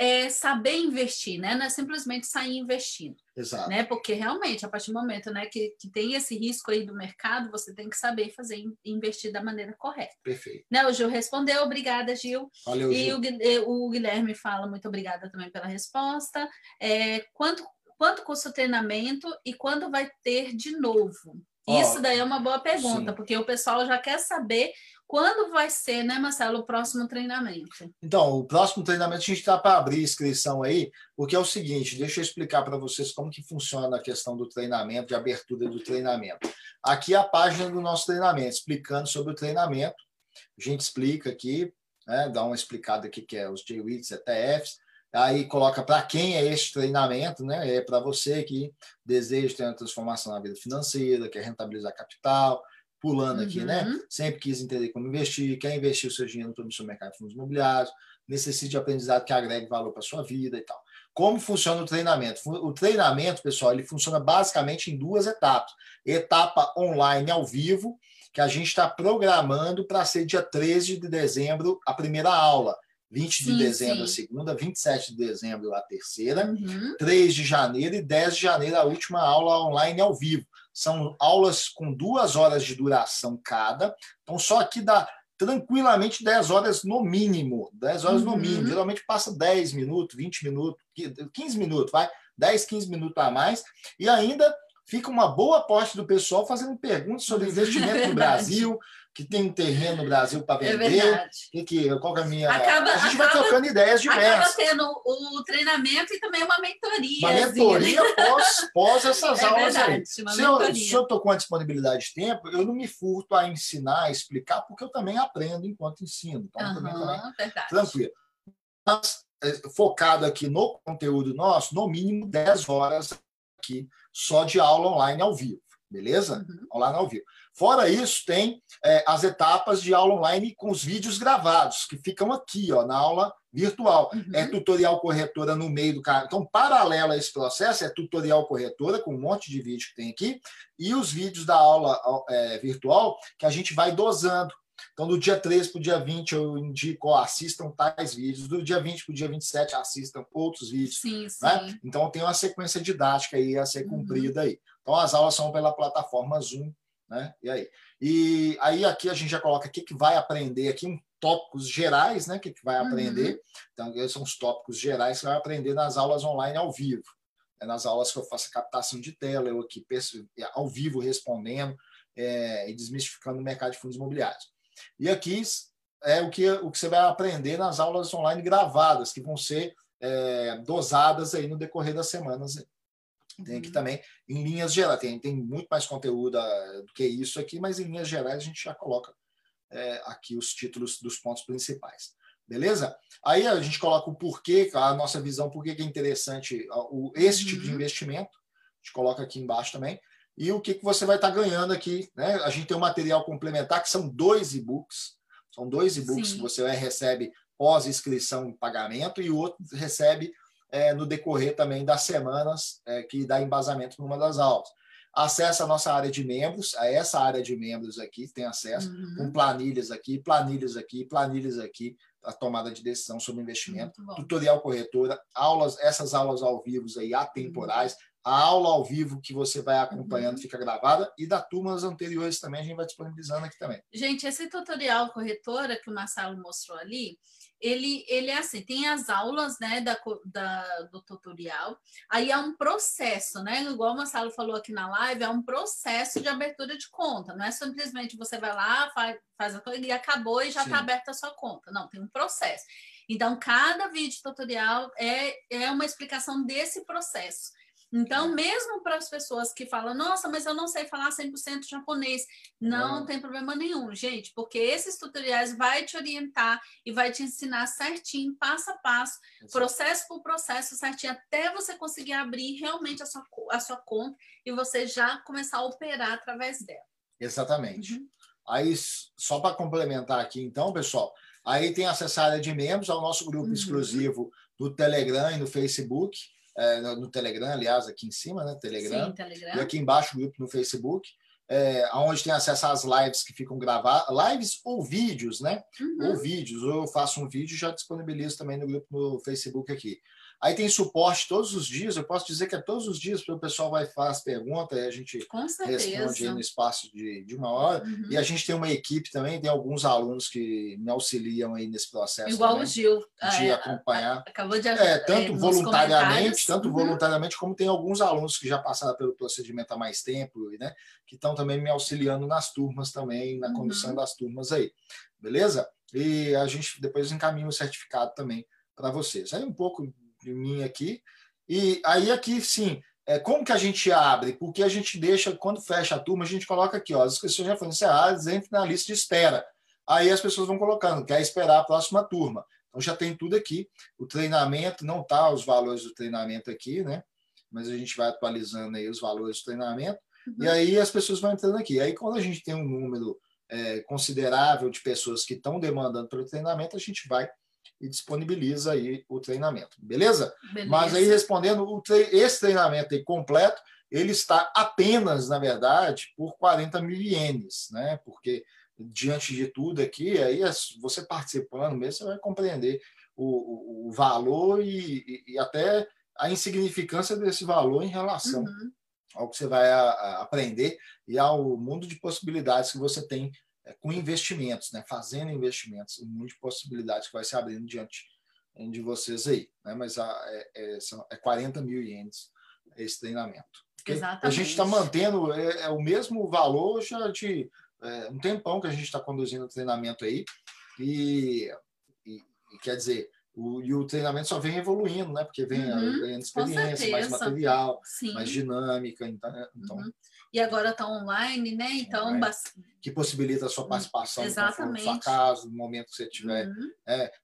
é saber investir, né? Não é simplesmente sair investindo. Exato. Né? Porque realmente, a partir do momento né, que, que tem esse risco aí do mercado, você tem que saber fazer investir da maneira correta. Perfeito. Né? O Gil respondeu, obrigada, Gil. Valeu, e Gil. O, o Guilherme fala, muito obrigada também pela resposta. É, quanto, quanto custa o treinamento e quando vai ter de novo? Isso daí é uma boa pergunta, sim. porque o pessoal já quer saber quando vai ser, né, Marcelo, o próximo treinamento? Então, o próximo treinamento a gente está para abrir inscrição aí, porque é o seguinte, deixa eu explicar para vocês como que funciona a questão do treinamento, de abertura do treinamento. Aqui é a página do nosso treinamento, explicando sobre o treinamento. A gente explica aqui, né, dá uma explicada aqui que é os JWITs, ETFs, aí coloca para quem é este treinamento, né? É para você que deseja ter uma transformação na vida financeira, quer rentabilizar capital, pulando aqui, né? uhum. Sempre quis entender como investir, quer investir o seu dinheiro no seu mercado de fundos imobiliários, necessita de aprendizado que agregue valor para a sua vida e tal. Como funciona o treinamento? O treinamento, pessoal, ele funciona basicamente em duas etapas. Etapa online ao vivo, que a gente está programando para ser dia 13 de dezembro a primeira aula. 20 de sim, dezembro sim. a segunda, 27 de dezembro a terceira, uhum. 3 de janeiro e 10 de janeiro a última aula online ao vivo. São aulas com duas horas de duração cada. Então, só aqui dá tranquilamente 10 horas no mínimo. 10 horas uhum. no mínimo. Geralmente passa 10 minutos, 20 minutos, 15 minutos, vai. 10, 15 minutos a mais. E ainda fica uma boa parte do pessoal fazendo perguntas sobre investimento no Brasil, que tem um terreno no Brasil para é vender. É que, que, qual que é a minha. Acaba, a gente acaba, vai trocando ideias diversas. Acaba tendo o treinamento e também uma mentoria. Uma mentoria pós, pós essas é aulas verdade, aí. Se eu, se eu estou com a disponibilidade de tempo, eu não me furto a ensinar, a explicar, porque eu também aprendo enquanto ensino. Então, uhum, também, também verdade. tranquilo. Mas, é, focado aqui no conteúdo nosso, no mínimo 10 horas aqui só de aula online ao vivo, beleza? Uhum. Online ao vivo. Fora isso, tem é, as etapas de aula online com os vídeos gravados, que ficam aqui, ó, na aula virtual. Uhum. É tutorial corretora no meio do canal. Então, paralelo a esse processo, é tutorial corretora, com um monte de vídeo que tem aqui, e os vídeos da aula é, virtual, que a gente vai dosando. Então, do dia 13 para o dia 20, eu indico, ó, assistam tais vídeos. Do dia 20 para o dia 27, assistam outros vídeos. Sim, sim. Né? Então, tem uma sequência didática aí a ser Uhum. cumprida aí. Então, as aulas são pela plataforma Zoom, né? E aí? E aí, aqui a gente já coloca o que, que vai aprender aqui, um tópicos gerais, né? O que, que vai Uhum. aprender. Então, esses são os tópicos gerais que você vai aprender nas aulas online ao vivo. É nas aulas que eu faço captação de tela, eu aqui perce- ao vivo respondendo é, e desmistificando o mercado de fundos imobiliários. E aqui é o que, o que você vai aprender nas aulas online gravadas, que vão ser é, dosadas aí no decorrer das semanas. Tem aqui Uhum. também em linhas gerais, tem, tem muito mais conteúdo ah, do que isso aqui, mas em linhas gerais a gente já coloca é, aqui os títulos dos pontos principais. Beleza? Aí a gente coloca o porquê, a nossa visão, por que é interessante o, esse tipo de Uhum. investimento. A gente coloca aqui embaixo também. E o que, que você vai estar ganhando aqui. Né? A gente tem um material complementar, que são dois e-books. São dois e-books Sim. que você recebe pós-inscrição e pagamento, e o outro recebe é, no decorrer também das semanas é, que dá embasamento numa das aulas. Acesse a nossa área de membros, a essa área de membros aqui, tem acesso Uhum. com planilhas aqui, planilhas aqui, planilhas aqui, a tomada de decisão sobre investimento, tutorial corretora, aulas, essas aulas ao vivo aí, atemporais, a aula ao vivo que você vai acompanhando Uhum. fica gravada, e da turmas anteriores também a gente vai disponibilizando aqui também. Gente, esse tutorial corretora que o Marcelo mostrou ali, ele, ele é assim, tem as aulas, né, da, da- do tutorial, aí é um processo, né, igual o Marcelo falou aqui na live, é um processo de abertura de conta, não é simplesmente você vai lá, faz, faz a coisa e acabou e já está aberta a sua conta, não, tem um processo. Então, cada vídeo tutorial é, é uma explicação desse processo. Então, mesmo para as pessoas que falam, nossa, mas eu não sei falar 100% japonês, não Não. tem problema nenhum, gente, porque esses tutoriais vai te orientar e vai te ensinar certinho, passo a passo, processo por processo, certinho, até você conseguir abrir realmente a sua, a sua conta e você já começar a operar através dela. Exatamente. Uhum. Aí, só para complementar aqui, então, pessoal, aí tem acesso à área de membros, ao nosso grupo Uhum. exclusivo no Telegram e no Facebook, é, no, no Telegram, aliás, aqui em cima, né? Telegram. Sim, E Telegram. aqui embaixo o grupo no Facebook, é, onde tem acesso às lives que ficam gravadas, lives ou vídeos, né? Uhum. Ou vídeos, ou eu faço um vídeo e já disponibilizo também no grupo no Facebook aqui. Aí tem suporte todos os dias, eu posso dizer que é todos os dias, porque o pessoal vai fazer as perguntas e a gente responde no espaço de, de uma hora. Uhum. E a gente tem uma equipe também, tem alguns alunos que me auxiliam aí nesse processo Igual também, o Gil. de é, acompanhar. acabou de É, é, tanto nos voluntariamente, tanto Uhum. voluntariamente, como tem alguns alunos que já passaram pelo procedimento há mais tempo, né? Que estão também me auxiliando nas turmas também, na Uhum. condução das turmas aí. Beleza? E a gente depois encaminha o certificado também para vocês. Aí um pouco de mim aqui. E aí aqui, sim, é, como que a gente abre? Porque a gente deixa, quando fecha a turma, a gente coloca aqui, ó, as inscrições já foram encerradas, entre na lista de espera. Aí as pessoas vão colocando, quer esperar a próxima turma. Então já tem tudo aqui. O treinamento, não tá os valores do treinamento aqui, né? Mas a gente vai atualizando aí os valores do treinamento. Uhum. E aí as pessoas vão entrando aqui. Aí quando a gente tem um número é, considerável de pessoas que estão demandando pelo treinamento, a gente vai e disponibiliza aí o treinamento. Beleza? Beleza. Mas aí respondendo, esse treinamento aí completo, ele está apenas, na verdade, por 40 mil ienes, né? Porque diante de tudo aqui, aí as- você participando mesmo, você vai compreender o, o- valor e, e- e até a insignificância desse valor em relação Uhum. ao que você vai a- a aprender e ao mundo de possibilidades que você tem é, com investimentos, né? fazendo investimentos, o mundo de possibilidades que vai se abrindo diante de vocês aí. Né? Mas a, é, é, são, é 40 mil ienes esse treinamento. ok? Exatamente. A gente está mantendo é, é o mesmo valor já de um tempão que a gente está conduzindo o treinamento aí e, e- e quer dizer o, e o treinamento só vem evoluindo, né? Porque vem Uhum, ganhando experiência, mais material, Sim. mais dinâmica, então, então Uhum. E agora está online, né? Então, bas- que possibilita a sua participação no conforto da sua Exatamente. casa, no momento que você tiver. Uhum.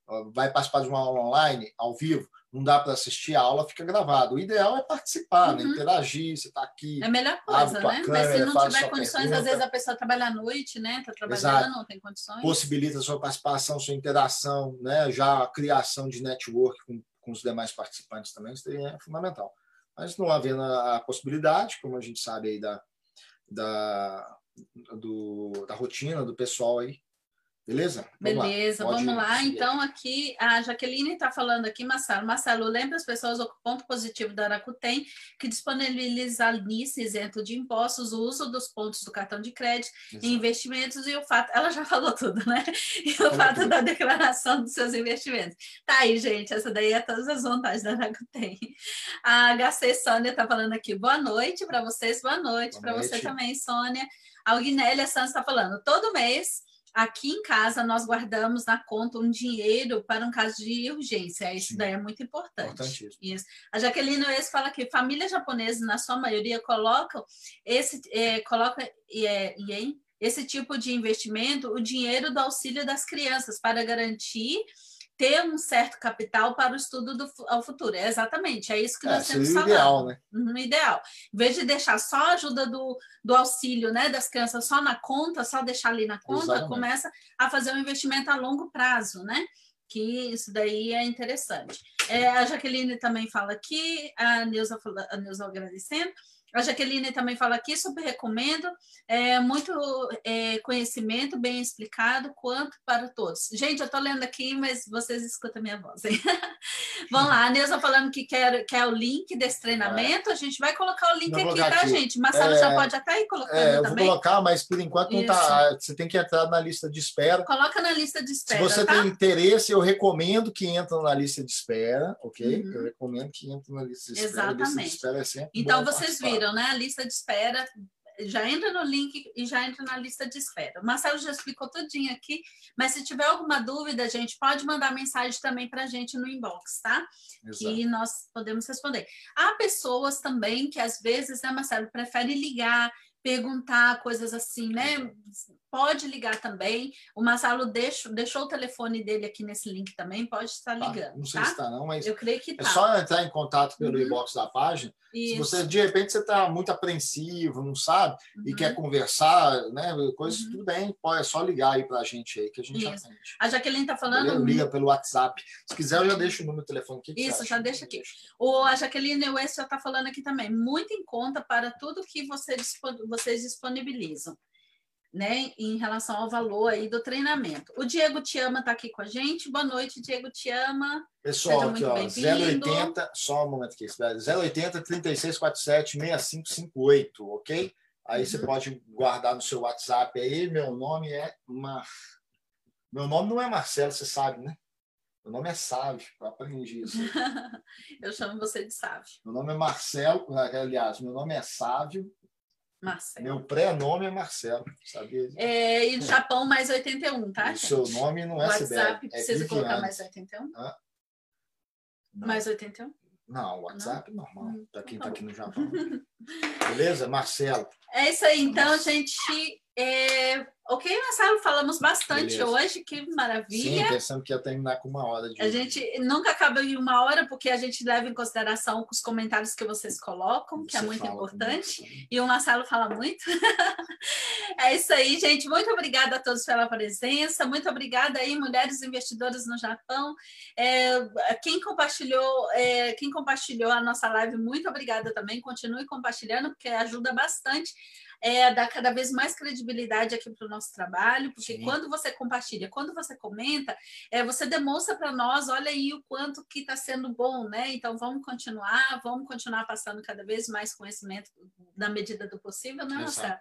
ó, Vai participar de uma aula online, ao vivo, não dá para assistir, a aula fica gravada. O ideal é participar, né? Uhum. interagir, você está aqui. É a melhor coisa, né? Mas câmera, se não tiver condições, pergunta. às vezes a pessoa trabalha à noite, né? Tá trabalhando, Exato. não tem condições. possibilita a sua participação, sua interação, né? já a criação de network com, com os demais participantes também, isso é fundamental. Mas não havendo a possibilidade, como a gente sabe aí da, da, do, da rotina do pessoal aí, Beleza? Vamos Beleza, lá. vamos lá. Então, aqui, a Jaqueline está falando aqui, Marcelo. Marcelo, lembra as pessoas o ponto positivo da Aracutem, que disponibiliza NIS isento de impostos, o uso dos pontos do cartão de crédito, investimentos e o fato. Ela já falou tudo, né? E o fato tudo. da declaração dos seus investimentos. Tá aí, gente. Essa daí é todas as vantagens da Aracutem. A HC Sônia está falando aqui. Boa noite para vocês, boa noite para você também, Sônia. A Guinélia Santos está falando, todo mês Aqui em casa, nós guardamos na conta um dinheiro para um caso de urgência. Isso Sim. daí é muito importante. Isso. A Jaqueline Oes fala que famílias japonesas, na sua maioria, colocam esse, é, coloca, é, esse tipo de investimento, o dinheiro do auxílio das crianças, para garantir ter um certo capital para o estudo do ao futuro. É exatamente, é isso que nós é, temos falando. Ideal, né? Uhum, ideal. Em vez de deixar só a ajuda do, do auxílio né, das crianças só na conta, só deixar ali na conta, exatamente. começa a fazer um investimento a longo prazo, né? Que isso daí é interessante. É, a Jaqueline também fala aqui, a Neuza, a Neuza agradecendo. A Jaqueline também fala aqui, super recomendo, é muito é, conhecimento bem explicado, quanto para todos. Gente, eu estou lendo aqui, mas vocês escutam a minha voz. Hein? Vamos lá, a Neuza falando que quer, quer o link desse treinamento, a gente vai colocar o link aqui, tá, aqui. gente? Marcelo é, já pode até ir colocando é, eu também. vou colocar, mas por enquanto não está. Você tem que entrar na lista de espera. Coloca na lista de espera. Se você tá? tem interesse, eu recomendo que entre na lista de espera, ok? Uhum. Eu recomendo que entre na lista de espera. Exatamente. De espera é então, vocês viram viram, né? A lista de espera já entra no link e já entra na lista de espera. O Marcelo já explicou tudinho aqui, mas se tiver alguma dúvida, gente, pode mandar mensagem também para a gente no inbox, tá? Exato. Que nós podemos responder. Há pessoas também que às vezes, né, Marcelo, prefere ligar, perguntar coisas assim, né? Pode ligar também. O Marcelo deixou, deixou o telefone dele aqui nesse link também, pode estar tá, ligando. Ah, não sei tá? se está, não, mas eu creio que tá. é só entrar em contato pelo uhum. inbox da página. Isso. Se você, de repente, você está muito apreensivo, não sabe, uhum. e quer conversar, né? Coisas, uhum. tudo bem, pode, é só ligar aí para a gente aí, que a gente Isso. atende. A Jaqueline está falando. Liga pelo WhatsApp. Se quiser, eu já deixo o número do telefone aqui. Isso, já deixa aqui. O, a Jaqueline West já está falando aqui também. Muito em conta para tudo que você, vocês disponibilizam né, em relação ao valor aí do treinamento. O Diego Tiama está aqui com a gente. Boa noite, Diego Tiama. Pessoal, aqui, ó, 080, só um momento aqui, 080 3647 6558, ok? Aí uhum. você pode guardar no seu WhatsApp aí. Meu nome é Mar... Meu nome não é Marcelo, você sabe, né? Meu nome é Sávio, eu aprendi isso. eu chamo você de Sávio. Meu nome é Marcelo, aliás, meu nome é Sávio Marcelo. Meu pré-nome é Marcelo, sabia? É, e Japão mais 81, tá? O seu nome não é WhatsApp WhatsApp precisa é colocar mais 81? Hã? Mais 81? Não, WhatsApp não? normal. Hum, para quem está aqui no Japão. Beleza? Marcelo. É isso aí, então, gente. É, Ok, Marcelo, falamos bastante Beleza. hoje, que maravilha. Sim, pensando que ia terminar com uma hora de A gente nunca acaba em uma hora, porque a gente leva em consideração os comentários que vocês colocam, que é Você é muito importante. E o Marcelo fala muito. é isso aí, gente. Muito obrigada a todos pela presença. Muito obrigada aí, mulheres investidoras no Japão. É, quem compartilhou, é, quem compartilhou a nossa live, muito obrigada também. Continue compartilhando, porque ajuda bastante é, dar cada vez mais credibilidade aqui para o nosso trabalho, porque Sim. quando você compartilha, quando você comenta, é, você demonstra para nós, olha aí o quanto que está sendo bom, né? Então vamos continuar, vamos continuar passando cada vez mais conhecimento na medida do possível, né, Marcelo?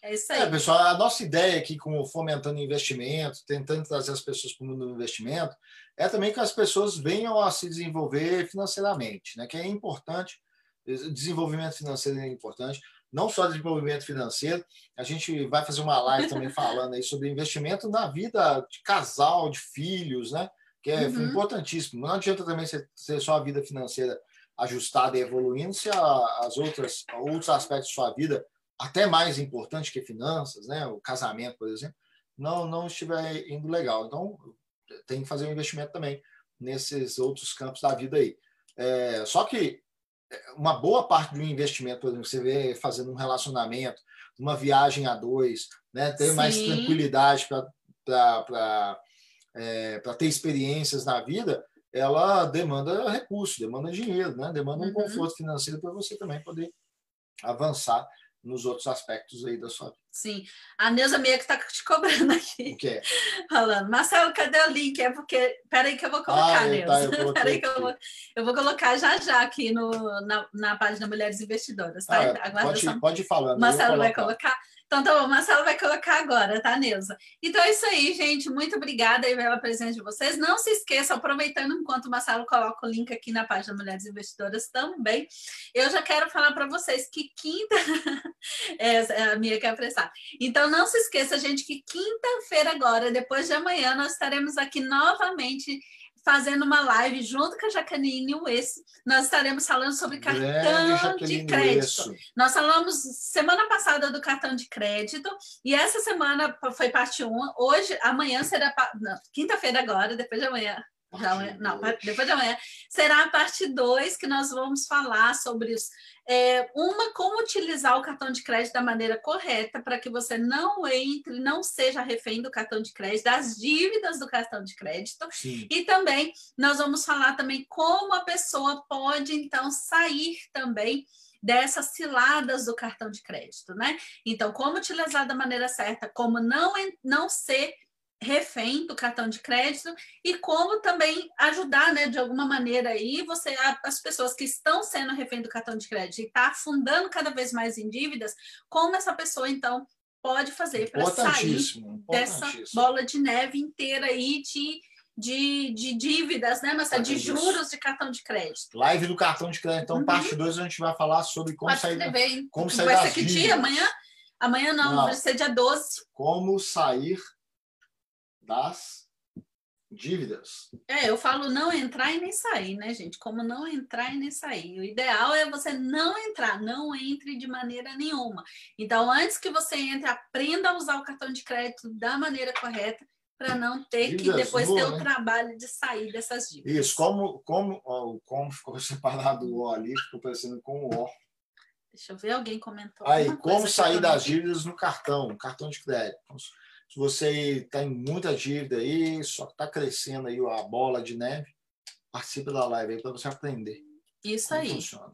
É isso aí. É, pessoal, a nossa ideia aqui, como fomentando investimento, tentando trazer as pessoas para o mundo do investimento, é também que as pessoas venham a se desenvolver financeiramente, né? Que é importante, desenvolvimento financeiro é importante não só desenvolvimento financeiro, a gente vai fazer uma live também falando aí sobre investimento na vida de casal, de filhos, né? Que é uhum. importantíssimo. Não adianta também ser, só a vida financeira ajustada e evoluindo se a, as outras outros aspectos de sua vida, até mais importante que finanças, né? O casamento, por exemplo, não não estiver indo legal. Então tem que fazer um investimento também nesses outros campos da vida aí. É, só que uma boa parte do investimento, por exemplo, você vê fazendo um relacionamento, uma viagem a dois, né? ter Sim. mais tranquilidade para é, ter experiências na vida, ela demanda recurso, demanda dinheiro, né? demanda um uhum. conforto financeiro para você também poder avançar nos outros aspectos aí da sua vida. Sim. A Neuza meio que está te cobrando aqui. O quê? Falando, Marcelo, cadê o link? É porque. Peraí que eu vou colocar, Ah, Neuza. tá, eu Peraí que eu vou, eu vou colocar já já aqui no, na, na página Mulheres Investidoras, tá? Ah, Aguarda pode, só pode falando. Marcelo vai colocar. Então, tá bom, o Marcelo vai colocar agora, tá, Neuza? Então é isso aí, gente. Muito obrigada aí pela presença de vocês. Não se esqueçam, aproveitando enquanto o Marcelo coloca o link aqui na página Mulheres Investidoras também, eu já quero falar para vocês que quinta. é, a minha quer apressar. Então, não se esqueça, gente, que quinta-feira agora, depois de amanhã, nós estaremos aqui novamente fazendo uma live junto com a Jaqueline Wes. Nós estaremos falando sobre cartão de crédito. Uesso. Nós falamos semana passada do cartão de crédito e essa semana foi parte 1. Hoje, amanhã será. Quinta-feira agora, depois de amanhã. Já amanhã- não, depois de amanhã. Será a parte 2 que nós vamos falar sobre os. é, uma, como utilizar o cartão de crédito da maneira correta para que você não entre, não seja refém do cartão de crédito, das dívidas do cartão de crédito. Sim. E também nós vamos falar também como a pessoa pode então sair também dessas ciladas do cartão de crédito, né? Então, como utilizar da maneira certa, como não não ser refém do cartão de crédito e como também ajudar, né, de alguma maneira aí você as pessoas que estão sendo refém do cartão de crédito e está afundando cada vez mais em dívidas, como essa pessoa então pode fazer para sair dessa bola de neve inteira aí de, de, de dívidas, né, Marcelo? De Isso. juros de cartão de crédito. Live do cartão de crédito. Então, Uhum. parte 2, a gente vai falar sobre como Pode sair, como sair Vai das ser que dia? dívidas. Amanhã? Amanhã não, Não. vai ser dia 12. como sair das dívidas. É, eu falo não entrar e nem sair, né, gente? Como não entrar e nem sair. O ideal é você não entrar, não entre de maneira nenhuma. Então, antes que você entre, aprenda a usar o cartão de crédito da maneira correta para não ter que Dívidas depois boas, ter o né? trabalho de sair dessas dívidas. Isso, como, como, ó, o como ficou separado o O ali, ficou parecendo com o O. Deixa eu ver, alguém comentou. Aí, como sair das dívidas no cartão, cartão de crédito. Se você tem muita dívida aí, só que está crescendo aí a bola de neve, participe da live aí para você aprender Isso aí. funciona.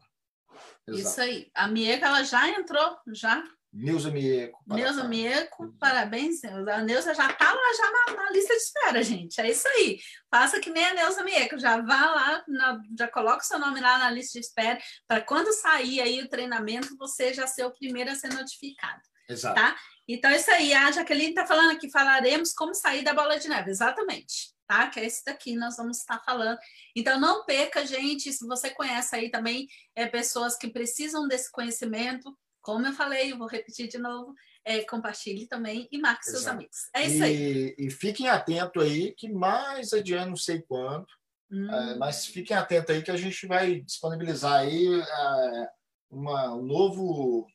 Isso aí. A Mieca, ela já entrou, já. Neuza Mieco. Neuza. Mieco, parabéns, Neuza. A Neuza já tá lá já na, na lista de espera, gente. É isso aí. Faça que nem a Neuza Mieco. Já vá lá, na- já coloca o seu nome lá na lista de espera, para quando sair aí o treinamento, você já ser o primeiro a ser notificado. Exato. Tá? Então, é isso aí. A Jaqueline está falando aqui, falaremos como sair da bola de neve. Exatamente. Tá? Que é esse daqui nós vamos estar falando. Então, não perca, gente. Se você conhece aí também é, pessoas que precisam desse conhecimento, como eu falei, eu vou repetir de novo, é, compartilhe também e marque seus Exato. amigos. É isso aí. E, e fiquem atentos aí, que mais adiante, não sei quando, Hum, é, mas fiquem atentos aí que a gente vai disponibilizar aí é, uma, um novo,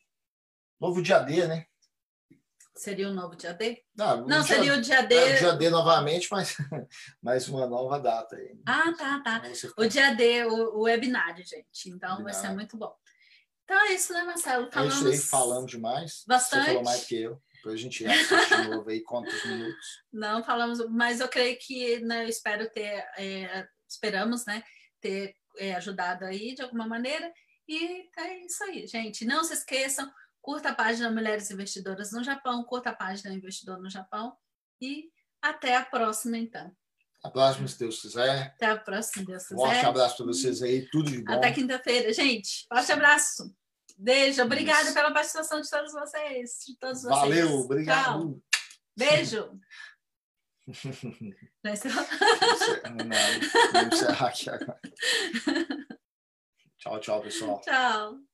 novo dia D, né? Seria o novo dia D? Não, Não, dia- seria o dia D. é, o dia D novamente, mas mais uma nova data aí. Ah, tá, tá. O dia D, o, o webinário, gente. Então, vai ser Webinário. muito bom. Então, é isso, né, Marcelo? É Falamos... isso aí, falando demais. bastante. Você falou mais que eu. Depois a gente assiste de novo aí, conta os minutos. Não falamos, mas eu creio que né, eu espero ter, é, esperamos, né, ter é, ajudado aí de alguma maneira. E é isso aí, gente. Não se esqueçam, curta a página Mulheres Investidoras no Japão, curta a página Investidor no Japão. E até a próxima, então. A próxima, se Deus quiser. Até a próxima, se Deus Um forte quiser. abraço para vocês aí, tudo de bom. Até quinta-feira, gente. Forte abraço. Beijo. Obrigada Isso. pela participação de todos vocês. De todos vocês. Valeu, Tchau. obrigado. Beijo. Não, aqui agora. Tchau, tchau, pessoal. Tchau.